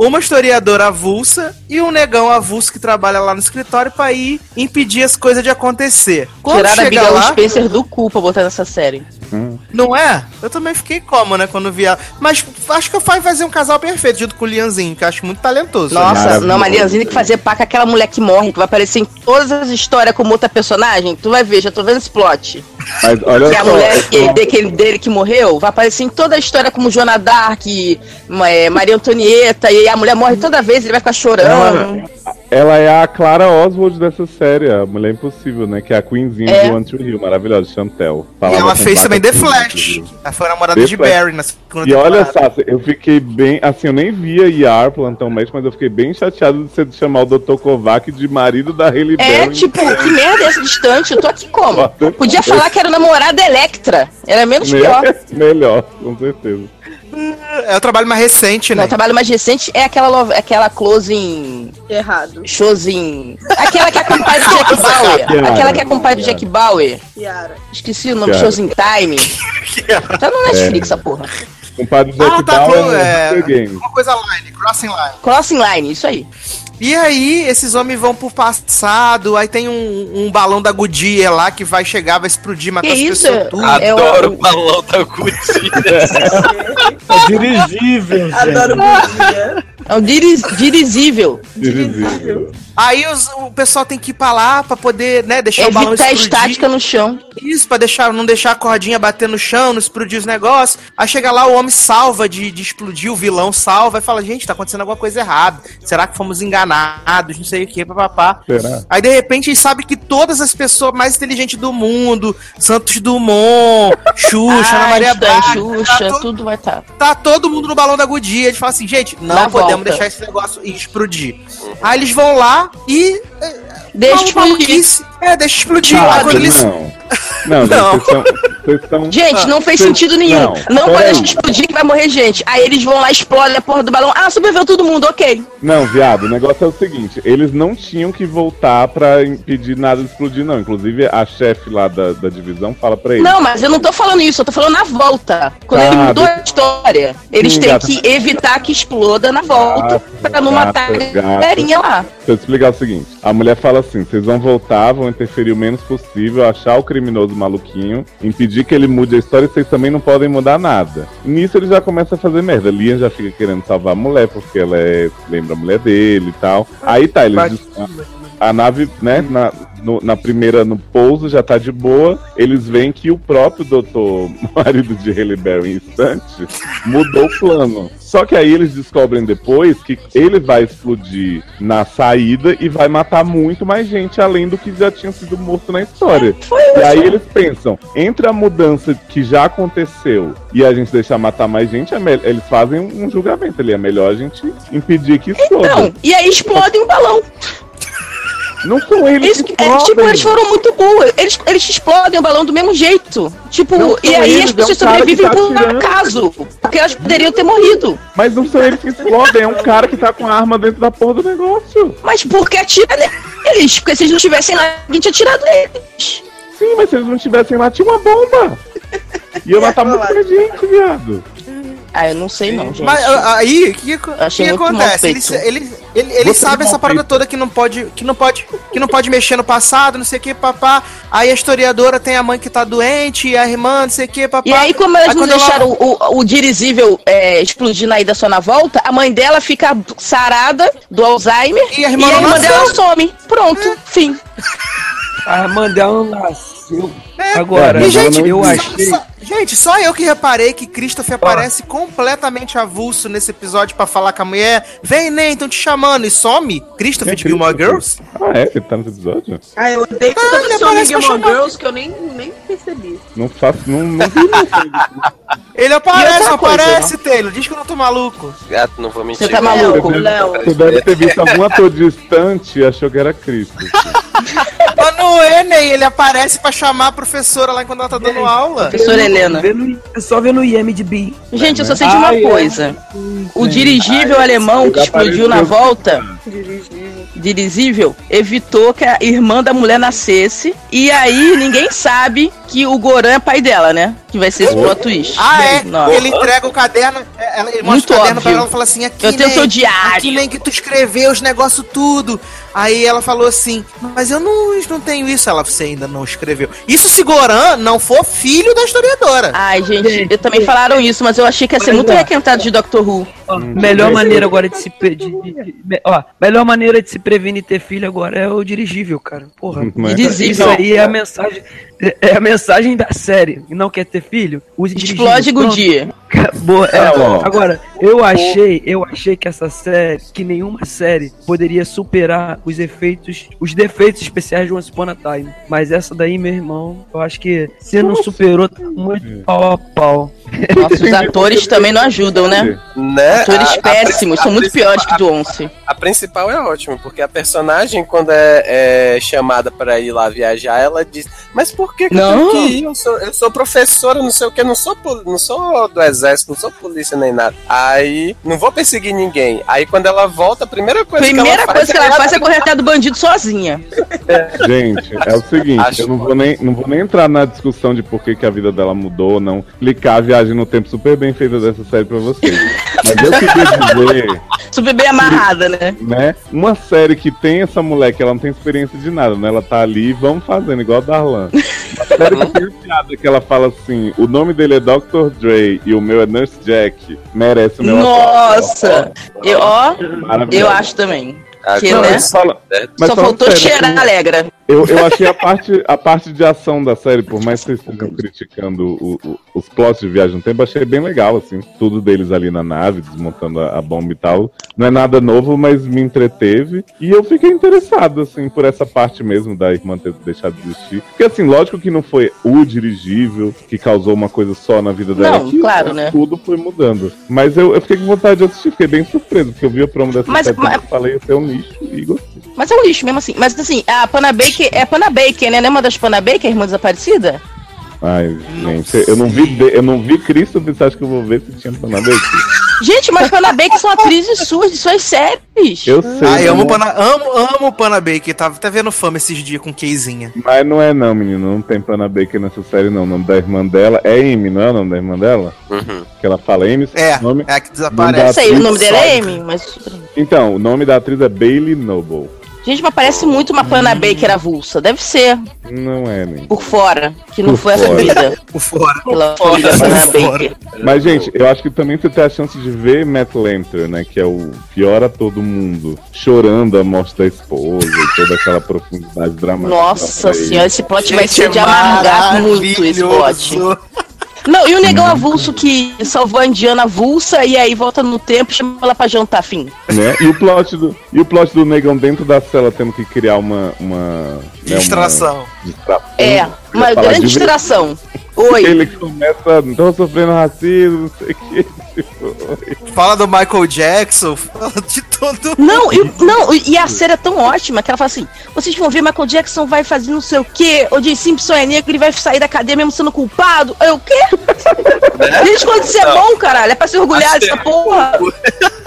uma historiadora avulsa e um negão avulso que trabalha lá no escritório pra ir impedir as coisas de acontecer. Quando Tiraram a Abigail lá, Spencer do cu pra botar nessa série. não é? Eu também fiquei como, né, quando vi ela. Mas acho que o Fai fazer um casal perfeito junto com o Lianzinho, que eu acho muito talentoso. Nossa, não, Mariazinha tem que fazer par com aquela mulher que morre, que vai aparecer em todas as histórias como outra personagem. Tu vai ver, já tô vendo esse plot. Mas olha Que a só. mulher que, daquele, dele que morreu vai aparecer em toda a história como Joana Dark, é, Maria Antonieta, e a mulher morre toda vez, ele vai ficar chorando. Ela é a Clara Oswald dessa série, a Mulher Impossível, né? Que é a Queenzinha É. do One to Hill, maravilhosa, Chantel. E ela fez também The Flash. Ela foi namorada The de Flash. Barry na segunda E olha, temporada. Sassi, eu fiquei bem. Assim, eu nem via IAR, plantão médico, mas eu fiquei bem chateado de você chamar o Dr. Kovac de marido da Haley É, Berry. tipo, que merda é essa distante? Eu tô aqui como? Podia falar que era o namorado da Electra. Era menos pior. Me- Melhor, com certeza. É o trabalho mais recente, Não, né? o trabalho mais recente é aquela, aquela close em. Errado. Showzinho. Aquela que é com o pai do Jack Bauer. Aquela que é com o pai do Jack Bauer. Yara. Esqueci o nome. Showzinho Time. Tá no Netflix essa porra. Compadre Jack Ah, tá, Bauer é, Games. uma coisa line, crossing line. Crossing Line, isso aí. E aí, esses homens vão pro passado, aí tem um, um balão da Goodyear lá que vai chegar, vai explodir, matar Que as isso? pessoas tudo. É o- Adoro o balão da Goodyear. É dirigível, gente. Adoro bugia. É um diris, dirigível. Dirigível. Aí os- o pessoal tem que ir pra lá pra poder, né, deixar o balão Evitar explodir. estática no chão. Isso, pra deixar, não deixar a cordinha bater no chão, não explodir os negócios. Aí chega lá, o homem salva de, de explodir, o vilão salva e fala, gente, tá acontecendo alguma coisa errada. Será que fomos enganados? Não sei o que, papapá. Será? Aí de repente ele sabe que todas as pessoas mais inteligentes do mundo, Santos Dumont, Xuxa, Ana Maria Einstein, Braga, Xuxa, tá, to- tudo vai estar. tá todo mundo no balão da Goodyear. Eles falam assim, gente, não Dá podemos volta. deixar esse negócio explodir. Aí eles vão lá e... Deixa Malu- explodir. maluquice. É, deixa explodir. Ah, quando eles... não. Não, Não. gente, vocês estão. Vocês estão. Gente, não fez Cês- sentido nenhum. não, Não, pode deixar explodir que vai morrer gente. Aí eles vão lá, explodem a porra do balão. Ah, sobreviveu todo mundo, ok. Não, viado, o negócio é o seguinte: eles não tinham que voltar pra impedir nada de explodir, não. Inclusive, a chefe lá da, da divisão fala pra eles. Não, mas eu não tô falando isso, eu tô falando na volta. Quando Ah, ele mudou deixa- a história, eles Sim, têm gata. que evitar que exploda na volta Gata, pra não gata, matar a gata. galerinha lá. Deixa eu te explicar o seguinte: a mulher fala assim: vocês vão voltar, vão interferir o menos possível, achar o criminoso maluquinho, impedir que ele mude a história e vocês também não podem mudar nada. Nisso ele já começa a fazer merda. Lian já fica querendo salvar a mulher porque ela é, lembra a mulher dele e tal. Aí tá, eles. A nave, né, na, no- na primeira, no pouso, já tá de boa. Eles veem que o próprio doutor, marido de Haley Berry em instante, mudou o plano. Só que aí eles descobrem depois que ele vai explodir na saída e vai matar muito mais gente, além do que já tinha sido morto na história. E aí eles pensam, entre a mudança que já aconteceu e a gente deixar matar mais gente, é eles fazem um julgamento ali. É melhor a gente impedir que exploda. Então, e aí explodem o balão. Não são eles Isso, que é, tipo, explodem. eles foram muito burros. Eles, eles explodem o balão do mesmo jeito. Tipo, e aí eles, as é um pessoas cara que sobrevivem tá por atirando. acaso. Porque elas poderiam ter morrido. Mas não são eles que explodem, é um cara que tá com a arma dentro da porra do negócio. Mas por que atira neles? Porque se eles não tivessem lá, alguém tinha atirado neles. Sim, mas se eles não tivessem lá, tinha uma bomba. Ia matar muito mais gente, viado. Ah, eu não sei não, gente. Mas a- aí, o que, que, acontece? Eles, eles, ele, eles Você sabem mal essa parada toda que não pode, que não pode, que não pode mexer no passado, não sei o que, papá. Aí a historiadora tem a mãe que tá doente, e a irmã, não sei o que, papá. E aí, como elas Aí não quando ela- deixaram o, o dirigível é, explodir na ida só na volta, a mãe dela fica sarada do Alzheimer E a irmã não nasceu. dela some. Pronto, fim. A irmã dela nasceu. É. Agora, É, E, gente, eu só- achei. só- gente, só eu que reparei que Christopher aparece completamente avulso nesse episódio pra falar com a mulher. Vem, Ney, tão te chamando. E some. Christopher É de Gilmore Christopher. Girls? Ah, é? Ele tá nesse episódio? Ah, eu odeio Ah, tanta ele no aparece Gilmore. Girls que eu nem, nem percebi. Não faço, não, não vi. Ele aparece, não coisa, aparece, Taylor. Diz que eu não tô maluco. Gato, não vou mentir. Você tá maluco? Léo, Você deve ter visto algum ator distante e achou que era Cristo. Mas não é, Ney. Ele aparece pra chamar a professora lá enquanto ela tá dando aula. Professora Helena. Vê no- é só ver no IMDb. Gente, eu só sei de uma Ai, é. coisa. O dirigível alemão que explodiu na volta, dirigível. dirigível evitou que a irmã da mulher nascesse. E aí ninguém sabe que o Goran é pai dela, né? Que vai ser esse plot twist. Ah, é? Não. Ele entrega o caderno, é, ela, ele mostra Muito o caderno pra óbvio. ela e fala assim: aqui Eu tenho nem, seu diário. Aqui nem que tu escreveu os negócios tudo. Aí ela falou assim: Mas eu não, não tenho isso. Ela, você ainda não escreveu. Isso se Goran não for filho da historiadora. Ai, gente, eu também falaram isso, mas eu achei que ia ser muito requentado de Doctor Who. Ó, melhor maneira agora de se pre- de- de- me- ó, melhor maneira de se prevenir ter filho agora é o dirigível, cara. Porra. É? Dirigível. Isso aí é a mensagem, é- é a mensagem da série. Não quer ter filho? Use. Explode. Goodyear. Acabou. É, É, agora, eu achei, eu achei que essa série, que nenhuma série poderia superar os efeitos, os defeitos especiais de Once Upon a Time. Mas essa daí, meu irmão, eu acho que se não superou, tá muito pau a pau. Nossa, os atores também não ajudam, né? Né? Atores A- a péssimos, princi- são a muito piores que do Once. A principal é ótima, porque a personagem, quando é, é chamada pra ir lá viajar, ela diz: Mas por que, que Não. eu tenho que ir? Eu sou, eu sou professora, não sei o que, não sou, não sou do exército, não sou polícia nem nada. Aí, não vou perseguir ninguém. Aí, quando ela volta, a primeira coisa que Primeira ela coisa que ela é faz é correr atrás do bandido sozinha. Gente, é o seguinte, Acho eu não vou, nem, não vou nem entrar na discussão de por que, que a vida dela mudou ou não. Explicar a viagem no tempo super bem feita dessa série pra vocês. Mas eu queria dizer, Super bem amarrada, né? né? Uma série que tem essa mulher que ela não tem experiência de nada, né? Ela tá ali e vamos fazendo, igual a Darlan. Uma série que tem piada que ela fala assim: o nome dele é Dr. Dre e o meu é Nurse Jack. Merece o meu Nossa! Eu, ó, eu acho também. Que, Agora, né? Mas fala- mas Só faltou sério, cheirar assim, alegra. Eu, eu achei a parte, a parte de ação da série, por mais que vocês estejam criticando o- o- os plots de viagem no tempo, achei bem legal, assim. Tudo deles ali na nave, desmontando a, a bomba e tal. Não é nada novo, mas me entreteve. E eu fiquei interessado, assim, por essa parte mesmo da irmã ter deixado de existir. Porque, assim, lógico que não foi o dirigível que causou uma coisa só na vida dela. Não, claro, né? Tudo foi mudando. Mas eu, eu fiquei com vontade de assistir, fiquei bem surpreso, porque eu vi a promo dessa Mas- série, mas- eu falei, ser um lixo, e gostei. Mas é um lixo mesmo assim. Mas assim, a Pana Baker é Pana Baker, né? Lembra das Pana Baker, irmã desaparecida? Ai, gente, eu não vi, eu não vi Cristo, você acha que eu vou ver se tinha Panamá aqui? Gente, mas Pana Baker são atrizes suas, de suas séries. Eu sei. Ai, amo, não- o Pana, amo, amo o Pana Baker. Tava até vendo fama esses dias com Keizinha. Mas não é não, menino, não tem Pana Baker nessa série não. O nome da irmã dela é Amy, não é o nome da irmã dela? Uhum. Que ela fala Amy, É, nome? é a que Eu desaparece. sei, o nome dela é. Amy, mas. Então, o nome da atriz é Bailey Noble. Gente, mas parece muito uma Pana Baker avulsa. Deve ser, Não é, nem. por fora, que não Por foi fora. assumida Por fora. pela Por fora. Baker. Mas, gente, eu acho que também você tem a chance de ver Matt Lanter, né? Que é o pior a todo mundo, chorando a morte da esposa e toda aquela profundidade dramática. Nossa senhora, esse plot vai Gente, ser de amargar muito esse plot. Não, e o negão avulso que salvou a Indiana avulsa e aí volta no tempo e chama ela pra jantar, fim. né? E o plot do e o plot do negão dentro da cela tendo que criar uma uma né, uma Distração. distração. É, uma grande de distração. Oi. Ele começa, tô sofrendo racismo, não sei o que. Tipo, Fala do Michael Jackson, fala de todo Não, e, não, e a série é tão ótima que ela fala assim: vocês vão ver Michael Jackson vai fazer não sei o quê, o Jay Simpson é negro, ele vai sair da cadeia mesmo sendo culpado. Eu o quê? Gente, quando isso é Não. bom, caralho, é pra se orgulhar Acho dessa que- porra.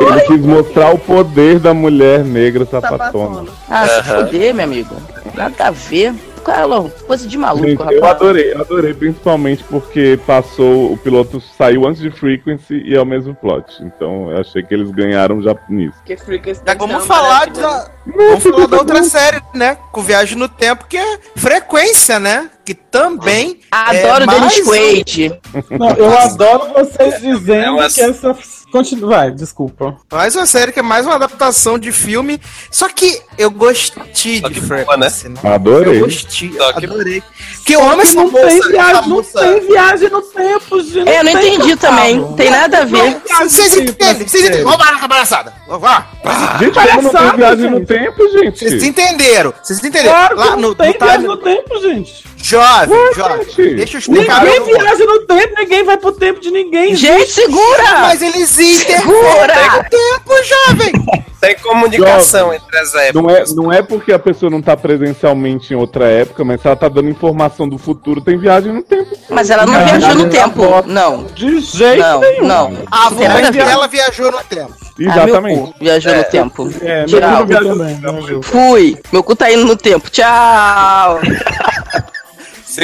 Ele quis mostrar o poder da mulher negra sapatona. Ah, se foder, meu amigo. Nada a ver. Cara, coisa de maluco, Gente, rapaz. eu adorei, eu adorei, principalmente porque passou, o piloto saiu antes de Frequency e é o mesmo plot. Então eu achei que eles ganharam já nisso. Porque Frequency Já deve vamos falar maravilha. da, vamos falar da outra série, né? Com Viagem no Tempo, que é Frequência, né? Que também. Adoro é o Dennis mais um- Quaid. Não, eu adoro vocês É dizendo uma- que essa. Continua, vai, desculpa. Mais uma série que é mais uma adaptação de filme. Só que eu gostei Só de boa, né? Né? Adorei. Eu gostei, Só que- adorei. Porque eu amo essa não moça. tem viagem, não tem viagem no tempo, gente. É, eu não entendi também. Tem nada a ver. Vocês entendem? Vocês entendem? Vamos a palhaçada. Vamos lá. Gente, como não tem viagem no gente. tempo, gente? Vocês entenderam? Vocês entenderam? Claro Lá não no, tem no viagem no tempo, gente. Jovem, jovem. Deixa eu explicar. Ninguém viaja no tempo, ninguém vai pro tempo de ninguém. Gente, segura! Mas eles Segura! no tempo, jovem. Tem comunicação entre as épocas. Não é, não é porque a pessoa não tá presencialmente em outra época, mas se ela tá dando informação do futuro, tem viagem no tempo. Mas ela não viajou no tempo. Não. De jeito Não, nenhum. não. A tem avó dela viajou no tempo. Ah, meu Exatamente. cu, viajou no tempo. É, meu Tchau. cu não viajou também. não, viu? Fui. Meu cu tá indo no tempo. Tchau.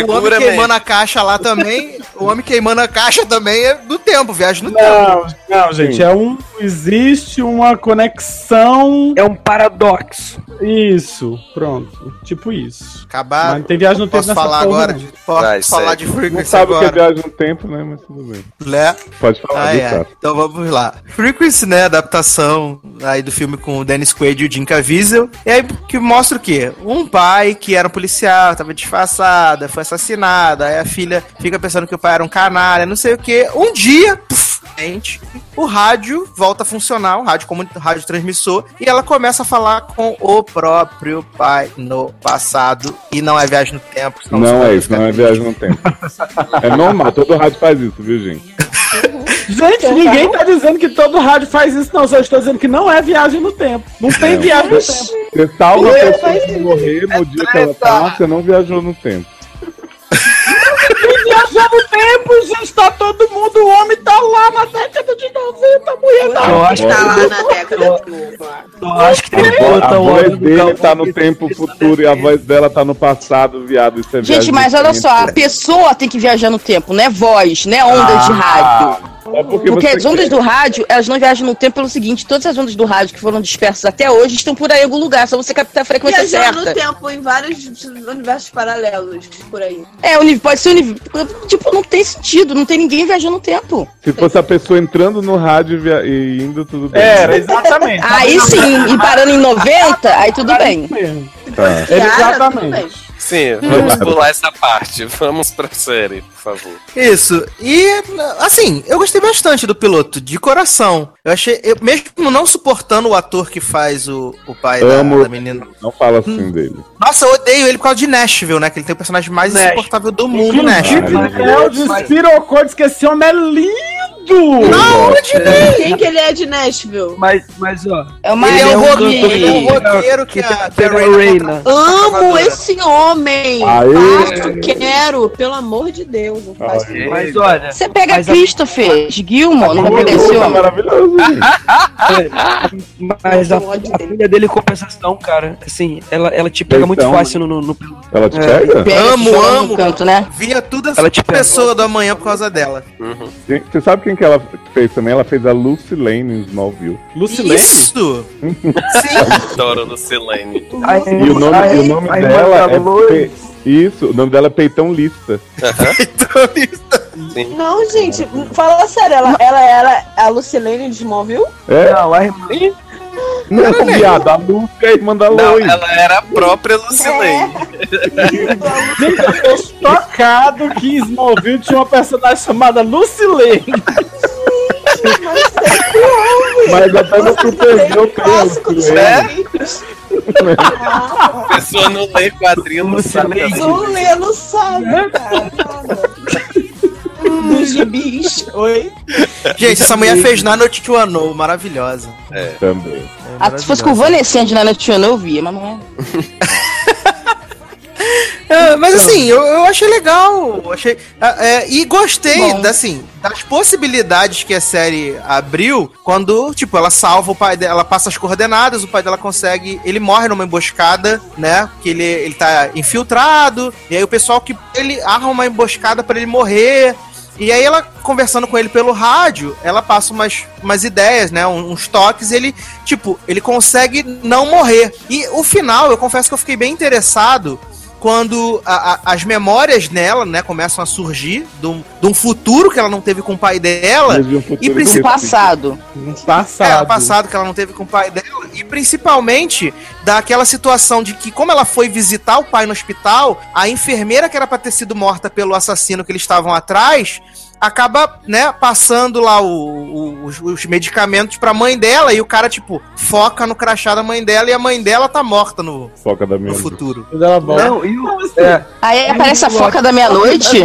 o homem Segura queimando mesmo. a caixa lá também. o homem queimando a caixa também é do tempo, viagem no tempo. Não, não, gente, é um. Existe uma conexão. É um paradoxo. Isso, pronto. Tipo isso. Acabar. Mas não tem viagem no tempo Posso falar agora? não. de- Posso Vai, falar de Não Frequency sabe o que é agora? viagem no tempo, né? Mas tudo bem. Né? Pode falar, ai. Tato? Então vamos lá. Frequency, né? Adaptação aí do filme com o Dennis Quaid e o Jim Caviezel. E aí que mostra o quê? Um pai que era um policial, tava disfarçada, foi assassinada. Aí a filha fica pensando que o pai era um canalha, não sei o quê. Um dia, puf, o rádio volta a funcionar, o rádio como rádio transmissor, e ela começa a falar com o próprio pai no passado. E não é viagem no tempo. Não é isso, não é viagem no tempo. É normal, todo rádio faz isso, viu, gente? Gente, ninguém tá dizendo que todo rádio faz isso, não. Só estou dizendo que não é viagem no tempo. Não tem É. viagem no tempo. Você salva a Eu pessoa de morrer no dia que ela tá, você não viajou no tempo. No tempo, gente, tá todo mundo, o homem tá lá na década de 90, a mulher tá Eu acho que Tá lá na década de eu acho que tem A voz dele tá no tempo futuro e a voz dela tá no passado, viado. Isso é Gente, mas olha tempo. só, a pessoa tem que viajar no tempo, não é voz, não é ondas de rádio. É porque, Porque as ondas quer. do rádio, elas não viajam no tempo pelo seguinte, todas as ondas do rádio que foram dispersas até hoje estão por aí em algum lugar, só você captar a frequência Viajando no certa. tempo em vários universos paralelos por aí. É, pode ser tipo, não tem sentido, não tem ninguém viajando no tempo. Se fosse a pessoa entrando no rádio e via- e indo, tudo bem. Era, exatamente. Aí sim, e parando em 90, aí tudo bem. Tá. Bem. Exatamente. Sim, vamos pular essa parte. Vamos pra série, por favor. Isso. E, assim, eu gostei bastante do piloto, de coração. Eu achei, eu, mesmo não suportando o ator que faz o, o pai da, Amo. da menina. Não fala assim dele. Nossa, eu odeio ele por causa de Nashville, né? Que ele tem o personagem mais Nashville. insuportável do mundo, Nashville. É o despirocou, diz que esse é lindo! Não, de mim! Quem que ele é de Nashville? Mas, mas ó. É uma Ele é o um roqueiro, ele é o cantor roqueiro que, que a, que a pega Raina Reina. Amo esse homem! Aê! Faço, quero, pelo amor de Deus, não faço. Aê. Mas olha. Você pega Mas a- Christopher de Gilmore, não vai pegar esse Tá homem? maravilhoso. Mas a, a dele. filha dele, em compensação, cara, assim, ela, ela te pega muito Então, fácil no. no, no- Ela te É. pega? Pega, Amo, amo. canto, né? Via tudo essa Ela te pega. pessoa do amanhã por causa dela. Quem- Você sabe quem que ela fez também? Ela fez a Lucy Lane em Smallville. Lucilene? Isso! Sim! Adoro Lucilene. Ai, E o nome, ai, e o nome ai, dela manda é. Pe- Isso, o nome dela é Peitão Lista. então, isso. Não, gente, fala sério, ela, ela era a Lucilene de Smallville? É? Não, a irmã. Não, viado, a Lucy é a irmã da Não, Lois. ela era a própria Lucilene. Gente, eu tô chocado que Smallville tinha uma personagem chamada Lucilene. Mas até no Supergirl tem a Clássico Lane. quadrinhos. A pessoa não lê quadrinho, não sabe. Não lê, não sabe, cara. Dos gibis. Oi? Gente, essa mulher fez Nano Chuano, maravilhosa. Também. Ah, se fosse com o Vanessante na Netflix, eu via, mas não é. É, mas assim, eu, eu achei legal. Achei, ah, é, e gostei Bom. da, assim, das possibilidades que a série abriu quando, tipo, ela salva o pai dela, ela passa as coordenadas, o pai dela consegue. Ele morre numa emboscada, né? Que ele, ele tá infiltrado. E aí o pessoal que. Ele arma uma emboscada pra ele morrer. E aí ela, conversando com ele pelo rádio, ela passa umas, umas ideias, né? Uns toques, ele, tipo, ele consegue não morrer. E o final, eu confesso que eu fiquei bem interessado quando a- a- as memórias nela, né, começam a surgir de um, de um futuro que ela não teve com o pai dela. Um futuro E esquecido. passado. No É, passado. ano passado que ela não teve com o pai dela, e principalmente daquela situação de que, como ela foi visitar o pai no hospital, a enfermeira que era pra ter sido morta pelo assassino que eles estavam atrás acaba, né, passando lá o- o- os, os medicamentos pra mãe dela e o cara, tipo, foca no crachá da mãe dela e a mãe dela tá morta no, Foca da minha. no futuro. Ela. Não, e o. É, Aí aparece a foca da meia-noite.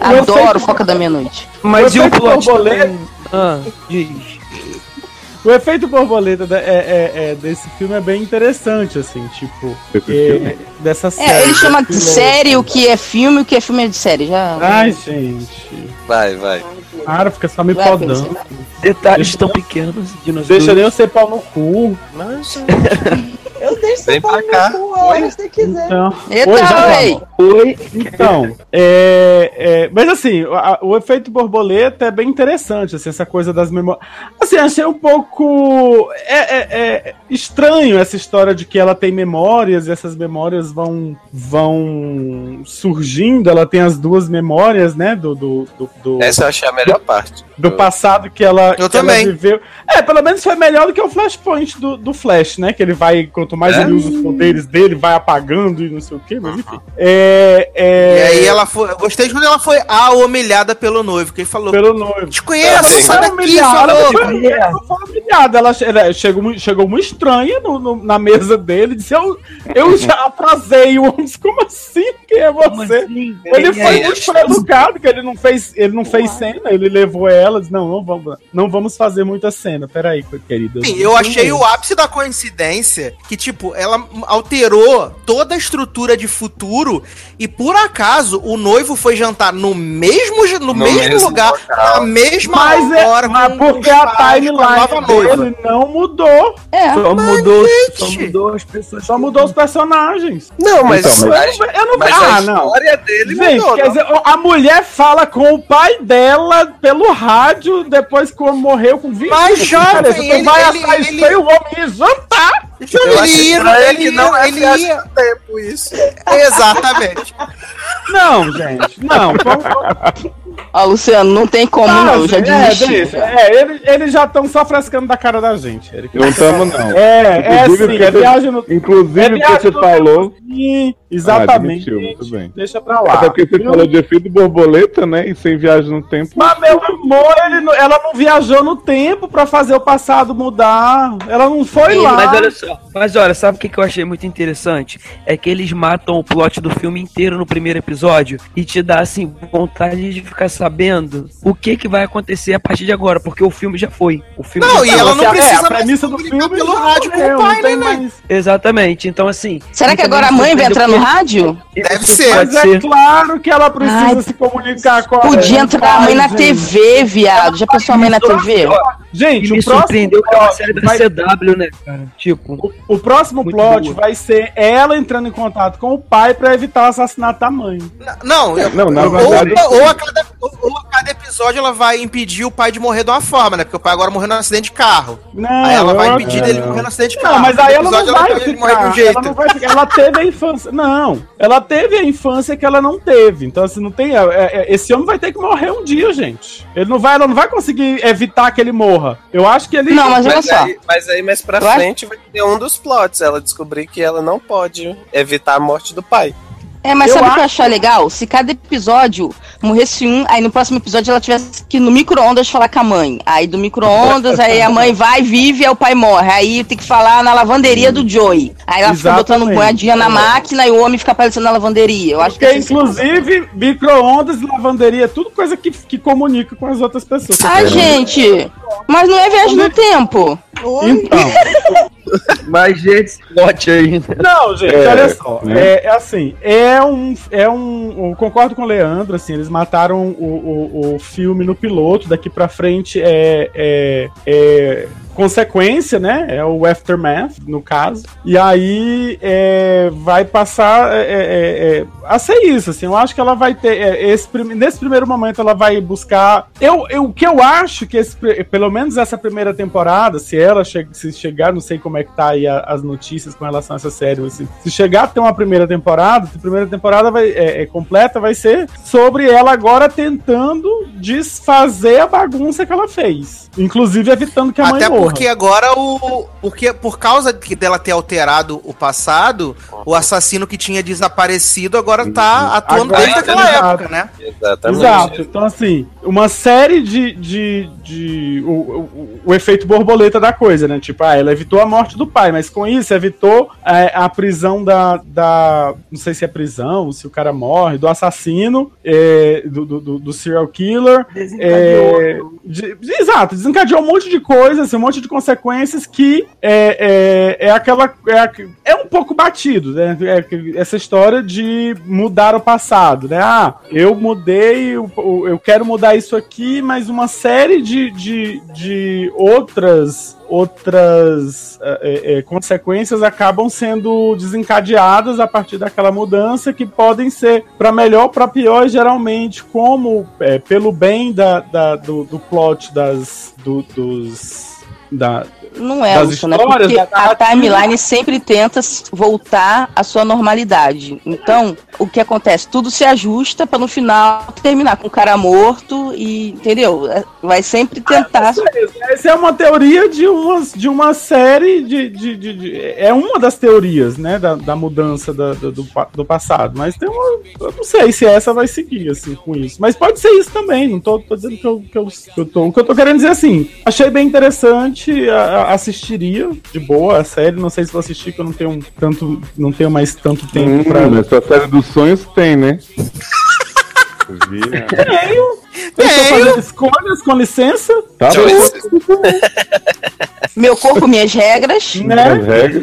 Adoro foca da meia-noite. mas O e o plot? Ah, diz. O efeito borboleta da- é, é- é desse filme é bem interessante, assim, tipo. Esse é, filme? dessa série. É, ele chama de série o que é filme o que é filme é de série. Já. Ai, gente. Vai, vai. Cara, fica só me Vai, podando. Detalhes tão pequenos de nós Deixa dois. nem eu ser pau no cu. Mas, Eu deixo Vem você pra cá. que você quiser. Então, Oi, já oi! Oi. Então, é, é, mas assim, a- o efeito borboleta é bem interessante, assim, essa coisa das memórias. Assim, achei um pouco é, é- é estranho essa história de que ela tem memórias e essas memórias vão vão surgindo. Ela tem as duas memórias, né, do do, do, do- essa eu achei a melhor parte. do passado que ela, Eu que ela também. viveu. É, pelo menos foi melhor do que o Flashpoint do, do Flash, né? Que ele vai, quanto mais É? ele usa os poderes dele, vai apagando e não sei o quê, mas enfim. É, é, E aí ela foi. Eu gostei de quando ela foi a humilhada pelo noivo, que ele falou. Pelo noivo. Te conheço, sai Ela daqui, falou. ela foi- ela não foi humilhada. Ela, ela chegou, chegou muito estranha no- no- na mesa dele e disse: Eu, eu já atrasei o ônibus. Como assim? Quem é você? Ele foi muito educado, que ele não fez, ele não fez cena, ele levou ela, disse, não, não vamos, não vamos fazer muita cena. Peraí, querida. Sim, eu achei o ápice da coincidência que, tipo, ela alterou toda a estrutura de futuro e, por acaso, o noivo foi jantar no mesmo, no No mesmo, mesmo lugar, local. na mesma Mas, é, hora, mas com porque a timeline noiva. dele não mudou. É. Só mudou, só mudou as pessoas. Só mudou os personagens. Não, mas, Então, mas- a- Eu não mas Ah, a não. história dele Gente, mudou. quer não? dizer, a mulher fala com o pai dela pelo rádio depois que morreu com 20 Mas, jovem, ele- vai ele- assar ele- isso aí, o homem ia jantar. Ele ia, ele não ia, é ele ia. no tempo isso. Exatamente. Não, gente, não. vamos- Ó, Luciano, não tem como não, não, já gente, é, desisti. deixa. É, eles, eles já estão só frescando da cara da gente. Eric. Não tamo, não. É, é sim, é viagem no Inclusive, É o que você falou. Sim, Ah, exatamente. admitiu, muito bem. Deixa pra lá. Até porque você Viu? falou de efeito borboleta, né? E sem viagem no tempo. Mas, meu amor, ele não- ela não viajou no tempo pra fazer o passado mudar. Ela não foi lá. Mas olha só, mas olha, sabe o que, que eu achei muito interessante? É que eles matam o plot do filme inteiro no primeiro episódio e te dá, assim, vontade de ficar sabendo o que que vai acontecer a partir de agora, porque o filme já foi. O filme Não, já e foi. ela não É, precisa a mais premissa do comunicar filme pelo rádio com o pai, não né, mais. Exatamente, então assim... Será que agora a mãe vai entrar no rádio? Deve ser. Mas é ser. claro que ela precisa Ai, se comunicar com a Podia entrar a mãe na gente. TV, viado. Já pensou a mãe na TV? Gente, me o próximo surpreendeu que é plot série da vai- CW, né, cara? Tipo, O próximo Muito plot boa. vai ser ela entrando em contato com o pai pra evitar o assassinato da mãe. Não, eu- Não, na ou, verdade- ou a cada, ou- ou a cada episódio ela vai impedir o pai de morrer de uma forma, né? Porque o pai agora morreu num acidente de carro. Não, aí ela vai impedir dele morrer num acidente de carro. Não, mas aí ela não vai ele morrer de um ficar. jeito. Ela, não vai ficar. ela teve a infância. Não, ela teve a infância que ela não teve. Então, assim, não tem. é- é- esse homem vai ter que morrer um dia, gente. Ele não vai, ela não vai conseguir evitar que ele morra. Eu acho que ele. Não, mas olha Mas só. aí, mas aí mais pra acho- frente vai ter um dos plots. Ela descobrir que ela não pode evitar a morte do pai. É, mas Eu sabe o que eu acho- achar legal? Se cada episódio morresse um, aí no próximo episódio ela tivesse que ir no micro-ondas falar com a mãe. Aí do micro-ondas, aí a mãe vai, vive, aí o pai morre. Aí tem que falar na lavanderia do Joey. Aí ela fica botando Exatamente. moedinha na máquina e o homem fica aparecendo na lavanderia. Eu acho que Porque, assim, inclusive, micro-ondas, lavanderia, tudo coisa que, que comunica com as outras pessoas. Ai, gente, mas não é viagem no tempo. Então. mais gente plot ainda. Não, gente, É, olha só. né? É, é assim, é um. É um. Eu concordo com o Leandro, assim, eles mataram o, o, o filme no piloto, daqui pra frente é. é, é consequência, né? É o aftermath, no caso. E aí é, vai passar é, é, é, a ser isso, assim. Eu acho que ela vai ter. é, esse, nesse primeiro momento, ela vai buscar. Eu, eu, o que eu acho que esse, pelo menos essa primeira temporada, se ela che se chegar, não sei como é que tá aí a- as notícias com relação a essa série, assim, se chegar a ter uma primeira temporada, a primeira temporada vai, é, é completa, vai ser sobre ela agora tentando desfazer a bagunça que ela fez. Inclusive evitando que a mãe Até morra. Porque agora o. Porque por causa de- dela ter alterado o passado, o assassino que tinha desaparecido agora tá atuando Agora, desde aquela exato. época, né? Exatamente. Exato. Então, assim, uma série de. de, de o, o, o efeito borboleta da coisa, né? Tipo, ah, ela evitou a morte do pai, mas com isso evitou é, a prisão da, da. Não sei se é prisão, se o cara morre, do assassino, é, do, do, do- serial killer. É, de- exato, desencadeou um monte de coisas, um monte de consequências que é, é, é aquela. É, é um pouco batido, né? É essa história de mudar o passado, né? Ah, eu mudei, o- eu quero mudar isso aqui, mas uma série de, de, de outras outras é, é, consequências acabam sendo desencadeadas a partir daquela mudança que podem ser para melhor para pior geralmente como é, pelo bem da, da- do, do plot das do- dos da, Não é, das Lúcio, né? Porque a timeline sempre tenta voltar à sua normalidade. Então, o que acontece? Tudo se ajusta pra no final terminar com o cara morto e, entendeu? É, Vai sempre tentar. Essa é uma teoria de uma, de uma série de, de, de- de- É uma das teorias, né? Da, da mudança da- do, do passado. Mas tem uma. Eu não sei se essa vai seguir, assim, com isso. Mas pode ser isso também. Não tô, tô dizendo que eu, que, eu, que eu tô. O que eu tô querendo dizer assim. Achei bem interessante. A- assistiria de boa a série. Não sei se vou assistir, que eu não tenho tanto. Não tenho mais tanto tempo Hum, pra. nessa série dos sonhos tem, né? Tenho! Deixa eu fazer escolhas, com licença. Tá bom. Meu corpo, minhas regras. Né? As regras.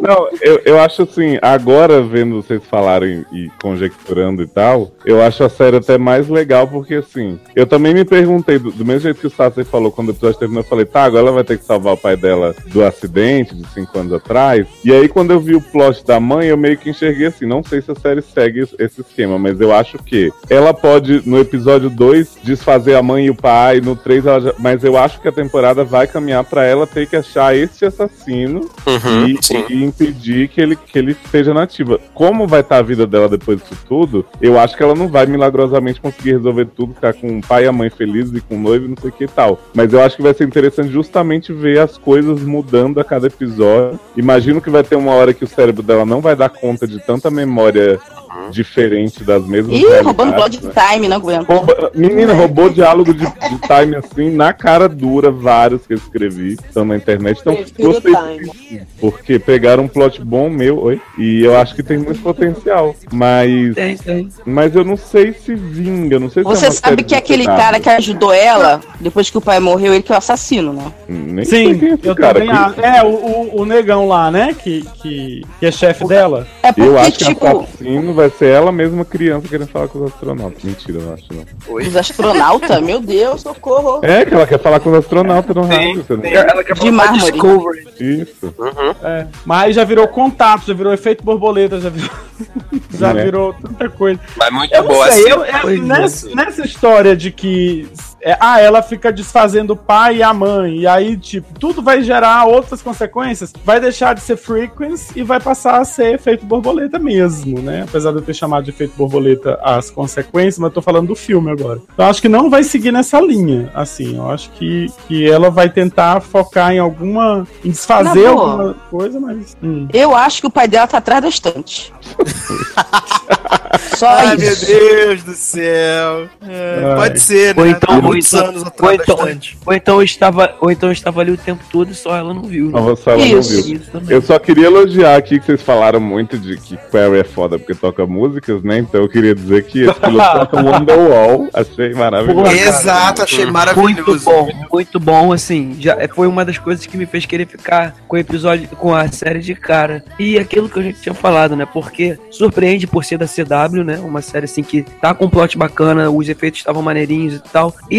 Não, eu, eu acho assim, agora vendo vocês falarem e conjecturando e tal, eu acho a série até mais legal, porque assim, eu também me perguntei, do, do mesmo jeito que o Sassi falou quando o episódio terminou, eu falei, tá, agora ela vai ter que salvar o pai dela do acidente de cinco anos atrás. E aí, quando eu vi o plot da mãe, eu meio que enxerguei assim, não sei se a série segue esse- esse esquema, mas eu acho que ela pode, no episódio 2, desfazer a mãe e o pai, no 3, ela já, mas eu acho que a temporada vai caminhar pra ela ter que achar esse assassino Uhum, e, e impedir que ele, que ele esteja nativa. Como vai estar a vida dela depois disso tudo, eu acho que ela não vai milagrosamente conseguir resolver tudo, ficar com o pai e a mãe felizes e com o noivo e não sei o que e tal. Mas eu acho que vai ser interessante justamente ver as coisas mudando a cada episódio. Imagino que vai ter uma hora que o cérebro dela não vai dar conta de tanta memória diferente das mesmas Ih, roubando plot né? time, não aguento. Rouba- Menina, roubou diálogo de, de time assim, na cara dura, vários que eu escrevi, estão na internet. Então, gostei time. porque pegaram um plot bom meu, oi, e eu acho que tem muito potencial. Mas, Tem, tem. mas eu não sei se vinga, não sei se é Você uma sabe que de aquele cara que ajudou ela, depois que o pai morreu, ele que é o assassino, né? Nem sei Sim, é eu cara. também acho. É, o, o, o negão lá, né? Que, que, que é chefe dela. É Eu porque, acho que tipo, a assassino vai ser ela mesma criança querendo falar com os astronautas. Mentira, eu não acho não. os astronautas, meu Deus, socorro. É que ela quer falar com os astronautas no rádio. você não- Ela quer De falar mármore. Discovery. Isso. Uhum. É. Mas já virou contato, já virou efeito borboleta, já virou, já Né? virou tanta coisa. Mas muito Eu boa sei, assim. eu- é, é. nessa, nessa história de que é, ah, ela fica desfazendo o pai e a mãe, e aí, tipo, tudo vai gerar outras consequências, vai deixar de ser frequency e vai passar a ser efeito borboleta mesmo, né? Apesar de eu ter chamado de efeito borboleta as consequências, mas eu tô falando do filme agora. Então, eu acho que não vai seguir nessa linha, assim, eu acho que, que ela vai tentar focar em alguma, em desfazer boa. alguma coisa, mas... hum. Eu acho que o pai dela tá atrás da estante. Só Ai, meu isso. Deus do céu. É, pode ser, né? Ou então, muitos então, anos ou atrás então, bastante. ou então estava, ou então estava ali o tempo todo e só ela não viu. né? A Rossella não Isso. viu. Isso também. Eu só queria elogiar aqui que vocês falaram muito de que Query é foda porque toca músicas, né? Então eu queria dizer que esse piloto toca Wonderwall. Achei maravilhoso. Exato, achei Muito maravilhoso. bom, muito bom, assim, já foi uma das coisas que me fez querer ficar com o episódio, com a série de cara. E aquilo que a gente tinha falado, né? Porque surpreende por ser da CW, né? Uma série assim que tá com um plot bacana, os efeitos estavam maneirinhos e tal. E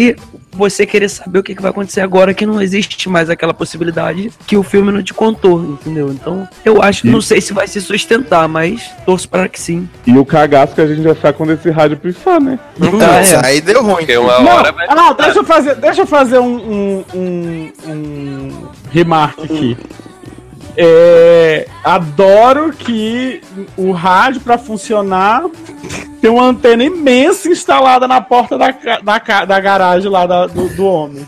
você querer saber o que, que vai acontecer agora, que não existe mais aquela possibilidade que o filme não te contou, entendeu? Então, eu acho, E- não sei se vai se sustentar, mas torço para que sim. E o cagaço que a gente vai ficar quando esse rádio pifar, né? Então, Ah, é. isso aí deu ruim. Porque uma Não, hora vai. ah, deixa eu fazer, deixa eu fazer um, um, um, um remarque aqui. É, adoro que o rádio, para funcionar, tem uma antena imensa instalada na porta da, da, da garagem lá da- do, do homem.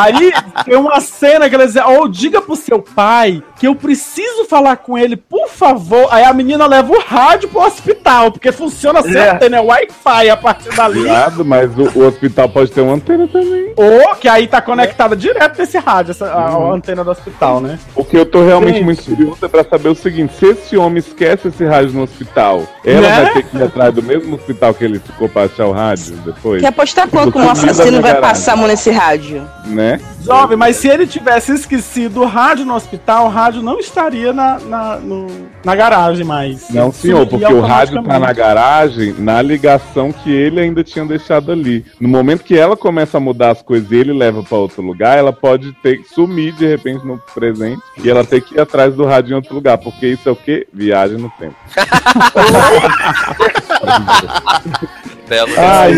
Aí tem uma cena que ela diz, ou diga pro seu pai que eu preciso falar com ele, por favor. Aí a menina leva o rádio pro hospital, porque funciona certo, né? Wi-Fi a partir dali. Viado, mas o, o hospital pode ter uma antena também. Ou que aí tá conectada direto nesse rádio, essa, a, a antena do hospital, né? O que eu tô realmente Gente. muito curioso é pra saber o seguinte: se esse homem esquece esse rádio no hospital, ela Né? vai ter que ir atrás do mesmo hospital que ele ficou pra achar o rádio depois? Quer apostar quanto que um assassino vai passar a mão nesse rádio? Né? Jovem, mas se ele tivesse esquecido o rádio no hospital, o rádio não estaria na, na, no- na garagem mais. Não, senhor, porque o rádio tá na garagem na ligação que ele ainda tinha deixado ali. No momento que ela começa a mudar as coisas e ele leva pra outro lugar, ela pode ter sumir de repente no presente e ela ter que ir atrás do rádio em outro lugar, porque isso é o quê? Viagem no tempo. Belo Ai,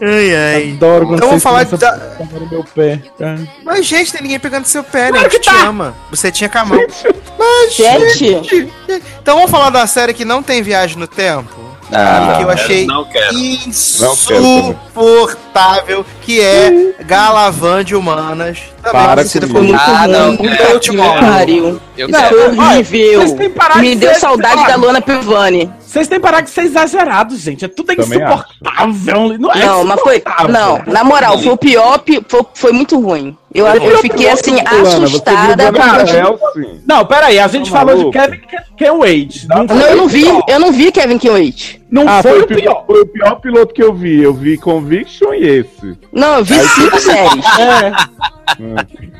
Ai, ai. Adoro quando Então vamos vocês falar da... no meu pé. tá? Mas, gente, tem ninguém pegando seu pé, né? A gente que te tá. ama. Você tinha com a mão. Mas, Gente. Então vamos falar da série que não tem viagem no tempo? Ah, que eu achei não quero. insuportável, que é Galavan de Humanas. Também Para conhecida como Muito Ah, não, me mando. pariu. Eu Isso quero. é horrível. Vocês têm que parar Me de deu ser- saudade da Luana Pivani. Vocês têm que parar de ser exagerados, gente. É tudo Também insuportável. Não, é Não, mas foi. insuportável. Não, na moral, foi o pior. pi- Foi, foi muito ruim. Eu, eu fiquei assim, assustada. porque- Gabriel, sim. Não, peraí, a gente Tá falou maluco? de Kevin Ken Wade. Não, Não, eu não vi, eu não vi Kevin Kiwait. Não Ah, foi, foi, o pior, pior. foi o pior piloto que eu vi. Eu vi Conviction e esse. Não, eu vi cinco séries. É,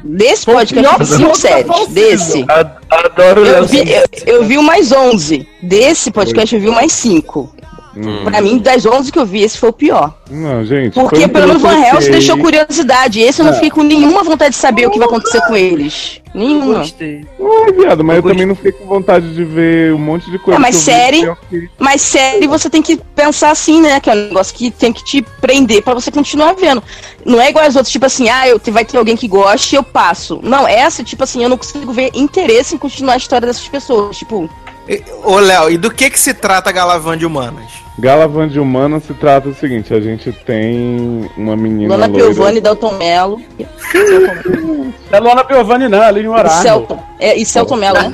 Desse Foi o podcast, eu vi pior cinco piloto séries. possível. Desse. Ad- Adoro o Eu vi, eu, eu vi o mais 11. Desse podcast, eu vi o mais 5. Hum. Pra mim, das 11 que eu vi, esse foi o pior. Não, gente. Porque pelo menos Van Helsing deixou curiosidade. Esse eu não fiquei com nenhuma vontade de saber o que vai acontecer com eles. Nenhuma. Gostei. Ai, viado, mas eu, Eu também não fiquei com vontade de ver um monte de coisa. É, mas vi série- fiquei- Mas série você tem que pensar assim, né? Que é um negócio que tem que te prender pra você continuar vendo. Não é igual as outras, tipo assim, ah, eu, vai ter alguém que goste e eu passo. Não, essa, tipo assim, eu não consigo ver interesse em continuar a história dessas pessoas. Tipo, E- Ô, Léo, e do que que se trata Galavan de Humanas? Galavan de Humano se trata do seguinte: a gente tem uma menina. Dona loira- Piovani, Dalton Mello. Não é Luana Piovani, não, é Aline E Horário. Celton. É, e Celton Mello, né?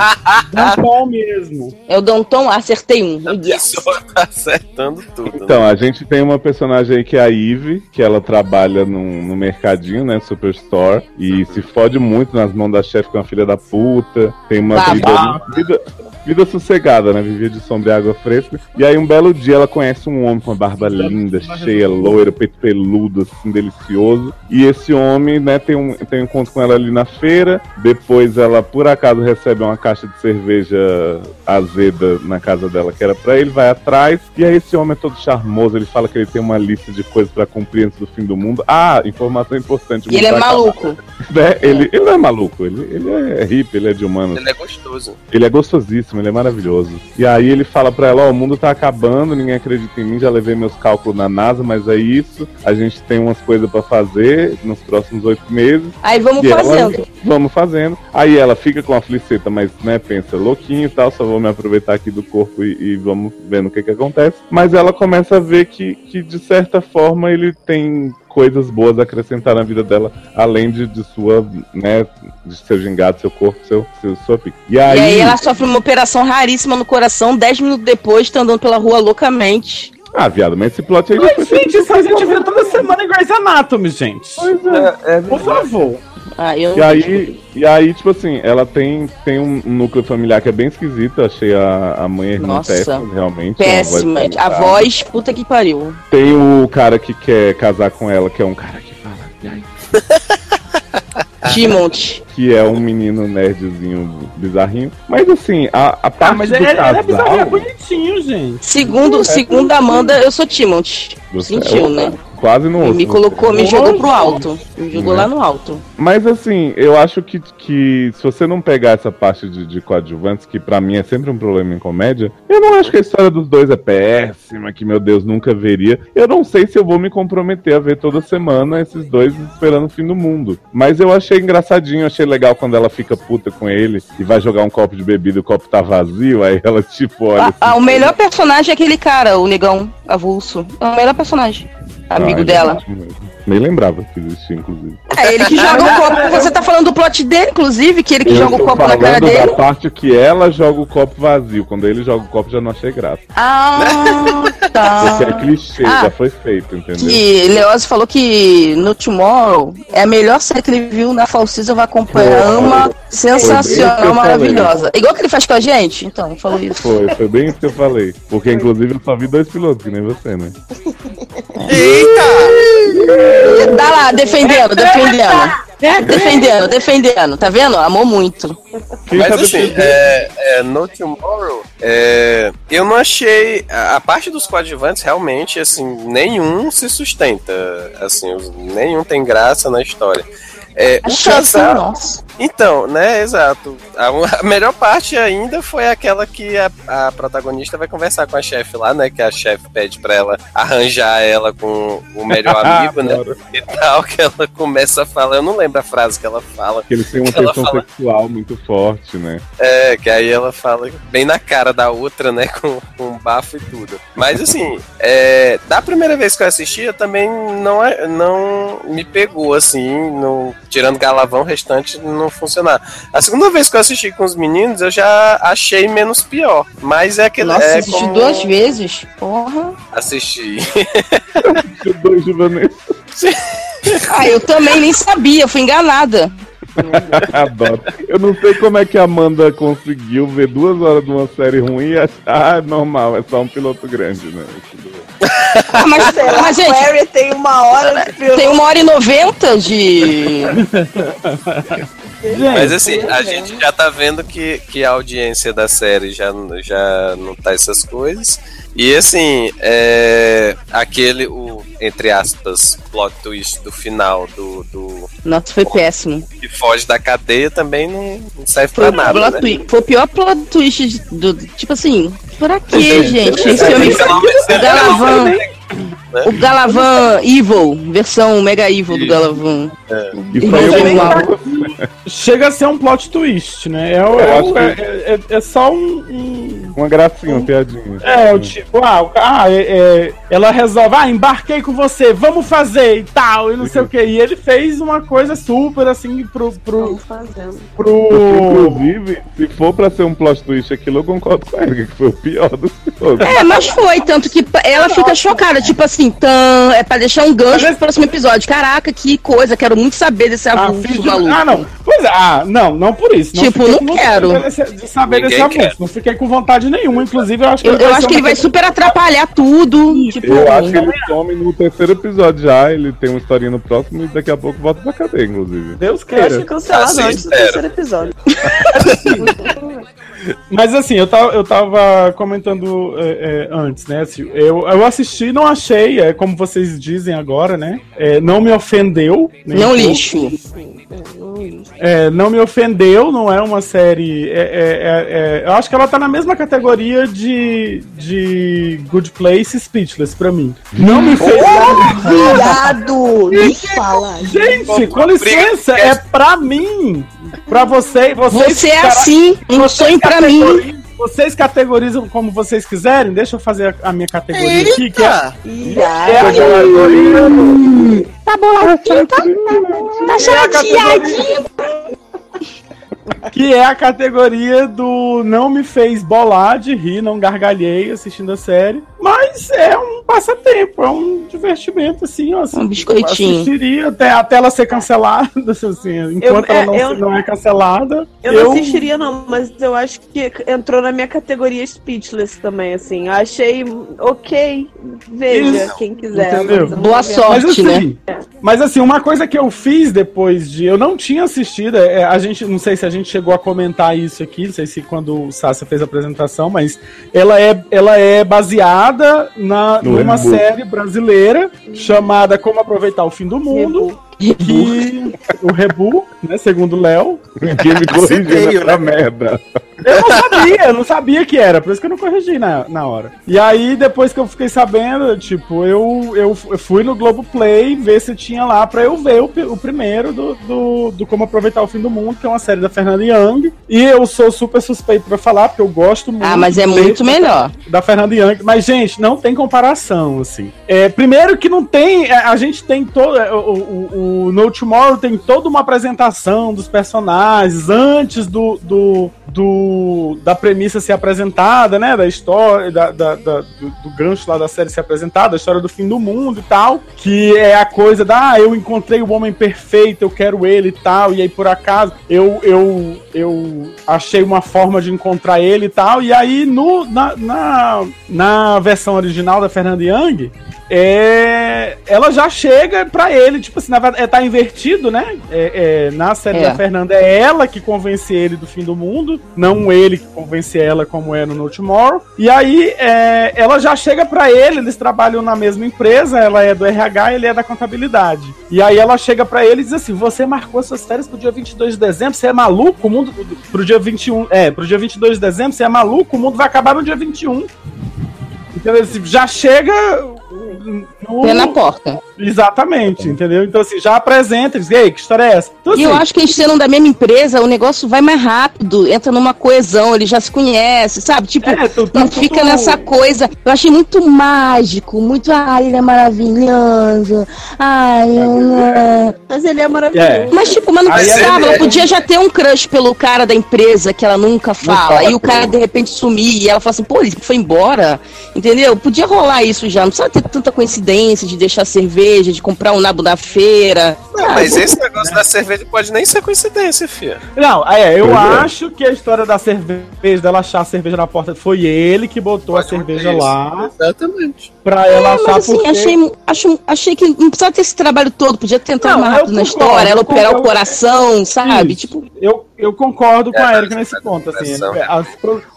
Bom mesmo. É o Danton, acertei um. A Yes. tá acertando tudo. Então, né? a gente tem uma personagem aí que é a Eve, que ela trabalha num, no mercadinho, né? Superstore. E se fode muito nas mãos da chefe, que é uma filha da puta. Tem uma vida, vida. Vida sossegada, né? Vivia de sombra e água fresca. E aí, um belo dia, ela conhece um homem com uma barba linda, cheia, loira, peito peludo, assim, delicioso. E esse homem, né, tem um, tem um encontro com ela ali na feira. Depois, ela, por acaso, recebe uma caixa de cerveja azeda na casa dela, que era pra ele, vai atrás. E aí, esse homem é todo charmoso. Ele fala que ele tem uma lista de coisas pra cumprir antes do fim do mundo. Ah, informação importante. E ele é maluco. né? Ele, ele não é maluco, ele, ele é hippie, ele é de humano. Ele é gostoso. Ele é gostosíssimo, ele é maravilhoso. E aí ele fala pra ela, ó, o mundo tá acabando, ninguém acredita em mim, já levei meus cálculos na NASA, mas é isso. A gente tem umas coisas pra fazer nos próximos oito meses. Aí vamos E ela- fazendo. vamos fazendo. Aí ela fica com a fliceta, mas né, pensa, louquinho e tal, só vou me aproveitar aqui do corpo e, e vamos vendo o que que acontece. Mas ela começa a ver que, que de certa forma ele tem coisas boas a acrescentar na vida dela, além de, de sua, né, de seu gingado, seu corpo, seu, seu sua pica. E E aí, aí ela sofre uma operação raríssima no coração, 10 minutos depois, tá andando pela rua loucamente. ah, viado, mas esse plot aí Mas, gente, isso a gente vê toda semana em Grey's Anatomy, gente. É, Por favor. Ah, eu E aí, e aí, tipo assim, ela tem, tem um núcleo familiar que é bem esquisito. Achei a, a mãe e a irmã Nossa. péssimas, realmente. uma voz péssima. A voz, puta que pariu. Tem o cara que quer casar com ela, que é um cara que fala. Timont. Que é um menino nerdzinho bizarrinho. Mas assim, a, a parte Ah, mas do ele, ele é casal... bizarro, é bonitinho, gente. Segundo, segundo a Amanda, eu sou céu, Sentiu, né? Quase no osso. Me colocou, me Nossa. jogou pro alto. Me jogou Né? lá no alto. Mas assim, eu acho que, que se você não pegar essa parte de, de coadjuvantes, que pra mim é sempre um problema em comédia, eu não acho que a história dos dois é péssima, que meu Deus nunca veria. Eu não sei se eu vou me comprometer a ver toda semana esses dois esperando o fim do mundo. Mas eu achei engraçadinho, achei legal quando ela fica puta com ele e vai jogar um copo de bebida e o copo tá vazio, aí ela tipo, olha. Ah, ah, o melhor personagem é aquele cara, o negão. avulso. É o melhor personagem. Amigo Ah, dela. Nem lembrava que existia, inclusive. É ele que joga o copo. Você tá falando do plot dele, inclusive, que ele que Eu joga o copo na cara falando da dele. parte que ela joga o copo vazio. Quando ele joga o copo, já não achei graça. Ah, tá. Porque é clichê, Ah. já foi feito, entendeu? Que Leoz falou que no Tomorrow é a melhor série que ele viu na Fall Season, vai acompanhar. Ama, sensacional, maravilhosa. Igual que ele faz com a gente? Então, falou isso. Foi, foi bem isso que eu falei. Porque, inclusive, eu só vi dois pilotos, que nem você, né? Eita! Dá lá, defendendo, defendendo. Defendendo, defendendo, tá vendo? Amou muito. Mas assim, é, é, no Tomorrow, é, eu não achei. A, a parte dos coadjuvantes, realmente, assim, nenhum se sustenta. Assim, nenhum tem graça na história. É, o chefe, casal. nossa. Então, né, exato. A, a melhor parte ainda foi aquela que a, a protagonista vai conversar com a chefe lá, né? Que a chefe pede pra ela arranjar ela com o melhor amigo, né? E tal, que ela começa a falar. Eu não lembro a frase que ela fala. Que eles têm uma que ela tensão fala- sexual muito forte, né? É, que aí ela fala bem na cara da outra, né? Com, com bafo e tudo. Mas assim, é, da primeira vez que eu assisti, eu também não, é- não me pegou, assim, no, tirando Galavão, o restante não funcionar. A segunda vez que eu assisti com os meninos, eu já achei menos pior. Mas é aquele. Nossa, é assisti como- duas vezes. Porra. Assisti. Dois juvenis. Ah, eu também nem sabia, eu fui enganada. Adoro. Eu não sei como é que a Amanda conseguiu ver duas horas de uma série ruim e achar, ah, normal, é só um piloto grande, né? Ah, mas, Sei lá, mas, gente, Query tem uma hora de piloto. tem uma hora e noventa de. Mas assim, a gente já tá vendo que, que a audiência da série já, já não tá essas coisas. E assim, é, aquele, o, entre aspas, plot twist do final do, do Nossa, foi péssimo. que foge da cadeia também não, não serve Foi, pra o nada. plot Né? twi- foi o pior plot twist de- do. Tipo assim, pra quê, gente? Esse É, filme. O Galavan. né? O Galavan Evil, versão Mega Evil do Galavan. E Irmão foi mal. Chega a ser um plot twist, né? É, é, é- é- é só um. um- uma gracinha, uma piadinha. É, o tipo, ah, o- ah é- é, ela resolve, ah, embarquei com você, vamos fazer e tal, e não sei o que. E ele fez uma coisa super assim pro. pro, Vamos fazendo. pro... Inclusive, se for pra ser um plot twist aquilo, eu concordo com ele, que foi o pior dos pilotos. É, mas foi, tanto que pa- ela fica chocada, tipo assim, é pra deixar um gancho pro próximo episódio. Caraca, que coisa, quero muito saber desse Ah, avulso fiz de- maluco. ah, não. Pois é, ah, não, não por isso. Tipo, fiquei não com vontade quero. De saber Ninguém desse avulso. quer. Não fiquei com vontade nenhuma. Inclusive, eu acho que Eu, eu ser acho que ele vai super atrapalhar tudo. Tipo, Eu acho que ele some no terceiro episódio já, ele tem uma historinha no próximo e daqui a pouco volta pra cadeia, inclusive. Deus Eu acho que é queira. cancelado Assim, antes do terceiro episódio. Mas assim, eu tava, eu tava comentando é, é, antes, né? assim, eu, eu assisti, não achei, é como vocês dizem agora, né? é, não me ofendeu. nem não um pouco. lixo. É, não me ofendeu, não é uma série. é- é- é- é- eu acho que ela tá na mesma categoria de, de Good Place e Speechless pra mim. Não me fez. Viado! Me fala. Gente, com licença, é pra mim. Pra você, vocês. Você é assim, um vocês sonho pra mim. categorizam- Vocês categorizam como vocês quiserem. Deixa eu fazer a, a minha categoria aqui, que é, Eita! que é a categoria. Tá boladinho, tá, tá chateadinho. Que é a categoria do não me fez bolar de rir, não gargalhei assistindo a série. Mas é um passatempo, é um divertimento, assim, ó. Um biscoitinho. Assistiria até, até ela ser cancelada, assim, enquanto Eu- ela não, é, eu- não é cancelada. Eu não assistiria, não, mas eu acho que entrou na minha categoria Speechless também, assim. Eu achei ok. Veja, Isso. quem quiser. Entendeu? eu não Boa sorte. Mas assim, né? mas assim, uma coisa que eu fiz depois de. Eu não tinha assistido, é, a gente, não sei se a gente chegou a comentar isso aqui, não sei se quando o Sasha fez a apresentação, mas ela é, ela é baseada na, No numa série brasileira chamada Como Aproveitar o Fim do Mundo. Que o Rebu, né, segundo o Léo, Ninguém me corrigiu nessa né? merda. Eu não sabia, eu não sabia que era, por isso que eu não corrigi na, na hora. E aí, depois que eu fiquei sabendo, tipo, eu, eu, eu fui no Globoplay ver se tinha lá pra eu ver o, o primeiro do, do, do Como Aproveitar o Fim do Mundo, que é uma série da Fernanda Young. E eu sou super suspeito pra falar, porque eu gosto muito. Ah, mas é muito melhor. Da Fernanda Young. Mas, gente, não tem comparação, assim. É, primeiro que não tem. é, A gente tem todo. é, O, o, o No Tomorrow tem toda uma apresentação dos personagens antes do, do, do- da premissa ser apresentada, né? Da história, da, da- da- do, do gancho lá da série ser apresentada, a história do fim do mundo e tal. Que é a coisa da, ah, eu encontrei o homem perfeito, eu quero ele e tal. E aí, por acaso, eu, eu, eu achei uma forma de encontrar ele e tal. E aí, no, na, na, na versão original da Fernanda Young, é, ela já chega pra ele, tipo assim, na verdade, é, tá invertido, né? É, é, na série É. da Fernanda é ela que convence ele do fim do mundo, não ele que convence ela como é no No Tomorrow. E aí é, ela já chega pra ele, eles trabalham na mesma empresa, ela é do RH, ele é da contabilidade. E aí ela chega pra ele e diz assim: "Você marcou suas férias pro dia 22 de dezembro, você é maluco? O mundo pro dia 21, é, pro dia 22 de dezembro, você é maluco? O mundo vai acabar no dia 21". Entendeu? Assim, Já chega no... Pé na porta. Exatamente, entendeu? Então, assim, já apresenta, diz, ei, que história é essa? Então, E eu assim, acho que eles sendo da mesma empresa, o negócio vai mais rápido, entra numa coesão, ele já se conhece, sabe? Tipo, É, tu tá não fica nessa coisa. Eu achei muito mágico, muito, ai, ele é maravilhoso. Ai, é... Mas ele é maravilhoso. É. Mas, tipo, mas não Aí precisava, é- ela podia já ter um crush pelo cara da empresa que ela nunca fala. fala e o cara, de repente, sumir e ela fala assim, pô, ele foi embora. Entendeu? Podia rolar isso já. Não precisava ter tanta coincidência de deixar cerveja, de comprar um nabo da feira. Não, mas esse negócio da cerveja pode nem ser coincidência, filha. Não, é, eu Pois é. acho que a história da cerveja, dela achar a cerveja na porta, foi ele que botou a cerveja lá Exatamente. pra ela É, achar mas assim, porque... achei, acho, achei que não precisava ter esse trabalho todo, podia ter entrado Não, mais rápido na história, ela operar o coração, sabe? Isso. Tipo, Eu, eu concordo com É, a Erika mas- nesse ponto, assim. É, as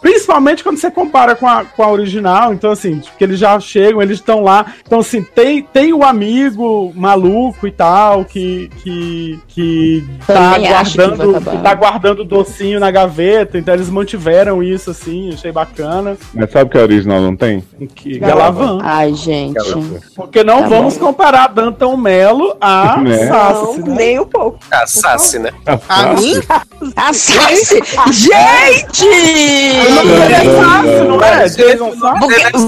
principalmente quando você compara com a, com a original, então assim, porque eles já chegam, eles estão lá. Então, assim, tem, tem o amigo maluco e tal, que, que, que tá Também que guardando, acabar. que tá guardando docinho na gaveta, então eles mantiveram isso, assim, achei bacana. Mas sabe que a original não tem? Que, Galavan. ai, gente. Porque não Tá vamos bom. comparar Danton Melo a Né? Sassi, Não, né? nem um pouco. A Sassi, né? A mim? A Sassi! Gente!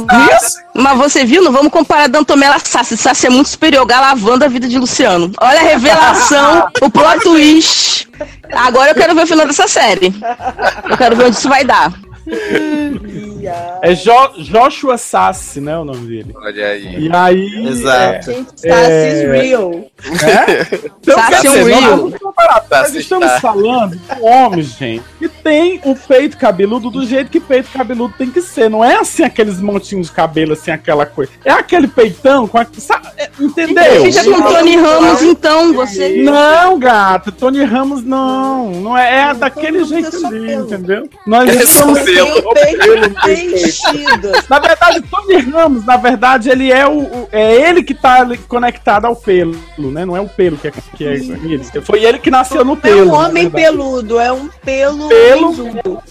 É? Mas você viu? Não vamos comparar Dantomela a Sassi. Sassi é muito superior, galavando a vida de Luciano. Olha a revelação, o plot twist. Agora eu quero ver o final dessa série. Eu quero ver onde isso vai dar. É Jo- Joshua Sassi, né? O nome dele. Olha aí. E aí. Exato. Gente, Sassy's É. real. É? Então, Sassi quer é dizer, real. Nós estamos falando de homens, gente, que tem o peito cabeludo do jeito que peito cabeludo tem que ser. Não é assim aqueles montinhos de cabelo, assim, aquela coisa. É aquele peitão com a. sabe, é, Entendeu? Fica com Tony Ramos, então, você. Não, gato, Tony Ramos não. Não é, é daquele é jeito ali, entendeu? Nós É estamos. Pelo. Tem o peito preenchido. Na verdade, Tony Ramos, na verdade, ele é o, o- é ele que tá ali conectado ao pelo, né? Não é o pelo que é, que é ele. Foi ele que nasceu no Não é pelo. um homem peludo, é um pelo. Pelo.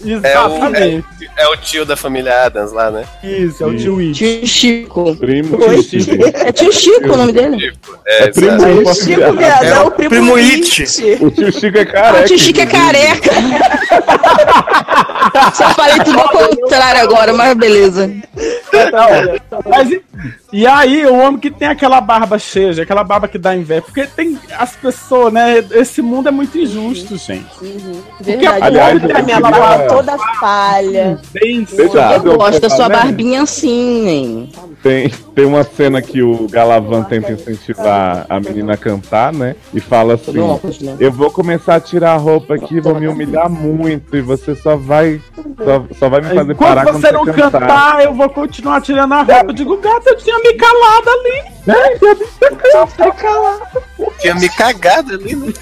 liso. É o, Exatamente. é, é o tio da família Adams lá, né? Isso, é o tio It. Tio Chico. Primo Oi, Titi. É tio Chico o nome dele? É, É primo. It. Chico, viado, É é o o primo, primo It. It. O tio Chico é Ah, careca. o tio Chico é careca. Só falei tudo ao contrário agora, mas beleza. Mas, e- e aí, o homem que tem aquela barba cheia, aquela barba que dá inveja. Porque tem as pessoas, né? Esse mundo é muito injusto, gente. Verdade, Aliás, pra eu minha queria- barba toda falha. Bem, Eu gosto da sua né? barbinha assim, hein? Tem, tem uma cena que o Galavan tenta incentivar a menina a cantar, né? E fala assim: né? Eu vou começar a tirar a roupa aqui, vou me humilhar muito e você só vai. Só, só vai me fazer parar Enquanto você não quando cantar. cantar, eu vou continuar tirando a roupa. Eu digo, gato, eu tinha me calado ali. Tinha me cagado ali, né?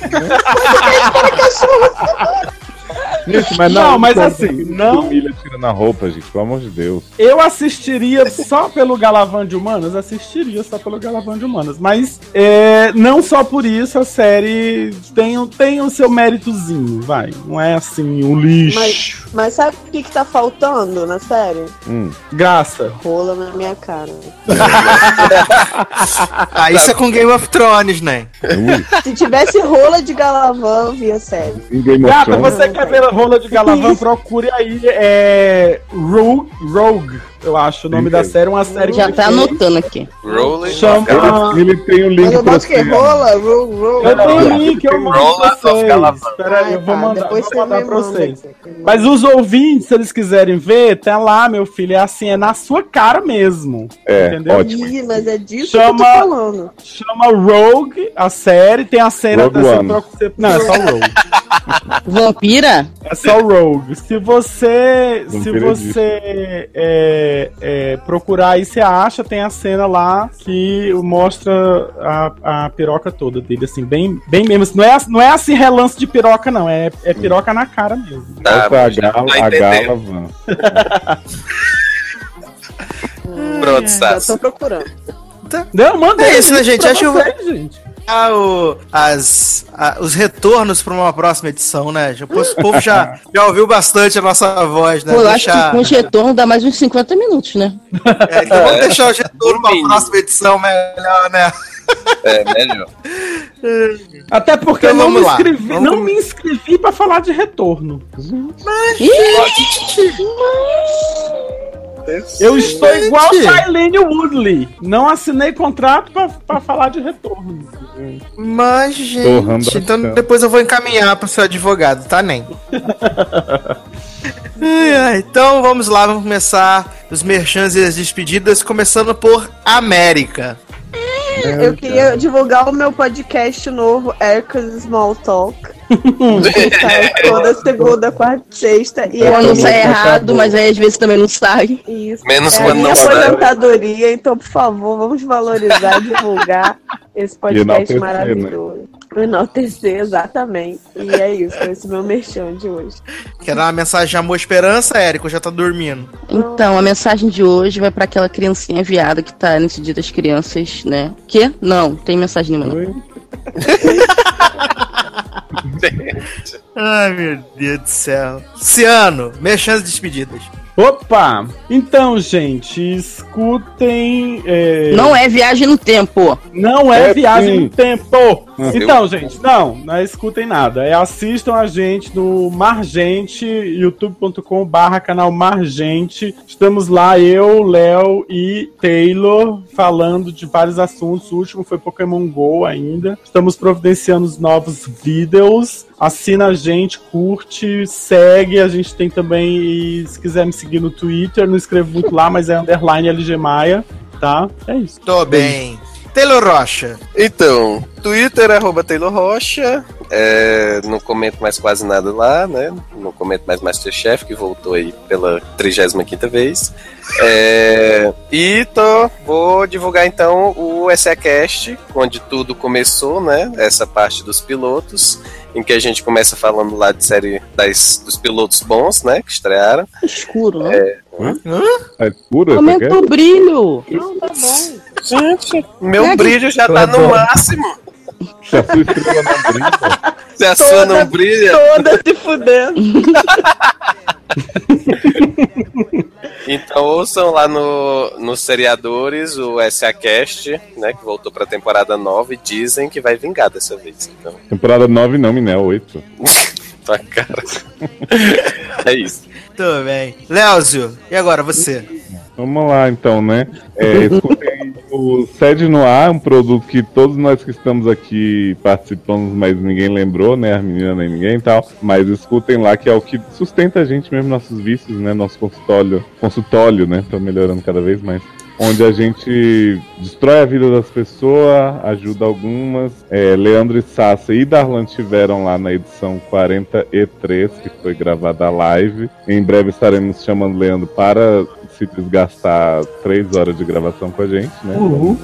Gente, mas Não, não, mas assim, não- humilha tirando a roupa, gente, pelo amor de Deus. Eu assistiria só pelo Galavão de Humanas? Assistiria só pelo Galavão de Humanas. Mas é, não só por isso a série tem, o- tem o seu méritozinho, vai. Não é assim, um lixo. Mas, mas sabe o que, que tá faltando na série? Hum. Graça. Rola na minha cara. Ah, isso é com Game of Thrones, né? Ui, Se tivesse rola de Galavão, eu via a série. em Game of Gata, Thrones. você quer de Galavão? Procure aí, é. Rogue, Rogue, eu acho o nome da série. Uma série Já tá tem- anotando aqui. Rolling. Chama. Ele, ele tem o link Mas eu pra você. rola, roll, roll. Eu tenho o link, eu mando Rola pra vocês. Espera aí, eu vou Ah, tá, mandar, depois vou você mandar pra vocês. Mas os ouvintes, se eles quiserem ver, tá lá, meu filho. É assim, é na sua cara mesmo. É, Entendeu? ótimo. Ih, mas é disso Chama- que eu tô falando. Chama Rogue, a série, tem a cena Rogue você- Não, é só Rogue. Vampira? É só Rogue. Se você. Se Vampiro é você é, é, procurar aí, você acha, tem a cena lá que mostra a, a piroca toda dele, assim, bem, bem mesmo. Não é, não é assim relance de piroca, não. É, é piroca na cara mesmo. Tá, é a já gala, a gala van. Pronto, Já Sassi. tô procurando. Não, manda É isso, né, gente? Acho que gente. Ah, o- as, a- os retornos para uma próxima edição, né? Já- O povo já, já ouviu bastante a nossa voz, né? Pô, eu acho que Deixar- com os retornos dá mais uns 50 minutos, né? é, então vamos deixar o retorno para a mínimo. próxima edição melhor, né? É, melhor. Até porque Então eu não me inscrevi, Vamos não me inscrevi pra falar de retorno. Eu estou igual. Shailene Woodley. Não assinei contrato pra, pra falar de retorno. Mas, gente, então depois eu vou encaminhar para o seu advogado, tá, Nem? Então vamos lá, vamos começar os merchans e as despedidas, começando por América. Eu queria divulgar o meu podcast novo, Ercas Small Talk. Sai toda segunda, quarta sexta. E Quando aí- sai errado, mas aí às vezes também não sai. Isso. Menos é quando não sai. aposentadoria, então, por favor, vamos valorizar, divulgar esse podcast enaltecer, maravilhoso. Enaltecer, exatamente. E é isso, esse é meu merchan de hoje. Quer dar uma mensagem de amor e esperança, Érico? Já tá dormindo. Então, a mensagem de hoje vai pra aquela criancinha viada que tá nesse dia das crianças, né? Que? Não, tem mensagem nenhuma. não. Ai, meu Deus do céu. Ciano, merchans e despedidas. Opa! Então, gente, escutem. é, Não é viagem no tempo. Não é, É viagem sim. no tempo. Então, gente, não, não escutem nada. É assistam a gente no Margente, youtube.com barra canal Margente. Estamos lá, eu, Léo e Taylor, falando de vários assuntos. O último foi Pokémon GO ainda. Estamos providenciando os novos vídeos. Assina a gente, curte, segue. A gente tem também, e se quiser me seguir no Twitter, não escrevo muito lá, mas é underline LG Maia, tá? É isso. Tô bem. Taylor Rocha. Então, Twitter, arroba Taylor Rocha. É, não comento mais quase nada lá, né? Não comento mais Masterchef, que voltou aí pela 35 vez. É, e tô, vou divulgar então o SACast, onde tudo começou, né? Essa parte dos pilotos, em que a gente começa falando lá de série das, dos pilotos bons, né? Que estrearam. Escuro, né? Tá escuro essa Aumenta cast? o brilho. Não, tá bom. Gente, meu É, brilho já tá no máximo. Se a sua estrela não brinca, Se a sua Toda- não brilha. Toda se fudendo. Então ouçam lá no, nos seriadores o SACast, né? Que voltou pra temporada nova e dizem que vai vingar dessa vez. Então, temporada 9 não, Minel, 8. tua cara. é isso. Tô bem. Léozio, e agora você? Vamos lá então, né? É, escutem o Sede no Ar, um produto que todos nós que estamos aqui participamos, mas ninguém lembrou, né? As meninas nem ninguém e tal. Mas escutem lá, que é o que sustenta a gente mesmo, nossos vícios, né? Nosso consultório, consultório, né? Tá melhorando cada vez mais. Onde a gente destrói a vida das pessoas, ajuda algumas. É, Leandro e Sassa e Darlan tiveram lá na edição 43, que foi gravada a live. Em breve estaremos chamando Leandro para se desgastar três horas de gravação com a gente, né? Uhul.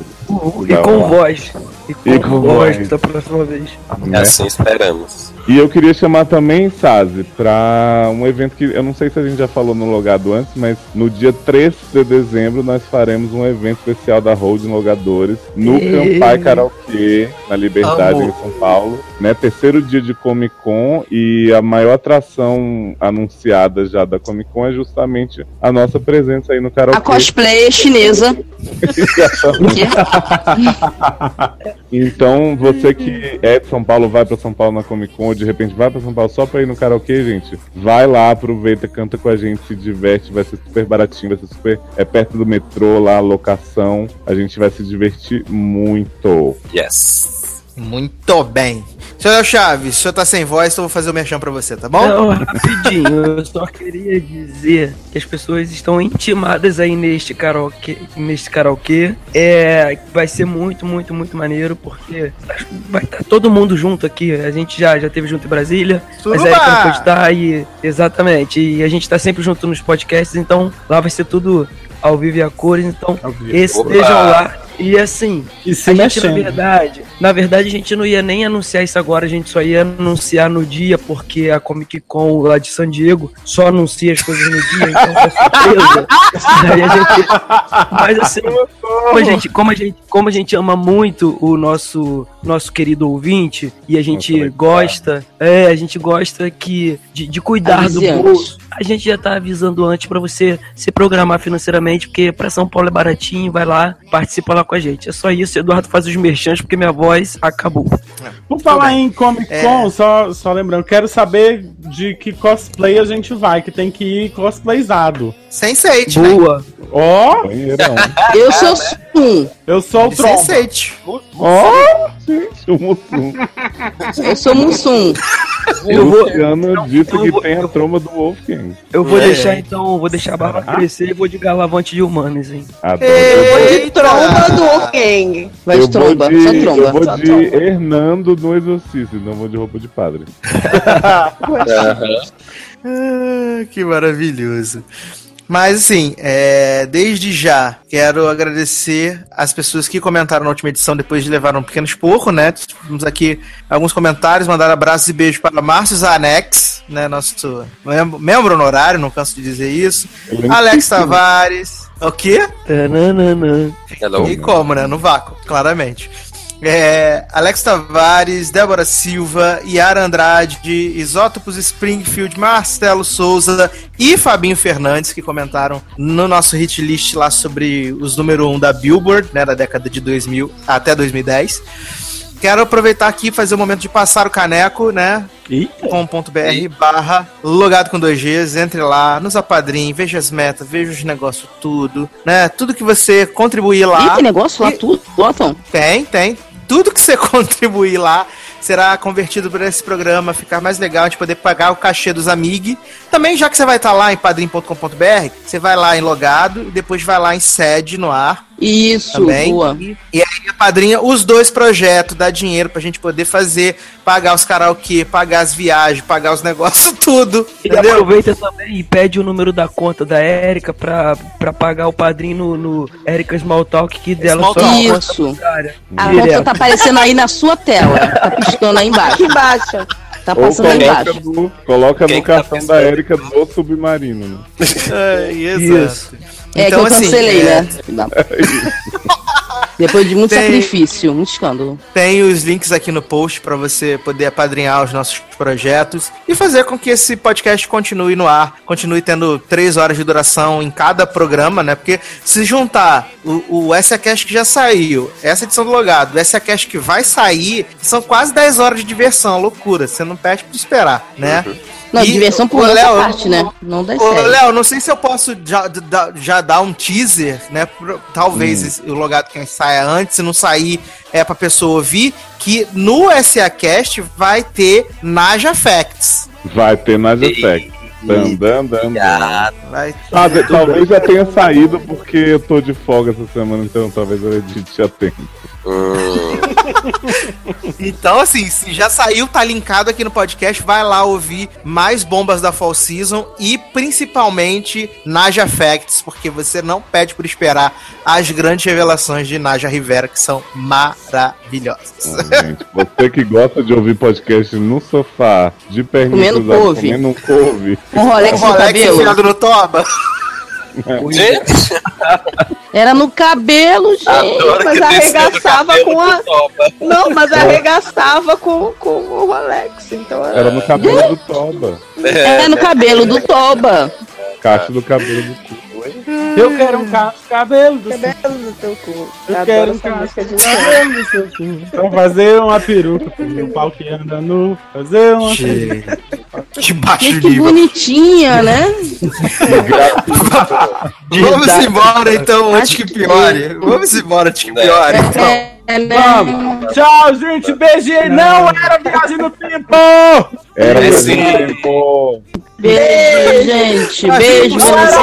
E Legal com lá. voz. E com, E com voz da próxima vez. Né? Assim esperamos. E eu queria chamar também, Sazi, pra um evento que eu não sei se a gente já falou no Logado antes, mas no dia 3 de dezembro nós faremos um evento especial da Road Logadores no Ei. Campai Karaokê, na Liberdade, Amo. em São Paulo. Né? Terceiro dia de Comic Con e a maior atração anunciada já da Comic Con é justamente a nossa presença aí no karaokê. A cosplay chinesa. Então, você que é de São Paulo, vai pra São Paulo na Comic Con, ou de repente vai pra São Paulo só pra ir no karaokê, gente, vai lá, aproveita, canta com a gente, se diverte, vai ser super baratinho, vai ser super. É perto do metrô lá, locação. A gente vai se divertir muito. Yes. Muito bem. Senhor Chaves, o senhor tá sem voz, então eu vou fazer o merchan pra você, tá bom? Não, rapidinho, eu só queria dizer que as pessoas estão intimadas aí neste karaokê, neste karaokê. É, vai ser muito, muito, muito maneiro, porque vai estar todo mundo junto aqui. A gente já, já teve junto em Brasília, mas Suruba! aí não pode estar e exatamente. E a gente tá sempre junto nos podcasts, então lá vai ser tudo ao vivo e a cores, então estejam lá. E assim, E se a gente, na mexendo. verdade, na verdade, a gente não ia nem anunciar isso agora, a gente só ia anunciar no dia, porque a Comic Con lá de San Diego só anuncia as coisas no dia, então é surpresa. Mas assim, como a gente, como a gente, como a gente ama muito o nosso, nosso querido ouvinte, e a gente Nossa, gosta, é, a gente gosta que, de, de cuidar Avise do bolso. A gente já tá avisando antes pra você se programar financeiramente, porque pra São Paulo é baratinho, vai lá, participa lá com a gente. É só isso, Eduardo faz os merchans, porque minha voz acabou. Por falar em Comic Con, só, só lembrando, quero saber de que cosplay a gente vai, que tem que ir cosplayzado. Sense8, né? Boa! Ó, Banheirão. Eu sou um. eu sou o Tromba. Sense8. Ó, gente, o Mussum. Eu sou Mussum. Eu vou, Luciano disse eu que vou- tem a troma do Wolfgang. eu vou É. deixar então, vou deixar a barba crescer e vou de galavante de humanos, hein? Adoro. Ei. De tromba do Wolfgang. Vai de eu vou tromba, de, só Eu tromba. vou Só de tromba. Hernando no Exorcista, não vou de roupa de padre. Ah, que maravilhoso. Mas assim, é, desde já quero agradecer as pessoas que comentaram na última edição depois de levar um pequeno esporro, né? Temos aqui alguns comentários, mandar abraços e beijos para Márcio Zanex, né? Nosso mem- membro honorário, não canso de dizer isso. Alex Tavares. O quê? Hello. E como, né? No vácuo, claramente. É, Alex Tavares, Débora Silva, Yara Andrade, Isótopos Springfield, Marcelo Souza e Fabinho Fernandes, que comentaram no nosso hit list lá sobre os número 1 um da Billboard, né, da década de 2000 até 2010. Quero aproveitar aqui e fazer o momento de passar o caneco, né? .com.br barra logado com 2Gs, entre lá, nos apadrinhe, veja as metas, veja os negócios tudo, né? Tudo que você contribuir lá. Ih, tem negócio lá E- tudo, botam. Tem, tem. Tudo que você contribuir lá será convertido para esse programa ficar mais legal, a gente poder pagar o cachê dos amigos. Também, já que você vai estar lá em padrim.com.br, você vai lá em logado e depois vai lá em sede no ar. Isso, Também. boa. E aí a padrinha, os dois projetos, dá dinheiro pra gente poder fazer, pagar os karaokê, pagar as viagens, pagar os negócios, tudo. E Entendeu? aproveita também e pede o número da conta da Érica pra, pra pagar o padrinho no, no Erika Smalltalk, que dela Small só Talk. uma Isso. A Direto. conta tá aparecendo aí na sua tela. Tá piscando aí embaixo. Aqui embaixo. Tá Ou passando aí coloca, embaixo. no, coloca Quem no tá cartão da pensando? Érica do submarino. Né? É, exato. É Então, que eu assim, cancelei, é, né? Depois de muito Tem- sacrifício, muito escândalo. Tem os links aqui no post para você poder apadrinhar os nossos projetos e fazer com que esse podcast continue no ar, continue tendo três horas de duração em cada programa, né? Porque se juntar o, o SACast que já saiu, essa edição do Logado, o SACast que vai sair, são quase 10 horas de diversão, loucura. Você não pede pra esperar, né? Não, E, diversão por nossa Léo, parte, né? Não Ô, séries. Léo, não sei se eu posso já, da- já dar um teaser, né? Talvez esse- o logado que saia antes, se não sair, é pra pessoa ouvir, que no SACast vai ter Naja Facts. Vai ter mais effect. Dan, dan, dan, dan. Ah, talvez já tenha saído porque eu tô de folga essa semana, então talvez eu edite a tempo. Então, assim, se já saiu, tá linkado aqui no podcast, vai lá ouvir mais bombas da Fall Season e principalmente Naja Facts, porque você não pede por esperar as grandes revelações de Naja Rivera, que são maravilhosas. Gente, você que gosta de ouvir podcast no sofá, de perninha Comendo couve. comendo um couve. Um Rolex no Rolex cabelo. no toba. Gente, Era no cabelo, gente. adoro mas arregaçava com a- Toba. Não, mas arregaçava com, com o Rolex. Então era. Era no cabelo do Toba. É no cabelo do Toba. Caixa do cabelo do cu. Eu quero um cacho de cabelo do seu Cabelo no teu cu. Eu Adoro quero um cacho de cabelo do seu cu. Pra fazer uma peruca. Um pau que anda nu. Fazer uma peruca. Que baixo que nível. bonitinha, né? Vamos embora então, antes que piore. Vamos embora antes que piore. Então. Vamos. Tchau, gente. Beijinho. Não era viagem no tempo. Era É, sim. um tempo. Beijo, gente. Beijo, Vanessa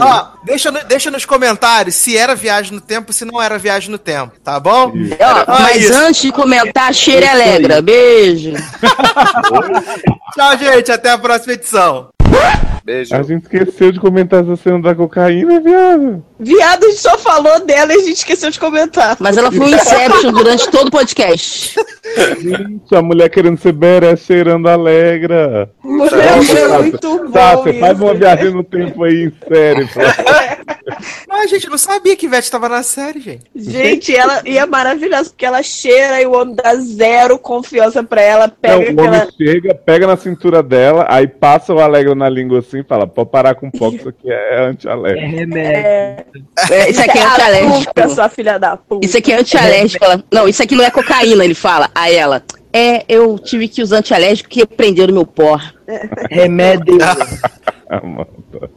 ah, ah, deixa, no- deixa nos comentários se era viagem no tempo, se não era viagem no tempo, tá bom? Ó, Ah, mas isso. antes de comentar, cheira alegra. Beijo. Tchau, gente. Até a próxima edição. Beijo. A gente esqueceu de comentar essa cena da cocaína, viado. Viado, a gente só falou dela e a gente esqueceu de comentar. Mas ela foi um Inception durante todo o podcast. Gente, a mulher querendo ser beré, cheirando alegra. Mulher, é muito bom. Tá, você faz uma viagem no tempo aí, em série. pô. Mas a gente não sabia que Ivete tava na série, gente. Gente, ela e é maravilhosa, porque ela cheira e o homem dá zero confiança pra ela, Não, pega o homem aquela. chega, pega na cintura dela, aí passa o alegra na língua assim e fala, pode parar com pouco, isso aqui é anti-alegre. remédio. É, isso aqui é antialérgico. Sua filha da puta. Isso aqui é antialérgico. Ela, não, isso aqui não é cocaína, ele fala. Aí ela, é, eu tive que usar antialérgico porque prenderam meu pó. Remédio. Ah.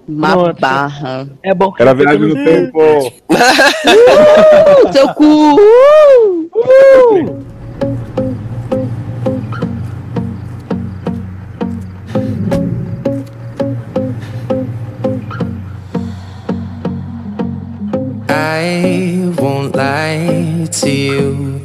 Uma Nossa. barra. É bom que Era viagem no tempo. Uh, teu cu. Uh, uh. I won't lie to you.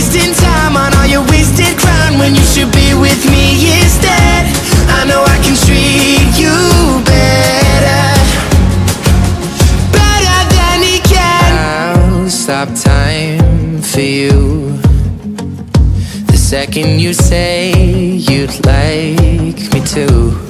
Wasting time on all your wasted crown when you should be with me instead? I know I can treat you better, better than he can. I'll stop time for you. The second you say you'd like me to.